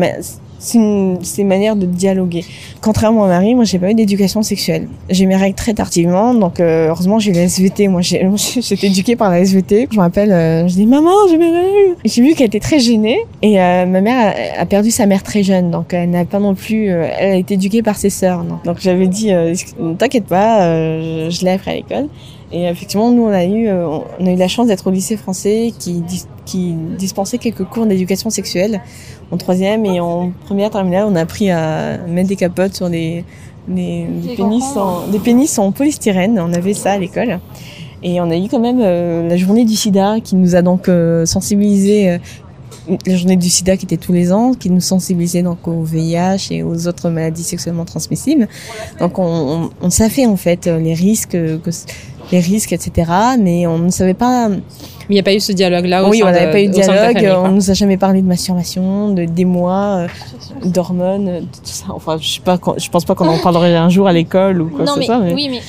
c'est une, manière de dialoguer. Contrairement à Marie, moi, j'ai pas eu d'éducation sexuelle. J'ai mes règles très tardivement, donc euh, heureusement, j'ai eu la SVT. Moi, j'ai, été éduquée par la SVT. Je me rappelle, euh, je dis maman, j'ai mes règles. J'ai vu qu'elle était très gênée et euh, ma mère a, a perdu sa mère très jeune, donc elle n'a pas non plus. euh, elle a été éduquée par ses sœurs. Donc, j'avais dit, euh, ne t'inquiète pas, euh, je, l'ai appris à l'école. Et effectivement, nous, on a eu, euh, on a eu la chance d'être au lycée français qui, qui dispensait quelques cours d'éducation sexuelle en troisième et en première terminale, on a appris à mettre des capotes sur des, des, pénis, en, des pénis en polystyrène. On avait ça à l'école. Et on a eu quand même euh, la journée du sida qui nous a donc euh, sensibilisés. euh, la journée du sida qui était tous les ans, qui nous sensibilisait donc au VIH et aux autres maladies sexuellement transmissibles. Donc on, on, on savait en fait les risques que, les risques, etc. Mais on ne savait pas.
Mais il n'y a pas eu ce dialogue-là
Oui, on n'avait pas eu de dialogue. on nous a jamais parlé de masturbation, de d'émoi, d'hormones, de tout ça. Enfin, je sais pas, je pense pas qu'on en parlerait un jour à l'école ou quoi
non,
que
mais,
ce soit. Mais...
Oui, mais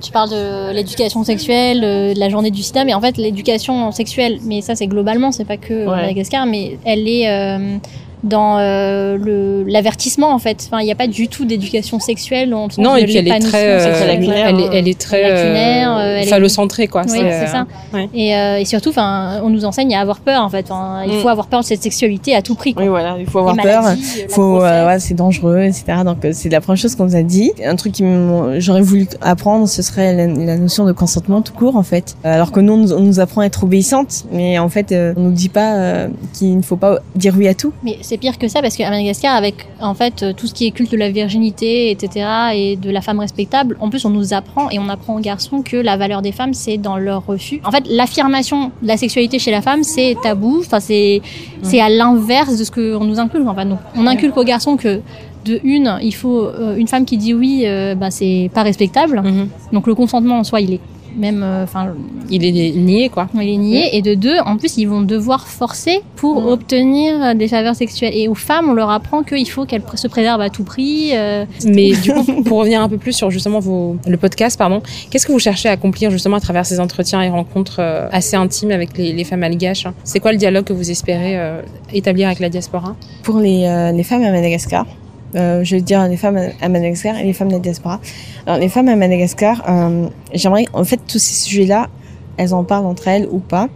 tu parles de l'éducation sexuelle, de la journée du sida, mais en fait, l'éducation sexuelle, mais ça c'est globalement, c'est pas que
Ouais.
Madagascar, mais elle est euh, dans euh, le l'avertissement en fait. Enfin, il n'y a pas du tout d'éducation sexuelle. En
Non, et puis elle est très, euh,
sexuelle
elle,
lacunaire,
est, elle est très
lacunaire, euh, elle est-
phallocentrée, quoi.
Oui, c'est ça.
ouais.
Et, euh, et surtout, enfin, on nous enseigne à avoir peur en fait. Enfin, Il
Mm.
faut avoir peur de cette sexualité à tout prix. Quoi.
Oui, voilà, il faut
Les
avoir peur.
maladies,
faut euh, ouais, c'est dangereux etc donc euh, c'est la première chose qu'on nous a dit un truc m'ont- j'aurais voulu apprendre ce serait la, la notion de consentement tout court en fait Euh, alors que nous on nous- on nous apprend à être obéissante mais en fait euh, on nous dit pas euh, qu'il ne faut pas dire oui à tout
Mais c'est pire que ça parce qu'à Madagascar, avec en fait euh, tout ce qui est culte de la virginité, etc., et de la femme respectable, en plus on nous apprend et on apprend aux garçons que la valeur des femmes c'est dans leur refus. En fait, l'affirmation de la sexualité chez la femme c'est tabou. Enfin, c'est c'est à l'inverse de ce qu'on nous inculque. En fait, donc on inculque aux garçons que de une, il faut euh, une femme qui dit oui, euh, bah, c'est pas respectable.
Mhm.
Donc le consentement en soi, il est même, euh, enfin,
Il est nié, quoi.
il est nié. Et de deux, en plus, ils vont devoir forcer pour obtenir des faveurs sexuelles. Et aux femmes, on leur apprend qu'il faut qu'elles pr- se préservent à tout prix. euh,
Mais du coup, pour revenir un peu plus sur justement vos, le podcast, pardon, qu'est-ce que vous cherchez à accomplir justement à travers ces entretiens et rencontres euh, assez intimes avec les, les femmes malgaches hein? C'est quoi le dialogue que vous espérez euh, établir avec la diaspora?
Pour les, euh, les femmes à Madagascar. Euh, je veux dire les femmes à Madagascar et les femmes de la diaspora. Alors les femmes à Madagascar, euh, j'aimerais en fait tous ces sujets-là, elles en parlent entre elles ou pas.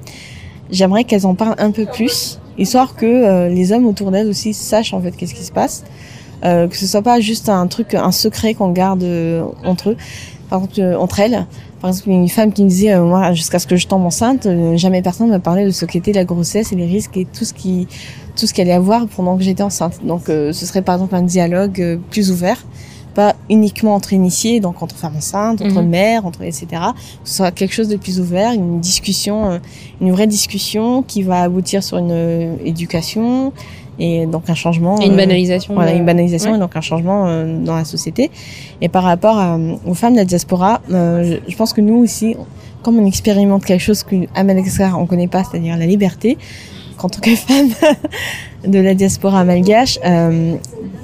J'aimerais qu'elles en parlent un peu plus, histoire que euh, les hommes autour d'elles aussi sachent en fait qu'est-ce qui se passe, euh, que ce soit pas juste un truc, un secret qu'on garde euh, entre eux, par exemple euh, entre elles. Par exemple, une femme qui me disait, euh, moi, jusqu'à ce que je tombe enceinte, euh, jamais personne m'a parlé de ce qu'était la grossesse et les risques et tout ce qui, tout ce qu'il allait avoir pendant que j'étais enceinte. Donc, euh, ce serait par exemple un dialogue euh, plus ouvert, pas uniquement entre initiés, donc entre femmes enceintes, entre
Mhm.
mères, entre etc. Ce soit quelque chose de plus ouvert, une discussion, une vraie discussion qui va aboutir sur une euh, éducation et donc un changement.
Et une
euh,
banalisation
voilà,
de-
une banalisation
Ouais.
et donc un changement euh, dans la société. Et par rapport à- aux femmes de la diaspora, euh, je, je pense que nous aussi, comme on expérimente quelque chose qu'à Madagascar on connaît pas, c'est-à-dire la liberté, qu'en tant que femme de la diaspora malgache, euh,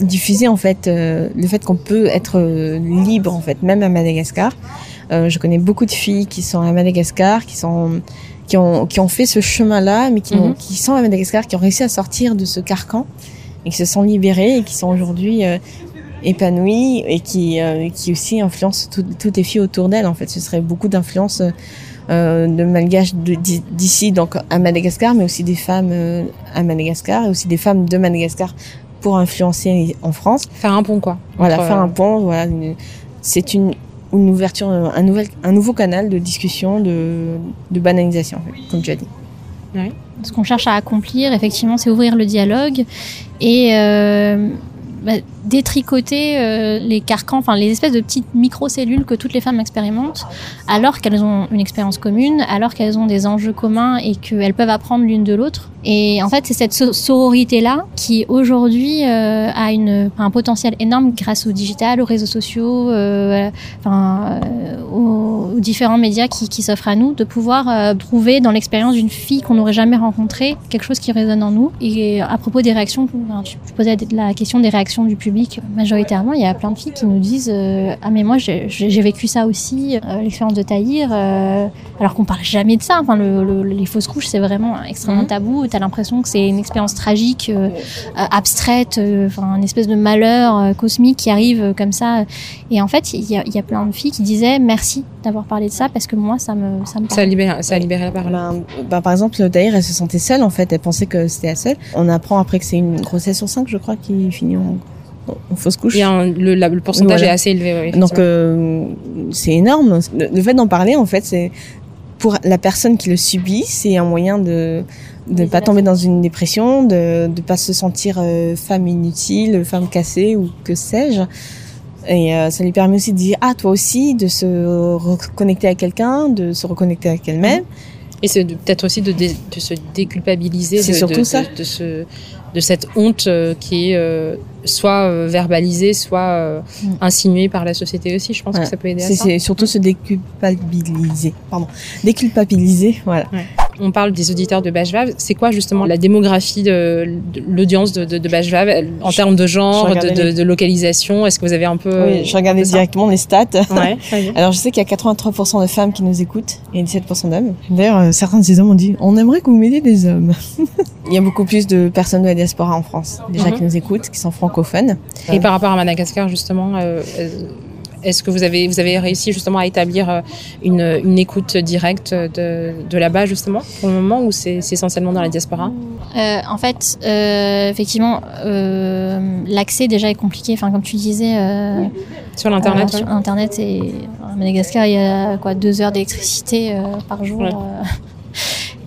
diffuser en fait euh, le fait qu'on peut être euh, libre en fait, même à Madagascar. Euh, je connais beaucoup de filles qui sont à Madagascar, qui sont qui ont, qui ont fait ce chemin-là, mais qui,
Mhm.
qui sont à Madagascar, qui ont réussi à sortir de ce carcan et qui se sont libérées et qui sont aujourd'hui euh, épanouies et qui, euh, qui aussi influencent tout- toutes les filles autour d'elles. En fait, ce serait beaucoup d'influence euh, de malgaches d'ici, donc à Madagascar, mais aussi des femmes euh, à Madagascar et aussi des femmes de Madagascar pour influencer en France.
Faire un pont, quoi.
Voilà, faire
euh,
un pont. Voilà, c'est une, une ouverture, un nouvel, un nouveau canal de discussion, de, de banalisation, en fait, comme tu as dit.
Ce qu'on cherche à accomplir, effectivement, c'est ouvrir le dialogue et euh, bah, détricoter euh, les carcans, enfin les espèces de petites microcellules que toutes les femmes expérimentent, alors qu'elles ont une expérience commune, alors qu'elles ont des enjeux communs et qu'elles peuvent apprendre l'une de l'autre. Et en fait, c'est cette so- sororité-là qui aujourd'hui euh, a un potentiel énorme grâce au digital, aux réseaux sociaux, euh, aux, différents médias qui, qui s'offrent à nous, de pouvoir trouver dans l'expérience d'une fille qu'on n'aurait jamais rencontrée quelque chose qui résonne en nous. Et à propos des réactions, tu posais la question des réactions du public. Majoritairement, il y a plein de filles qui nous disent euh, ah mais moi j'ai vécu ça aussi, euh, l'expérience de Tahir, euh, alors qu'on parle jamais de ça. Enfin, le, le- les fausses couches c'est vraiment extrêmement
Mhm.
tabou. T'as l'impression que c'est une expérience tragique, euh, abstraite, euh, enfin une espèce de malheur euh, cosmique qui arrive euh, comme ça. Et en fait, il y a, il y a plein de filles qui disaient merci d'avoir parlé de ça parce que moi ça me ça me
Ça a libéré, ça a libéré la parole.
Ben, ben, par exemple, Daïr, elle se sentait seule en fait. Elle pensait que c'était la seule. On apprend après que c'est une grossesse sur cinq, je crois, qui finit en, en fausse couche.
Un- le, la- le pourcentage
Voilà.
est assez élevé. oui,
Donc euh, c'est énorme. Le, le fait d'en parler, en fait, c'est pour la personne qui le subit, c'est un moyen de de pas tomber dans une dépression, de de pas se sentir euh, femme inutile, femme cassée ou que sais-je. Et euh, ça lui permet aussi de dire ah toi aussi de se reconnecter à quelqu'un, de se reconnecter avec elle-même.
Et c'est peut-être aussi de, dé- de se déculpabiliser.
C'est surtout
de-
ça.
De, de se de cette honte qui est soit verbalisée, soit mm. insinuée par la société aussi. Je pense que ça peut aider à ça.
C'est surtout se déculpabiliser. Pardon. Déculpabiliser, voilà.
On parle des auditeurs de Bajvav. C'est quoi justement la démographie de, l'audience de, de, de Bajvav en termes de genre, de, localisation Est-ce que vous avez un peu...
Oui, je regardais directement les stats. Ouais, Alors je sais qu'il y a 83% de femmes qui nous écoutent et 17% d'hommes. D'ailleurs, euh, certains de ces hommes ont dit on aimerait que vous m'aidiez des hommes. Il y a beaucoup plus de personnes de la diaspora en France déjà mhm. qui nous écoutent, qui sont francophones.
Et par rapport à Madagascar justement, euh, euh est-ce que vous avez, vous avez réussi justement à établir euh, une, une écoute directe de, de là-bas justement pour le moment ou c'est essentiellement dans la diaspora?
Euh, En fait, euh, effectivement, euh, l'accès déjà est compliqué. Enfin, comme tu disais,
sur l'internet.
Sur internet et à Madagascar, il y a quoi deux heures d'électricité par jour.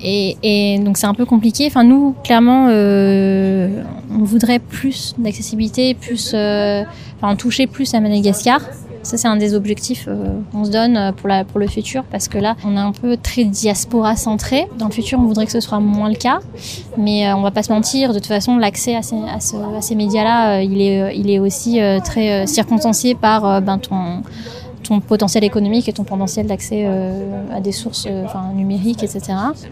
Et, et, donc c'est un peu compliqué. Enfin nous, clairement, on voudrait plus d'accessibilité, plus, enfin toucher plus à Madagascar. Ça, c'est un des objectifs euh, qu'on se donne euh, pour, le futur parce que là, on est un peu très diaspora centré. Dans le futur, on voudrait que ce soit moins le cas. Mais euh, on va pas se mentir, de toute façon, l'accès à ces, médias-là, il, est, il est aussi très circonstancié par ben, ton ton potentiel économique et ton potentiel d'accès euh, à des sources euh, enfin, numériques, etc.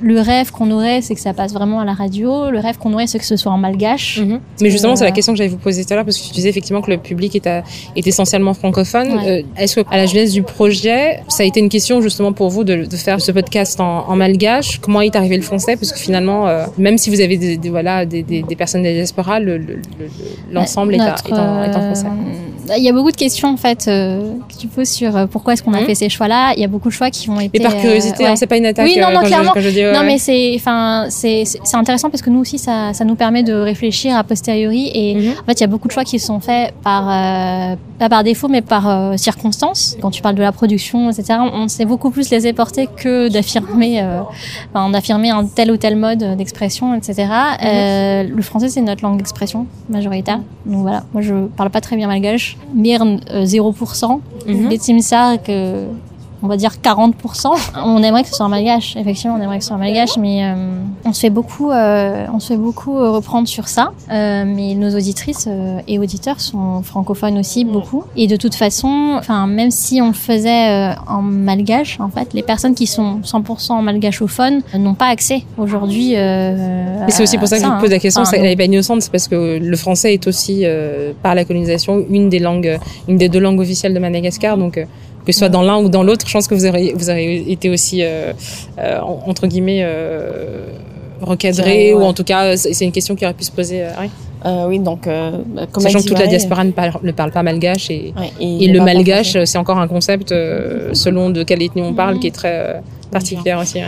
Le rêve qu'on aurait, c'est que ça passe vraiment à la radio. Le rêve qu'on aurait, c'est que ce soit en malgache.
Mhm. Mais justement, c'est la question que j'allais vous poser tout à l'heure, parce que tu disais effectivement que le public est, est essentiellement francophone. Euh, est-ce qu'à la jeunesse du projet, ça a été une question justement pour vous de, de faire ce podcast en, en, malgache? Comment est arrivé le français? Parce que finalement, même si vous avez des, voilà, des, des, des, personnes de la diaspora, l'ensemble le, le, est, est, en, est en français.
Il y a beaucoup de questions en fait que sur euh, pourquoi est-ce qu'on a mmh. fait ces choix-là. Il y a beaucoup de choix qui ont été.
Et par curiosité, euh, hein, c'est pas une attaque.
Oui, non, non, clairement. non, mais c'est, enfin, c'est, c'est intéressant parce que nous aussi, ça, ça nous permet de réfléchir a posteriori. Et mmh. en fait, il y a beaucoup de choix qui sont faits par, euh, pas par défaut, mais par circonstance. Quand tu parles de la production, etc., on sait beaucoup plus laisser porter que d'affirmer, enfin, d'affirmer un tel ou tel mode d'expression, etc. Mmh. le français, c'est notre langue d'expression majoritaire. Donc voilà, moi, je parle pas très bien malgache. Mirn, 0%. Mm ça que on va dire 40%. On aimerait que ce soit en malgache, effectivement, on aimerait que ce soit en malgache, mais euh, on se fait beaucoup, euh, on se fait beaucoup euh, reprendre sur ça. Euh, mais nos auditrices et auditeurs sont francophones aussi beaucoup. Et de toute façon, enfin, même si on le faisait en malgache, en fait, les personnes qui sont 100% en malgachophone n'ont pas accès aujourd'hui.
mais c'est aussi pour ça que je vous pose la question. elle n'est pas innocente, c'est parce que le français est aussi par la colonisation une des langues, une des deux langues officielles de Madagascar, donc que ce soit dans l'un ou dans l'autre, je pense que vous aurez, vous aurez été aussi, euh, euh, entre guillemets, euh, recadré, ou en tout cas, c'est une question qui aurait pu se poser.
oui. Euh, oui, donc
bah, comme sachant que toute la diaspora ne parle, ne parle, pas malgache et, et, le malgache, c'est encore un concept selon de quelle ethnie on parle qui est très particulière aussi.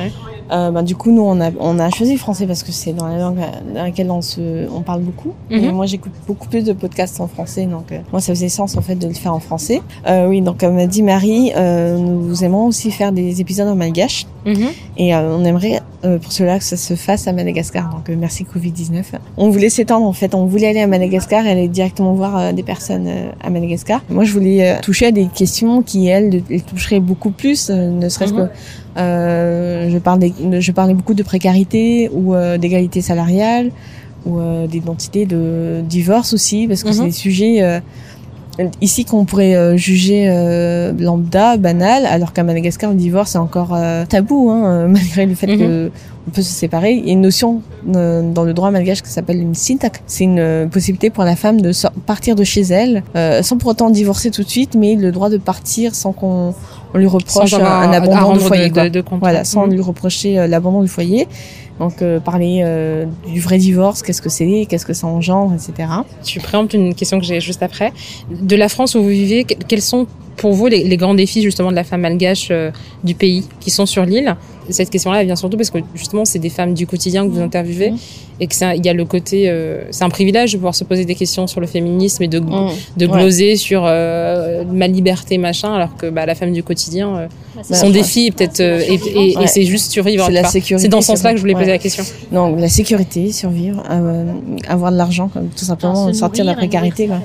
Euh, bah, du coup, nous, on a, on a choisi le français parce que c'est dans la langue dans laquelle on, se, on parle beaucoup. Et mhm. moi, j'écoute beaucoup plus de podcasts en français, donc euh, moi, ça faisait sens en fait de le faire en français. Euh, oui, donc comme a dit Marie, nous aimons aussi faire des épisodes en malgache. Mhm. Et on aimerait pour cela que ça se fasse à Madagascar. Donc merci Covid-19. On voulait s'étendre en fait, on voulait aller à Madagascar et aller directement voir des personnes à Madagascar. Moi, je voulais toucher à des questions qui, elles, les toucheraient beaucoup plus, ne serait-ce mhm. que euh, je, parlais, je parlais beaucoup de précarité ou euh, d'égalité salariale ou euh, d'identité de divorce aussi, parce que c'est mhm. des sujets euh, ici qu'on pourrait juger lambda, banal, alors qu'à Madagascar, le divorce est encore tabou, hein, malgré le fait qu'on mhm. on peut se séparer. Il y a une notion dans le droit malgache qui s'appelle une syntax. C'est une possibilité pour la femme de partir de chez elle, sans pour autant divorcer tout de suite, mais le droit de partir sans qu'on on lui reproche un, abandon du foyer. voilà, sans mm. lui reprocher euh, l'abandon du foyer. Donc euh, parler euh, du vrai divorce, qu'est-ce que c'est, qu'est-ce que ça engendre, etc.
Tu préemptes une question que j'ai juste après. De la France où vous vivez, quels sont pour vous les, grands défis justement de la femme malgache euh, du pays qui sont sur l'île? Cette question-là vient surtout parce que justement c'est des femmes du quotidien que vous interviewez mmh. et que il y a le côté euh, c'est un privilège de pouvoir se poser des questions sur le féminisme et de, mmh. de gloser sur euh, ma liberté machin alors que bah, la femme du quotidien euh, bah, son défi peut-être et, et, et c'est juste survivre. C'est dans ce sens-là que je voulais poser la question.
Non, la sécurité, survivre, avoir de l'argent, tout simplement sortir de la précarité. Quoi.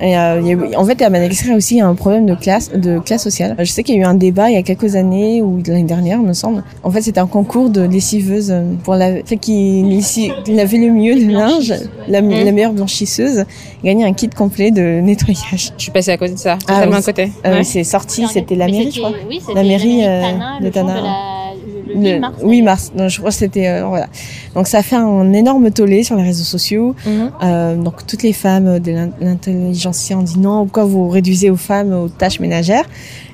Et, euh, il y a- en fait, à Madagascar, il y a aussi un problème de classe, de classe sociale. Je sais qu'il y a eu un débat il y a quelques années ou l'année dernière, il me semble. En fait, c'était un concours de lessiveuses euh, pour la fait qui lavait le mieux le linge, la,
Mhm.
la meilleure blanchisseuse, gagnait un kit complet de nettoyage.
Je suis passée à côté de ça,
Ah, oui,
à côté.
Euh,
Ouais.
c'est sorti, c'était la mairie, je crois.
Oui,
La mairie, euh,
Tana,
de
jour
Tana.
De la- le, le 8
Le
mars.
8 mars. Non, je crois que c'était euh, voilà. Donc ça a fait un énorme tollé sur les réseaux sociaux.
Mhm.
Euh, donc toutes les femmes de l'in- l'intelligentsia ont dit non, pourquoi vous réduisez aux femmes aux tâches ménagères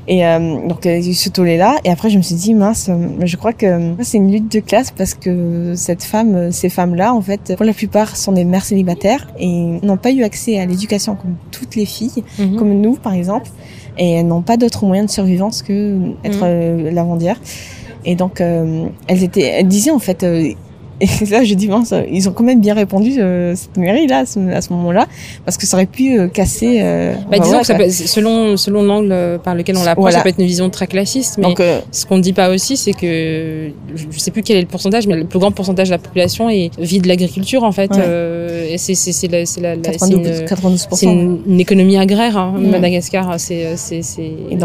Et euh, donc il y a eu ce tollé là. Et après je me suis dit mince, euh, je crois que euh, c'est une lutte de classe parce que cette femme, euh, ces femmes là en fait, pour la plupart sont des mères célibataires et n'ont pas eu accès à l'éducation comme toutes les filles,
Mhm.
comme nous par exemple, et elles n'ont pas d'autre moyen de survivance que être euh, lavandière. Et donc, euh, elles étaient, elles disaient en fait, euh, et là je dis mince, ils ont quand même bien répondu euh, cette mairie là à ce, moment-là, parce que ça aurait pu euh, casser. euh,
Bah,
bah,
disons que ça peut, selon selon l'angle euh, par lequel on l'approche,
Voilà.
ça peut être une vision très classiste. Mais
Donc,
ce qu'on ne dit pas aussi, c'est que je je sais plus quel est le pourcentage, mais le plus grand pourcentage de la population est, vit de l'agriculture en fait.
Ouais.
Et c'est c'est c'est la, c'est la, la- c'est
92,
une,
92%.
c'est une, une économie agraire, hein,
Mm.
Madagascar. C'est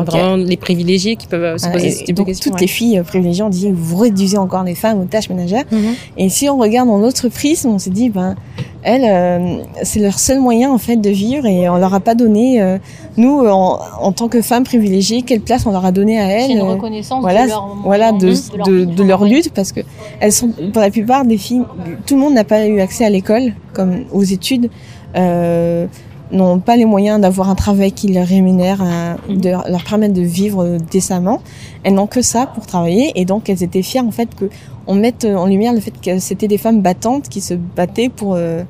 vraiment les privilégiés qui peuvent se poser
et-
ce
et
type
donc
de questions.
toutes
ouais.
les filles privilégiées ont dit vous réduisez encore les femmes aux tâches ménagères.
Mhm.
Et si on regarde dans l'autre prisme, on s'est dit ben elles, euh, c'est leur seul moyen en fait de vivre et on leur a pas donné euh, nous euh, en, en tant que femmes privilégiées quelle place on leur a donné à
C'est
elles.
une
euh,
reconnaissance
voilà,
de leur
voilà de, leur lutte parce que elles sont pour la plupart des filles tout le monde n'a pas eu accès à l'école comme aux études euh, n'ont pas les moyens d'avoir un travail qui les rémunère euh, de leur permettre de vivre décemment elles n'ont que ça pour travailler et donc elles étaient fières en fait que on mette en lumière le fait que c'était des femmes battantes qui se battaient pour euh,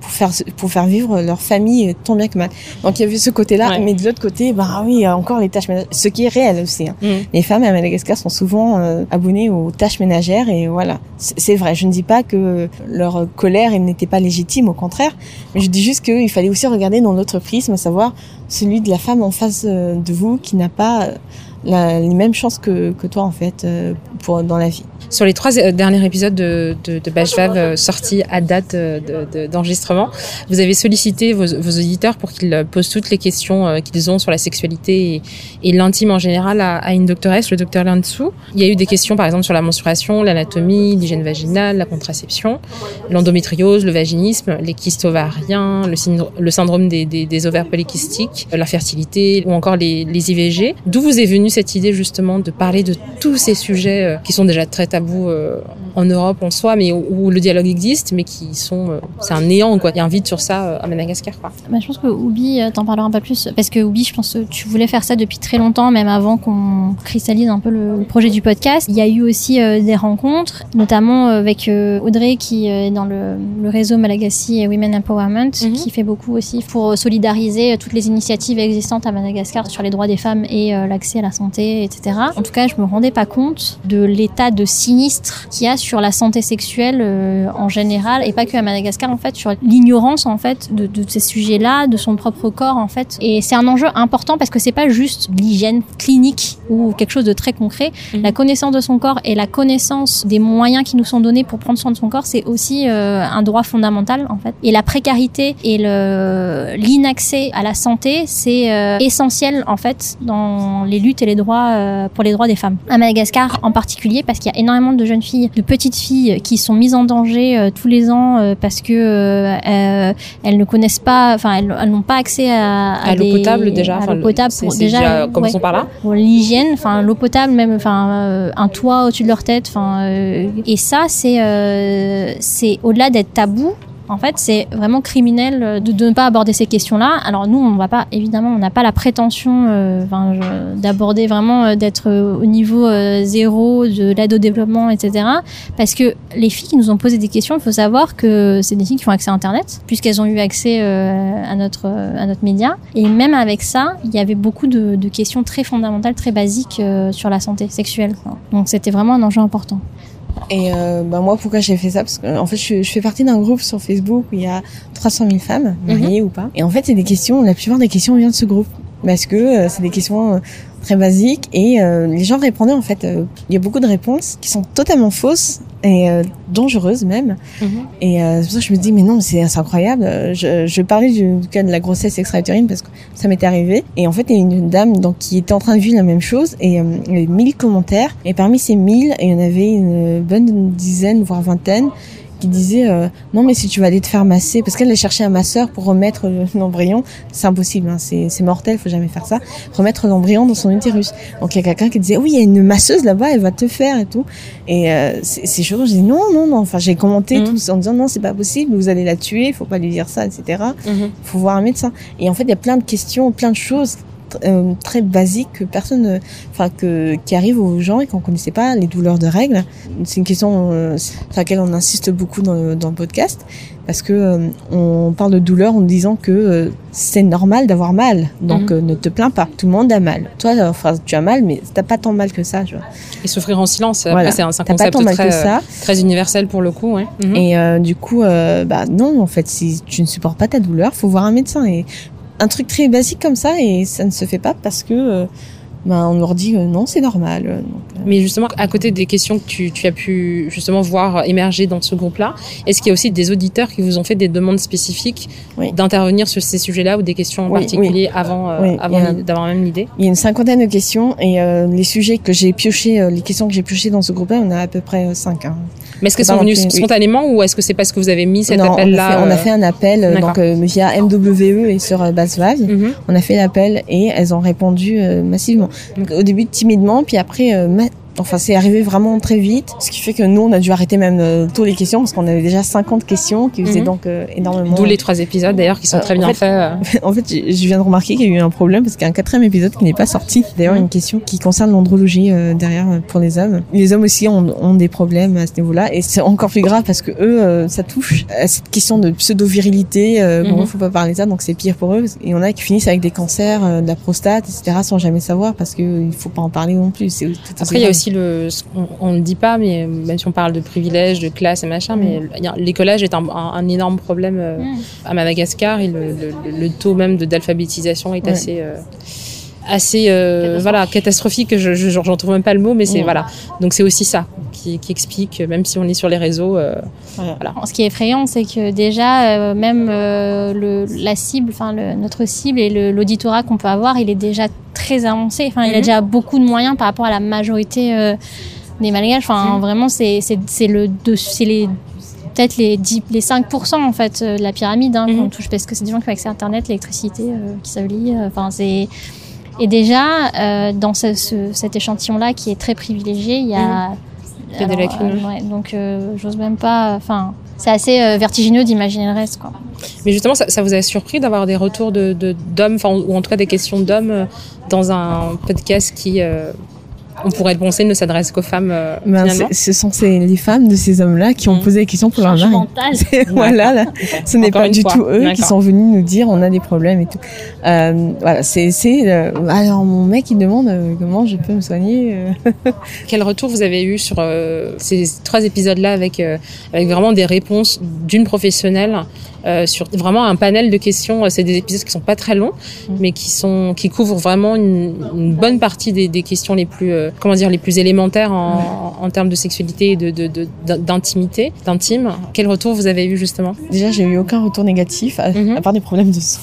pour faire pour faire vivre leur famille euh, tant bien que mal. Donc il y avait ce côté-là,
Ouais.
mais de l'autre côté, bah oui, il y a encore les tâches ménagères, ce qui est réel aussi. hein.
Mhm.
Les femmes à Madagascar sont souvent euh, abonnées aux tâches ménagères et voilà, c'est vrai. Je ne dis pas que leur colère n'était pas légitime, au contraire, mais je dis juste qu'il fallait aussi regarder dans l'autre prisme, à savoir celui de la femme en face de vous qui n'a pas euh, les mêmes chances que, toi en fait euh, pour dans la vie.
Sur les trois euh, derniers épisodes de, de, de euh, sortis à date de- de- d'enregistrement, vous avez sollicité vos, auditeurs pour qu'ils posent toutes les questions qu'ils ont sur la sexualité et, l'intime en général à, une doctoresse, le docteur Liansu. Il y a eu des questions par exemple sur la menstruation, l'anatomie, l'hygiène vaginale, la contraception, l'endométriose, le vaginisme, les kystes ovariens, le, syndro- le syndrome des, ovaires polykystiques, la fertilité ou encore les, les IVG. D'où vous est venue cette idée justement de parler de tous ces sujets euh, qui sont déjà très tabous euh, en Europe en soi, mais où, le dialogue existe, mais qui sont, euh, c'est un néant quoi. Il y a un vide sur ça à Madagascar quoi.
Bah, je pense que Oubi t'en parlera un peu plus parce que Oubi, je pense que tu voulais faire ça depuis très longtemps, même avant qu'on cristallise un peu le, projet du podcast. Il y a eu aussi des rencontres, notamment avec Audrey qui est dans le, le réseau Malagasy Women Empowerment,
Mhm.
qui fait beaucoup aussi pour solidariser toutes les initiatives existantes à Madagascar sur les droits des femmes et l'accès à la santé, etc. En tout cas, je me rendais pas compte de l'état de sinistre qu'il y a sur la santé sexuelle euh, en général et pas que à Madagascar en fait sur l'ignorance en fait de, de ces sujets-là, de son propre corps en fait. Et c'est un enjeu important parce que c'est pas juste l'hygiène clinique ou quelque chose de très concret.
Mhm.
La connaissance de son corps et la connaissance des moyens qui nous sont donnés pour prendre soin de son corps, c'est aussi euh, un droit fondamental en fait. Et la précarité et le l'inaccès à la santé, c'est euh, essentiel en fait dans les luttes et les droits euh, pour les droits des femmes. À Madagascar en particulier parce qu'il y a énormément de jeunes filles, de petites filles qui sont mises en danger euh, tous les ans euh, parce que elles ne connaissent pas, enfin elles, elles n'ont pas accès à,
À l'eau potable déjà.
à l'eau potable
c'est-
pour déjà,
déjà
ouais
par là.
pour l'hygiène, enfin l'eau potable même, enfin un toit au-dessus de leur tête, enfin et ça c'est c'est au-delà d'être tabou. En fait, c'est vraiment criminel euh, de, ne pas aborder ces questions-là. Alors nous, on va pas, évidemment, on n'a pas la prétention euh, d'aborder vraiment, euh, d'être au niveau zéro de l'aide au développement, etc. Parce que les filles qui nous ont posé des questions, il faut savoir que c'est des filles qui ont accès à Internet, puisqu'elles ont eu accès à notre à notre média. Et même avec ça, il y avait beaucoup de, questions très fondamentales, très basiques sur la santé sexuelle. Donc c'était vraiment un enjeu important.
Et euh, bah moi, pourquoi j'ai fait ça? Parce que en fait, je, je fais partie d'un groupe sur Facebook où il y a 300 000 femmes, mariées ou pas. Et en fait, c'est des questions. La plupart des questions viennent de ce groupe. parce que euh, c'est des questions euh, très basiques et euh, les gens répondaient en fait. euh, Il y a beaucoup de réponses qui sont totalement fausses et euh, dangereuses même.
Mhm.
Et euh, c'est pour ça que je me dis mais non, c'est incroyable. Je, je parlais du cas de la grossesse extra-utérine parce que ça m'était arrivé. Et en fait, il y a une dame donc qui était en train de vivre la même chose et euh, il y avait 1000 commentaires. Et parmi ces 1000, il y en avait une bonne dizaine voire vingtaine qui disaient euh, non mais si tu vas aller te faire masser parce qu'elle a cherché un masseur pour remettre le- l'embryon c'est impossible hein, c'est c'est mortel faut jamais faire ça remettre l'embryon dans son utérus donc il y a quelqu'un qui disait oui il y a une masseuse là-bas elle va te faire et tout et euh, c'est chaud j'ai dit non non non enfin j'ai commenté
Mhm.
tout en disant non c'est pas possible vous allez la tuer faut pas lui dire ça etc
Mhm.
faut voir un médecin. Et en fait, il y a plein de questions, plein de choses euh, très basiques que personne, enfin que qui arrivent aux gens et qu'on connaissait pas les douleurs de règles. C'est une question euh, sur laquelle on insiste beaucoup dans le, dans le podcast parce que euh, on parle de douleur en disant que c'est normal d'avoir mal, donc
Mhm.
ne te plains pas. Tout le monde a mal. Toi, enfin, tu as mal, mais t'as pas tant mal que ça. Tu vois.
Et souffrir en silence,
Voilà.
c'est un, un
T'as pas
concept
tant mal
très,
que ça.
très universel pour le coup. Ouais.
Et du coup, bah non, en fait, si tu ne supportes pas ta douleur, faut voir un médecin. Et un truc très basique comme ça, et ça ne se fait pas parce que euh, bah, on leur dit euh, non, c'est normal. Donc, euh,
Mais justement, à côté des questions que tu, tu as pu justement voir émerger dans ce groupe-là, est-ce qu'il y a aussi des auditeurs qui vous ont fait des demandes spécifiques
Oui.
d'intervenir sur ces sujets-là ou des questions en
Oui,
particulier avant, euh, avant d'avoir même l'idée?
Il y a une cinquantaine de questions et les sujets que j'ai piochés, les questions que j'ai piochées dans ce groupe-là, on a à peu près cinq. Hein.
Mais est-ce qu'elles
C'est
sont
pas
venues spontanément ou est-ce que c'est parce que vous avez mis cet
on
appel-là
fait- on a
euh,
fait un appel euh, donc euh, via MWE et sur Bassevave.
mhm.
On a fait l'appel et elles ont répondu euh, massivement. Donc, au début timidement, puis après, euh, enfin c'est arrivé vraiment très vite, ce qui fait que nous on a dû arrêter même euh, tôt les questions parce qu'on avait déjà 50 questions qui faisaient
Mhm.
donc euh, énormément.
D'où les trois épisodes d'ailleurs qui sont
Euh,
très
en
bien
fait-
faits. euh.
en fait, je viens de remarquer qu'il y a eu un problème parce qu'il y a un quatrième épisode qui n'est pas sorti. D'ailleurs,
Mhm.
une question qui concerne l'andrologie euh, derrière euh, pour les hommes. Les hommes aussi ont, ont des problèmes à ce niveau-là et c'est encore plus grave parce que eux, euh, ça touche à cette question de pseudo-virilité. Euh, Bon,
Mhm.
faut pas parler de ça, donc c'est pire pour eux. Et en a qui finissent avec des cancers euh, de la prostate, etc., sans jamais savoir parce que euh, il faut pas en parler non plus. Tout aussi
Après, il y a
grave.
Aussi le, on ne le dit pas, mais même si on parle de privilèges, de classe et machin, mais a- l'écolage est un, un- un énorme problème euh,
Mm.
à Madagascar et le, le- le taux même de d'alphabétisation est
Ouais.
assez euh, assez euh,
Catastrophique.
voilà catastrophique. Je je- j'en trouve même pas le mot, mais c'est
Ouais.
voilà. Donc c'est aussi ça qui, qui explique, même si on est sur les réseaux. euh,
Ce qui est effrayant, c'est que déjà, euh, même euh, le, la cible, enfin notre cible et l'auditorat qu'on peut avoir, il est déjà très avancé. Enfin, il a
Mhm.
déjà beaucoup de moyens par rapport à la majorité euh, des Malgaches. Enfin,
Mhm.
vraiment, c'est c'est c'est le c'est les peut-être les 10, les 5% en fait euh, de la pyramide hein, qu'on touche parce que c'est des gens qui ont accès à internet, l'électricité, euh, qui savent lire. Enfin, c'est et déjà euh, dans ce- ce- cet échantillon là qui est très privilégié, il y a
Il y a des lacunes.
euh, ouais, donc euh, j'ose même pas. Enfin, c'est assez vertigineux d'imaginer le reste, quoi.
Mais justement, ça, ça vous a surpris d'avoir des retours de de- d'hommes, enfin ou en tout cas des questions d'hommes dans un podcast qui on pourrait le penser ne s'adresse qu'aux femmes euh,
Ben, ce sont ces, les femmes de ces hommes-là qui ont
Mhm.
posé des questions pour leur mari. voilà, là, ce n'est pas du
fois.
tout eux qui sont venus nous dire on a des problèmes et tout. Euh, voilà, c'est c'est euh, alors mon mec il demande euh, comment je peux me soigner. euh.
Quel retour vous avez eu sur euh, ces trois épisodes-là avec, euh, avec vraiment des réponses d'une professionnelle euh, sur vraiment un panel de questions C'est des épisodes qui sont pas très longs,
Mm.
mais qui sont qui couvrent vraiment une, une bonne partie des, des questions les plus euh, comment dire les plus élémentaires en, en, termes de sexualité et de de- de- d'intimité, d'intime. Quel retour vous avez eu justement?
Déjà j'ai eu aucun retour négatif à,
Mhm.
à part des problèmes de son.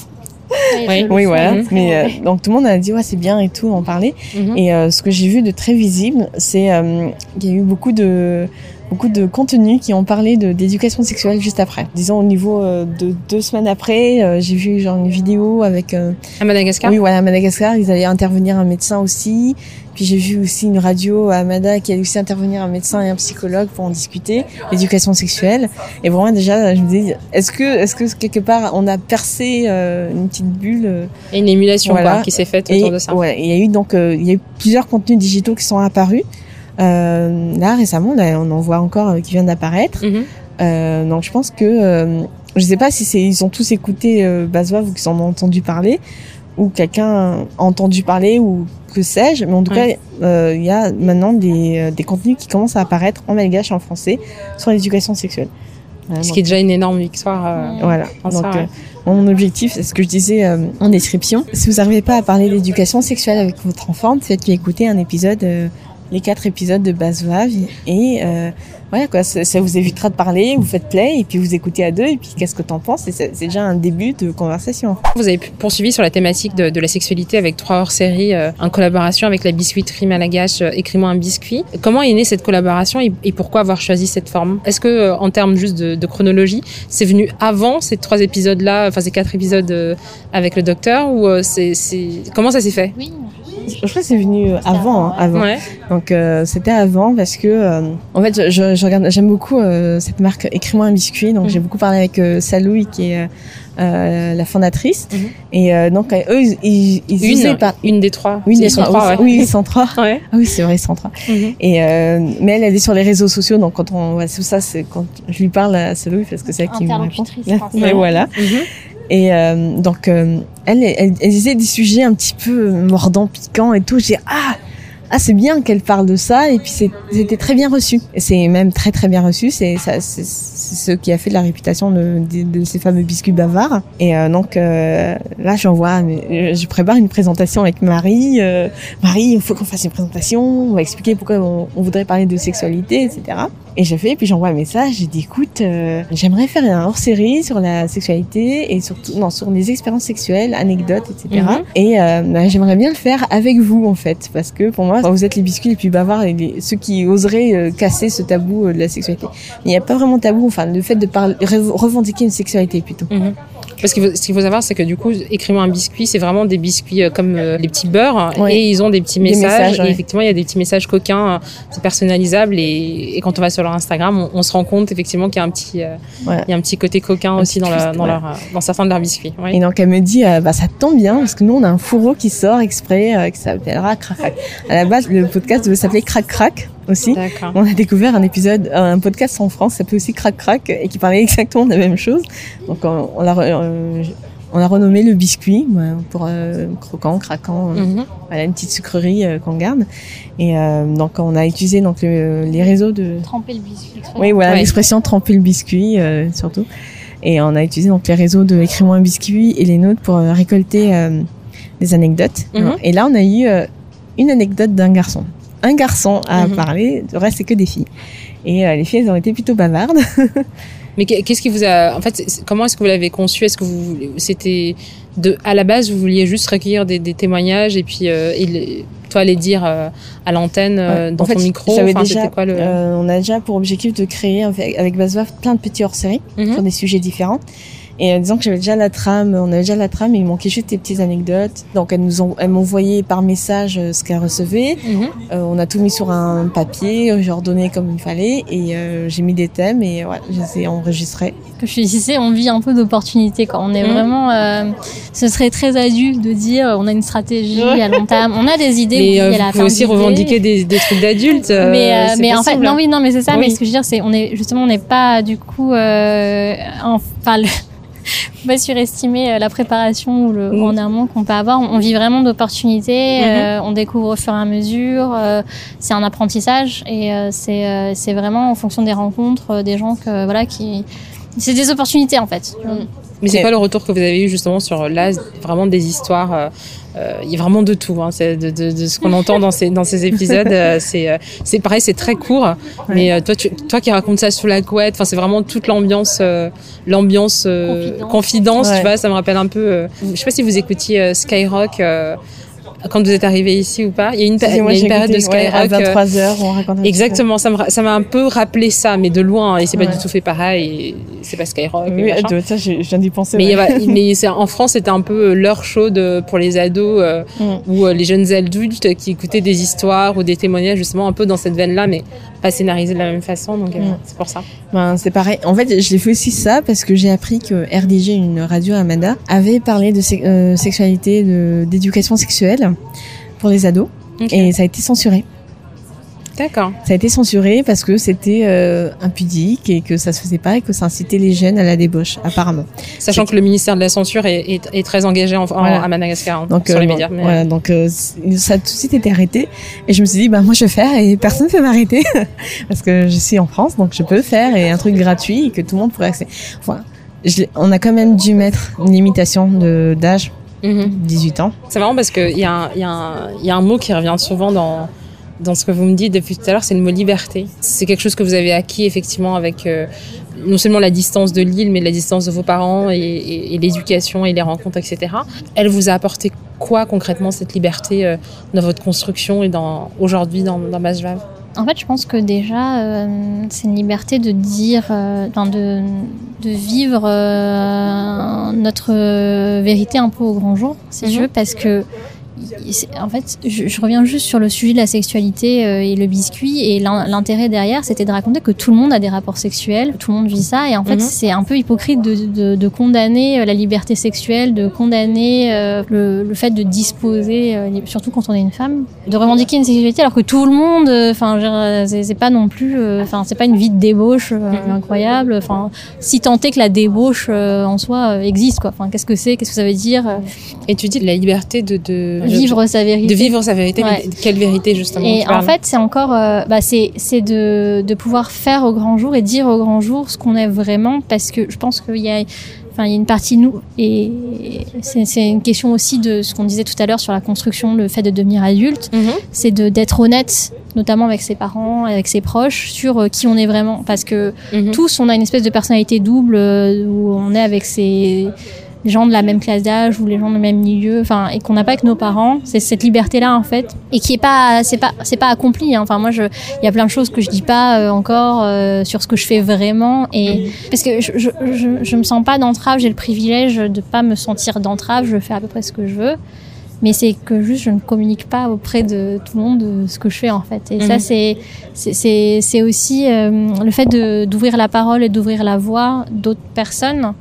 Oui.
Oui voilà. Mais euh, donc tout le monde a dit ouais c'est bien et tout en parler.
Mhm.
Et euh, ce que j'ai vu de très visible, c'est euh, qu'il y a eu beaucoup de beaucoup de contenus qui ont parlé d'éducation sexuelle juste après. Disons au niveau euh, de deux semaines après, euh, j'ai vu genre une vidéo avec euh,
À Madagascar.
oui voilà à Madagascar, ils allaient intervenir un médecin aussi. Puis j'ai vu aussi une radio à Mada qui allait aussi intervenir un médecin et un psychologue pour en discuter l'éducation sexuelle. Et vraiment déjà je me dis est-ce que est-ce que quelque part on a percé euh, une petite bulle
Et une émulation
Voilà.
quoi, qui s'est faite
et
autour de ça.
ouais, il y a eu donc euh, il y a eu plusieurs contenus digitaux qui sont apparus. Euh, là récemment, là, on en voit encore euh, qui viennent d'apparaître. Euh, donc je pense que euh, je sais pas si c'est ils ont tous écouté euh, Bazouave ou qu'ils en ont entendu parler ou quelqu'un a entendu parler ou que sais-je, mais en tout
Ouais.
cas euh, il y a maintenant des, euh, des contenus qui commencent à apparaître en malgache et en français sur l'éducation sexuelle. Voilà,
Ce
donc-
qui est déjà une énorme victoire. euh,
voilà.
en
Donc,
soi, ouais.
euh, Mon objectif, c'est ce que je disais euh, en description. Si vous n'arrivez pas à parler d'éducation sexuelle avec votre enfant, faites-lui écouter un épisode, euh, les quatre épisodes de Basvav et euh, voilà quoi, ça, ça vous évitera de parler, vous faites play et puis vous écoutez à deux et puis qu'est-ce que t'en penses? Et c'est déjà un début de conversation.
Vous avez poursuivi sur la thématique de, de la sexualité avec trois hors-séries euh, en collaboration avec la biscuiterie malagache euh, Écris-moi un biscuit. Comment est née cette collaboration et, et pourquoi avoir choisi cette forme? Est-ce que euh, en termes juste de, de chronologie, c'est venu avant ces trois épisodes-là, enfin ces quatre épisodes euh, avec le docteur ou euh, c'est c'est comment ça s'est fait?
Oui.
Je crois que c'est venu avant, hein, avant.
Ouais.
Donc euh, c'était avant parce que euh, en fait je, je, je regarde j'aime beaucoup euh, cette marque Écris-moi un biscuit donc
Mhm.
j'ai beaucoup parlé avec euh, Salouy qui est euh, euh, la fondatrice
Mhm.
et euh, donc euh, eux ils, ils, ils
Une,
pas
une des trois.
une des
Ils sont
trois,
trois,
oui,
ouais.
oui, ils sont trois.
Ouais.
Ah oui, c'est vrai, ils sont trois.
Mhm.
Et euh, mais elle, elle est sur les réseaux sociaux, donc quand on, c'est ça, c'est quand je lui parle à Salouy parce que c'est elle qui me répond. Mais voilà. Et euh, donc, euh, elle, elle, elle disait des sujets un petit peu mordants, piquants et tout. J'ai ah, ah, c'est bien qu'elle parle de ça. Et puis, c'était très bien reçu. C'est même très, très bien reçu. C'est ce qui a fait la réputation de, de, de ces fameux biscuits bavards. Et euh, donc, euh, là, j'envoie, euh, je prépare une présentation avec Marie. Euh, Marie, il faut qu'on fasse une présentation. On va expliquer pourquoi on voudrait parler de sexualité, etc. Et je fais, puis j'envoie un message, j'ai dit, écoute, euh, j'aimerais faire un hors-série sur la sexualité et surtout, non, sur les expériences sexuelles, anecdotes, etc.
Mhm.
Et euh, bah, j'aimerais bien le faire avec vous, en fait, parce que pour moi, vous êtes les biscuits les plus bavards et les- ceux qui oseraient euh, casser ce tabou euh, de la sexualité. Il n'y a pas vraiment de tabou, enfin, le fait de parler, re- revendiquer une sexualité plutôt.
Mhm. Parce faut, ce qu'il faut savoir, c'est que du coup, écrivez-moi un biscuit, c'est vraiment des biscuits euh, comme euh, les petits beurres,
Oui.
et ils ont des petits
Des
messages. Et effectivement, il y a des petits messages coquins, euh, c'est personnalisable, et, et quand on va sur leur Instagram, on, on se rend compte effectivement qu'il y a un petit, il y a un petit côté coquin
Un
aussi dans, la-
twist,
dans
ouais.
leur, dans certains de leurs biscuits. Oui.
Et donc elle me dit, euh, bah ça tombe bien parce que nous on a un fourreau qui sort exprès, euh, qui s'appellera Crac Crac. À la base, le podcast devait s'appeler Crac Crac aussi. On a découvert un épisode, un podcast en France, ça s'appelait aussi Crac Crac et qui parlait exactement de la même chose. Donc on, on l'a, euh, on a renommé le biscuit ouais, pour euh, croquant, craquant. euh,
Mhm.
Voilà une petite sucrerie euh, qu'on garde. Et euh, donc on a utilisé donc le- les réseaux de,
Tremper le biscuit.
oui, voilà
Ouais.
l'expression tremper le biscuit euh, surtout. Et on a utilisé donc les réseaux de Écris-moi un biscuit et les nôtres pour euh, récolter euh, des anecdotes.
Mhm.
Et là, on a eu euh, une anecdote d'un garçon. Un garçon a
Mhm.
parlé, le reste c'est que des filles. Et euh, les filles, elles ont été plutôt bavardes.
Mais qu'est- qu'est-ce qui vous a, en fait, comment est-ce que vous l'avez conçu? Est-ce que vous, c'était de, à la base, vous vouliez juste recueillir des, des témoignages et puis euh, et toi les dire euh, à l'antenne
Ouais.
dans
En fait,
ton micro?
j'avais
Enfin,
déjà,
quoi le
on a déjà pour objectif de créer avec, avec Baswaf plein de petits hors-séries
Mhm.
sur des sujets différents. Et euh, disons que j'avais déjà la trame, on avait déjà la trame, mais il manquait juste des petites anecdotes. Donc elles nous ont, elles m'envoyaient par message euh, ce qu'elles recevaient.
Mhm.
Euh, on a tout mis sur un papier, j'ai ordonné comme il fallait et euh, j'ai mis des thèmes et voilà, je les ai enregistrés.
je disais, on vit un peu d'opportunités. Quand on est
Mhm.
vraiment, euh, ce serait très adulte de dire, on a une stratégie à long terme, on a des idées.
Mais
oui,
pouvez aussi revendiquer des, des trucs d'adultes.
mais en fait non oui non mais c'est ça
Oui.
mais ce que je veux dire c'est on est justement on n'est pas du coup enfin faut pas surestimer euh, la préparation ou le
Mm.
en amont qu'on peut avoir on, on vit vraiment d'opportunités
Mhm.
euh, on découvre au fur et à mesure euh, c'est un apprentissage et euh, c'est c'est vraiment en fonction des rencontres des gens que voilà qui c'est des opportunités en fait
Mais c'est quoi le retour que vous avez eu justement sur là vraiment des histoires euh, euh, Il y a vraiment de tout. Hein, c'est de, de, de ce qu'on entend dans ces dans ces épisodes. euh, c'est euh, c'est pareil, c'est très court. Mais euh, toi, tu, toi qui racontes ça sous la couette, enfin c'est vraiment toute l'ambiance, euh, l'ambiance euh,
Confidence.
confidence.
Ouais.
Tu vois, ça me rappelle un peu. euh, je sais pas si vous écoutiez euh, Skyrock. Euh, quand vous êtes arrivé ici ou pas, il y a une, pa- il y
Moi,
a une
j'ai
période de
écouté, ouais,
Skyrock.
à
euh,
23h, on raconte un
Exactement, ça m'a un peu rappelé ça, mais de loin, et c'est pas
Ouais.
du tout fait pareil, c'est pas Skyrock.
Oui, vois, ça, je je viens d'y penser.
Mais, y
ouais.
mais en France, c'était un peu l'heure chaude pour les ados euh,
Mm.
ou euh, les jeunes adultes qui écoutaient des histoires ou des témoignages justement un peu dans cette veine-là, mais pas scénarisés de la même façon. Donc euh,
Mm.
c'est pour ça.
Ben, c'est pareil. En fait, je l'ai fait aussi ça parce que j'ai appris que RDG, une radio à Amanda, avait parlé de euh, sexualité, d'éducation sexuelle pour les ados. Et ça a été censuré.
D'accord.
Ça a été censuré parce que c'était euh, impudique et que ça se faisait pas et que ça incitait les jeunes à la débauche, apparemment.
Sachant que le ministère de la censure est, est, est très engagé en, en-
Voilà.
à Madagascar hein,
Donc,
sur
euh,
les médias. mais,
voilà, donc euh, c- ça a tout de suite été arrêté. Et je me suis dit, bah moi je vais faire et personne ne peut m'arrêter parce que je suis en France, donc je peux faire et un truc gratuit et que tout le monde pourrait accéder. Je l'ai- on a quand même dû mettre une limitation de d'âge, 18 ans.
C'est marrant parce qu'il y, y, y a un mot qui revient souvent dans, dans ce que vous me dites depuis tout à l'heure, c'est le mot liberté. C'est quelque chose que vous avez acquis effectivement avec euh, non seulement la distance de l'île, mais la distance de vos parents et, et- et l'éducation et les rencontres, etc. Elle vous a apporté quoi concrètement cette liberté euh, dans votre construction et dans aujourd'hui dans, dans Masvav
En fait, je pense que déjà, euh, c'est une liberté de dire, euh, de, de vivre euh, notre vérité un peu au grand jour, si je
Mhm.
veux, parce que en fait, je, je reviens juste sur le sujet de la sexualité euh, et le biscuit et l'in- l'intérêt derrière, c'était de raconter que tout le monde a des rapports sexuels, tout le monde vit ça, et en fait,
Mhm.
c'est un peu hypocrite de, de, de condamner euh, la liberté sexuelle, de condamner euh, le, le fait de disposer, euh, surtout quand on est une femme, de revendiquer une sexualité alors que tout le monde, enfin, c'est pas non plus, enfin, c'est pas une vie de débauche
Mhm.
incroyable, enfin, si tant est que la débauche en soi existe, quoi. Enfin, qu'est-ce que c'est, qu'est-ce que ça veut dire?
Et tu dis la liberté de, de
vivre sa vérité.
de vivre sa vérité, mais
Ouais.
quelle vérité justement
Et en fait, c'est encore, euh, bah, c'est de, de pouvoir faire au grand jour et dire au grand jour ce qu'on est vraiment, parce que je pense qu'il y a, enfin, il y a une partie de nous et c'est une question aussi de ce qu'on disait tout à l'heure sur la construction, le fait de devenir adulte,
Mhm.
c'est de d'être honnête, notamment avec ses parents, avec ses proches, sur euh, qui on est vraiment, parce que
Mhm.
tous, on a une espèce de personnalité double euh, où on est avec ces les gens de la même classe d'âge ou les gens du même milieu, enfin, et qu'on n'a pas avec nos parents. C'est cette liberté-là, en fait, et qui est pas, c'est pas, c'est pas accompli. hein. Enfin, moi, il y a plein de choses que je dis pas euh, encore euh, sur ce que je fais vraiment, et parce que je, je, je, je me sens pas d'entrave. J'ai le privilège de pas me sentir d'entrave. Je fais à peu près ce que je veux. Mais c'est que juste je ne communique pas auprès de tout le monde euh, ce que je fais en fait. Et ça
Mhm.
c'est c'est- c'est c'est aussi euh, le fait de d'ouvrir la parole et d'ouvrir la voix d'autres personnes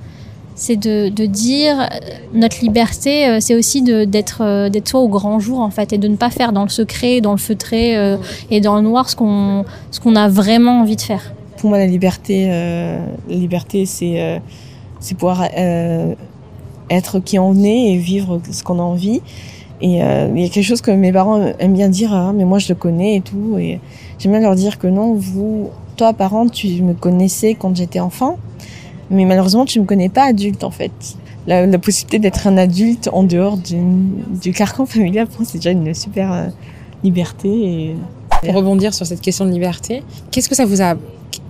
c'est de, de dire euh, notre liberté euh, c'est aussi euh, d'être soi au grand jour en fait et de ne pas faire dans le secret dans le feutré et dans le noir ce qu'on ce a vraiment envie de faire
Pour moi, la liberté, liberté, c'est c'est pouvoir être qui on est et vivre ce qu'on a envie. Et il y a quelque chose que mes parents aiment bien dire, Ah, mais moi je le connais et tout. Et j'aime bien leur dire que non, vous, toi, parent, tu me connaissais quand j'étais enfant, mais malheureusement, tu me connais pas adulte en fait. La, la possibilité d'être un adulte en dehors du, du carcan familial, pour moi, c'est déjà une super euh, liberté. Et
Pour rebondir sur cette question de liberté, qu'est-ce que ça vous a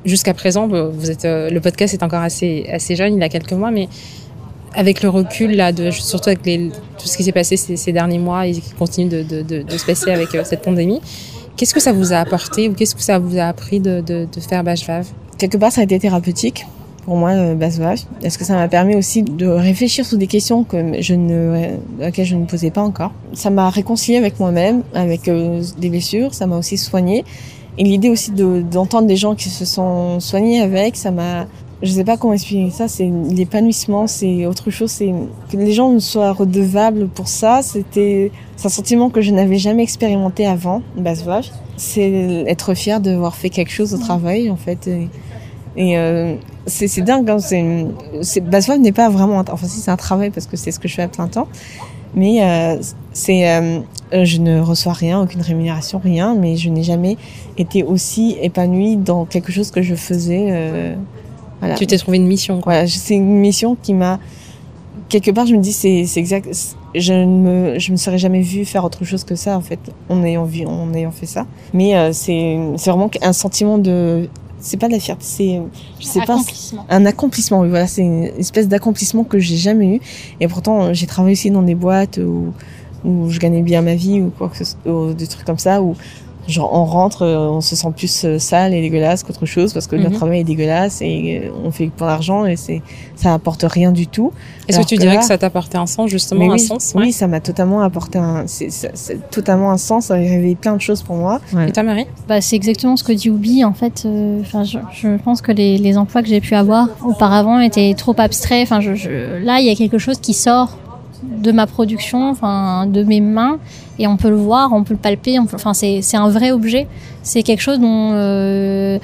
jusqu'à présent Vous êtes euh, le podcast est encore assez assez jeune, il a quelques mois, mais avec le recul là, de, surtout avec les, tout ce qui s'est passé ces, ces derniers mois et qui continue de, de, de, de se passer avec euh, cette pandémie, qu'est-ce que ça vous a apporté ou qu'est-ce que ça vous a appris de, faire Bashvav
quelque part, ça a été thérapeutique pour moi, euh, Basvach, parce que ça m'a permis aussi de réfléchir sur des questions que je ne, auxquelles je ne posais pas encore? Ça m'a réconcilié avec moi-même, avec euh, des blessures, ça m'a aussi soigné. Et l'idée aussi de- d'entendre des gens qui se sont soignés avec, ça m'a, je sais pas comment expliquer ça, c'est l'épanouissement, c'est autre chose, c'est que les gens me soient redevables pour ça, c'était, un sentiment que je n'avais jamais expérimenté avant, Basvach. C'est être fier d'avoir fait quelque chose au travail, en fait. Et, euh, c'est dingue, hein, c'est, Basvach n'est pas vraiment, enfin si c'est un travail parce que c'est ce que je fais à plein temps, mais euh, c'est, euh, je ne reçois rien, aucune rémunération, rien, mais je n'ai jamais été aussi épanouie dans quelque chose que je faisais. Voilà.
Tu t'es trouvé une mission quoi.
Voilà, c'est une mission qui m'a quelque part je me dis c'est exact je ne me je me serais jamais vue faire autre chose que ça en fait en ayant vu en ayant fait ça mais c'est vraiment un sentiment de c'est pas de la fierté c'est je sais pas un accomplissement oui voilà c'est une espèce d'accomplissement que j'ai jamais eu. Et pourtant j'ai travaillé aussi dans des boîtes où où je gagnais bien ma vie ou quoi que ce soit ou des trucs comme ça où genre on rentre euh, on se sent plus euh, sale et dégueulasse qu'autre chose parce que
Mhm.
notre travail est dégueulasse et euh, on fait pour l'argent et c'est ça apporte rien du tout
Est-ce que tu
que
dirais
là-
que ça t'a apporté un sens justement
Mais
un
oui,
sens
oui ça m'a totalement apporté un c'est c'est- c'est totalement un sens ça a réveillé plein de choses pour moi
Et toi Marie
Bah, c'est exactement ce que dit Oubi. En fait, euh, enfin, je, je pense que les, les emplois que j'ai pu avoir auparavant étaient trop abstraits. Enfin, je, je- là, il y a quelque chose qui sort de ma production, enfin, de mes mains, et on peut le voir, on peut le palper. Enfin, c'est un vrai objet. C'est quelque chose dont euh,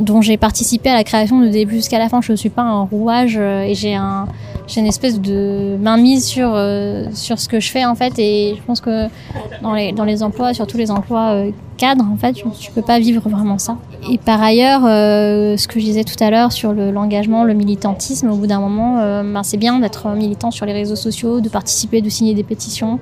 dont j'ai participé à la création de début jusqu'à la fin. Je ne suis pas un rouage euh, et j'ai un, j'ai une espèce de mainmise sur euh, sur ce que je fais en fait et je pense que dans les dans les emplois surtout les emplois euh, cadres en fait tu, tu peux pas vivre vraiment ça. Et par ailleurs euh, ce que je disais tout à l'heure sur le- l'engagement le militantisme au bout d'un moment ben, c'est bien d'être militant sur les réseaux sociaux de participer de signer des pétitions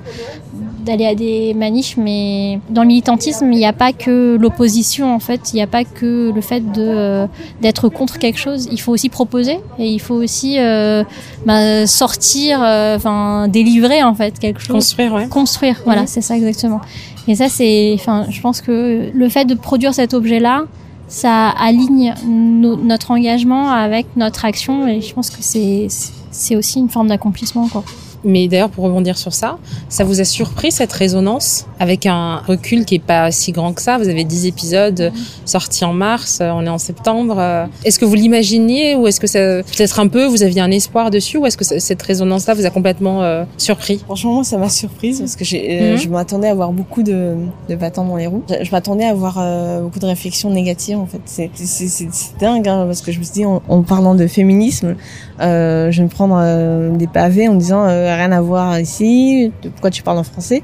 d'aller à des manifs mais dans le militantisme il n'y a pas que l'opposition en fait. Il n'y a pas que le fait de euh, d'être contre quelque chose. Il faut aussi proposer et il faut aussi euh, bah, sortir euh, enfin délivrer en fait quelque chose.
Construire, ouais.
construire voilà
Mhm.
c'est ça exactement. Et ça c'est enfin je pense que le fait de produire cet objet là ça aligne no- notre engagement avec notre action et je pense que c'est c'est aussi une forme d'accomplissement quoi
Mais d'ailleurs, pour rebondir sur ça, ça vous a surpris cette résonance avec un recul qui est pas si grand que ça? Vous avez 10 épisodes sortis en mars, euh, on est en septembre. euh. Est-ce que vous l'imaginiez ou est-ce que ça, peut-être un peu, vous aviez un espoir dessus ou est-ce que cette résonance-là vous a complètement euh, surpris?
Franchement, moi, ça m'a surprise parce que j'ai, euh,
Mhm.
je m'attendais à avoir beaucoup de, de bâtons dans les roues. Je, je m'attendais à avoir euh, beaucoup de réflexions négatives, en fait. C'est, c'est, c'est, c'est dingue, hein, parce que je me suis dit, en, en parlant de féminisme, je vais me prendre des pavés en me disant, rien à voir ici, de- pourquoi tu parles en français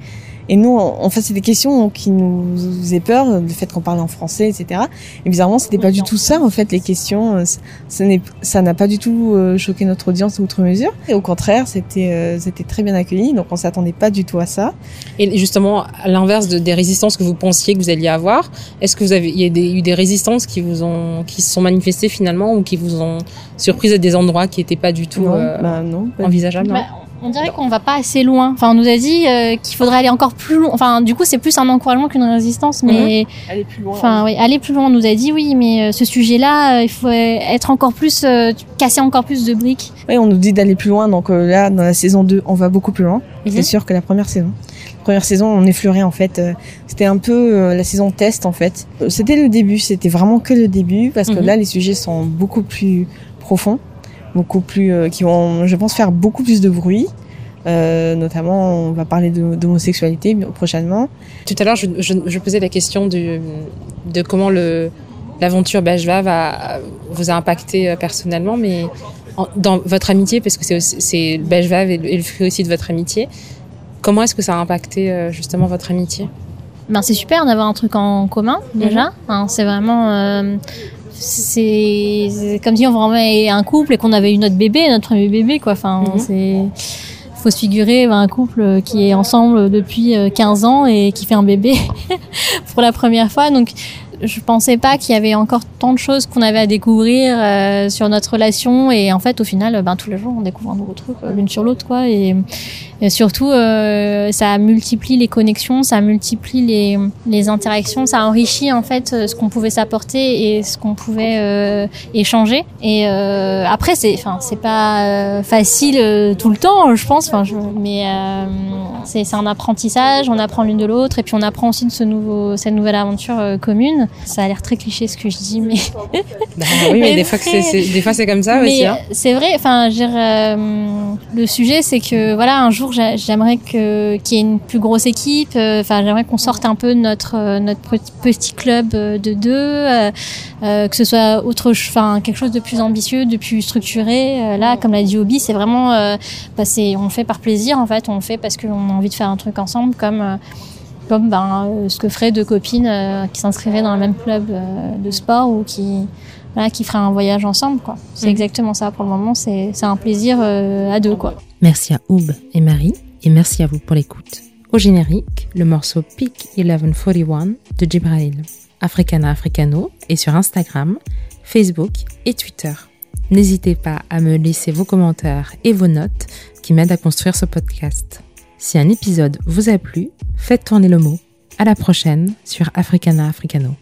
et nous, en fait, c'est des questions qui nous faisaient peur, le fait qu'on parle en français, etc. Et bizarrement, c'était pas du tout ça, en fait, les questions. euh, Ça n'a pas du tout euh, choqué notre audience outre mesure. Et au contraire, c'était euh, c'était très bien accueilli. Donc, on s'attendait pas du tout à ça.
Et justement, à l'inverse de, des résistances que vous pensiez que vous alliez avoir, est-ce que vous avez, il y a des- eu des résistances qui vous ont, qui se sont manifestées finalement ou qui vous ont surprise à des endroits qui n'étaient pas du tout
non,
euh,
bah non. pas du
envisageables non?
Bah, on dirait qu'on va pas assez loin. Enfin, on nous a dit euh, qu'il faudrait aller encore plus loin. Enfin, du coup, c'est plus un encouragement qu'une résistance. Mais,
Aller plus loin.
enfin, oui, aller plus loin. On nous a dit oui, mais euh, ce sujet-là, euh, il faut être encore plus, euh, casser encore plus de briques.
Oui, on nous dit d'aller plus loin. Donc euh, là, dans la saison 2, on va beaucoup plus loin.
Mhm.
C'est sûr que la première saison. La première saison, on effleurait en fait. C'était un peu euh, la saison test en fait. C'était le début. C'était vraiment que le début parce que
Mhm.
là, les sujets sont beaucoup plus profonds, beaucoup plus, euh, qui vont, je pense, faire beaucoup plus de bruit. Euh, notamment, on va parler d'homosexualité prochainement.
Tout à l'heure, je, je, je posais la question du, de comment l'aventure Bajva va vous a impacté euh, personnellement, mais en- dans votre amitié, parce que c'est Bajva est, le- est le fruit aussi de votre amitié. Comment est-ce que ça a impacté justement votre amitié?
Ben, c'est super d'avoir un truc en commun déjà. Hein, c'est vraiment, euh, c'est comme si on vraiment un couple et qu'on avait eu notre bébé, notre premier bébé quoi. Enfin,
Mhm.
c'est faut se figurer ben, un couple qui est ensemble depuis euh, 15 ans et qui fait un bébé pour la première fois. Donc je pensais pas qu'il y avait encore tant de choses qu'on avait à découvrir euh, sur notre relation. Et en fait au final ben tous les jours on découvre un nouveau truc euh, l'une sur l'autre quoi. Et, et surtout euh, ça multiplie les connexions ça multiplie les, les interactions ça enrichit en fait euh, ce qu'on pouvait s'apporter et ce qu'on pouvait euh, échanger. Et euh, après c'est enfin c'est pas facile tout le temps je pense. Enfin mais c'est un apprentissage on apprend l'une de l'autre et puis on apprend aussi de ce nouveau cette nouvelle aventure commune ça a l'air très cliché ce que je dis mais
Bah oui, mais des fois, c'est- c'est- des fois c'est comme ça
mais
aussi. Hein.
c'est vrai enfin euh, le sujet c'est que voilà un jour j'a- j'aimerais que qu'il y ait une plus grosse équipe euh, enfin j'aimerais qu'on sorte un peu notre euh, notre petit- club euh, de deux euh, que ce soit autre enfin quelque chose de plus ambitieux de plus structuré là comme l'a dit Obi c'est vraiment euh, bah, c'est on le fait par plaisir en fait on le fait parce qu'on a envie de faire un truc ensemble comme comme ben, euh, ce que feraient deux copines euh, qui s'inscriraient dans le même club euh, de sport ou qui voilà, qui feraient un voyage ensemble quoi. C'est
Mhm.
exactement ça pour le moment, c'est c'est un plaisir euh, à deux quoi.
Merci à Oub et Marie, et merci à vous pour l'écoute. Au générique, le morceau Peak 1141 de Jibrail. Africana Africano est sur Instagram, Facebook et Twitter. N'hésitez pas à me laisser vos commentaires et vos notes qui m'aident à construire ce podcast. Si un épisode vous a plu, faites tourner le mot. À la prochaine sur Africana Africano.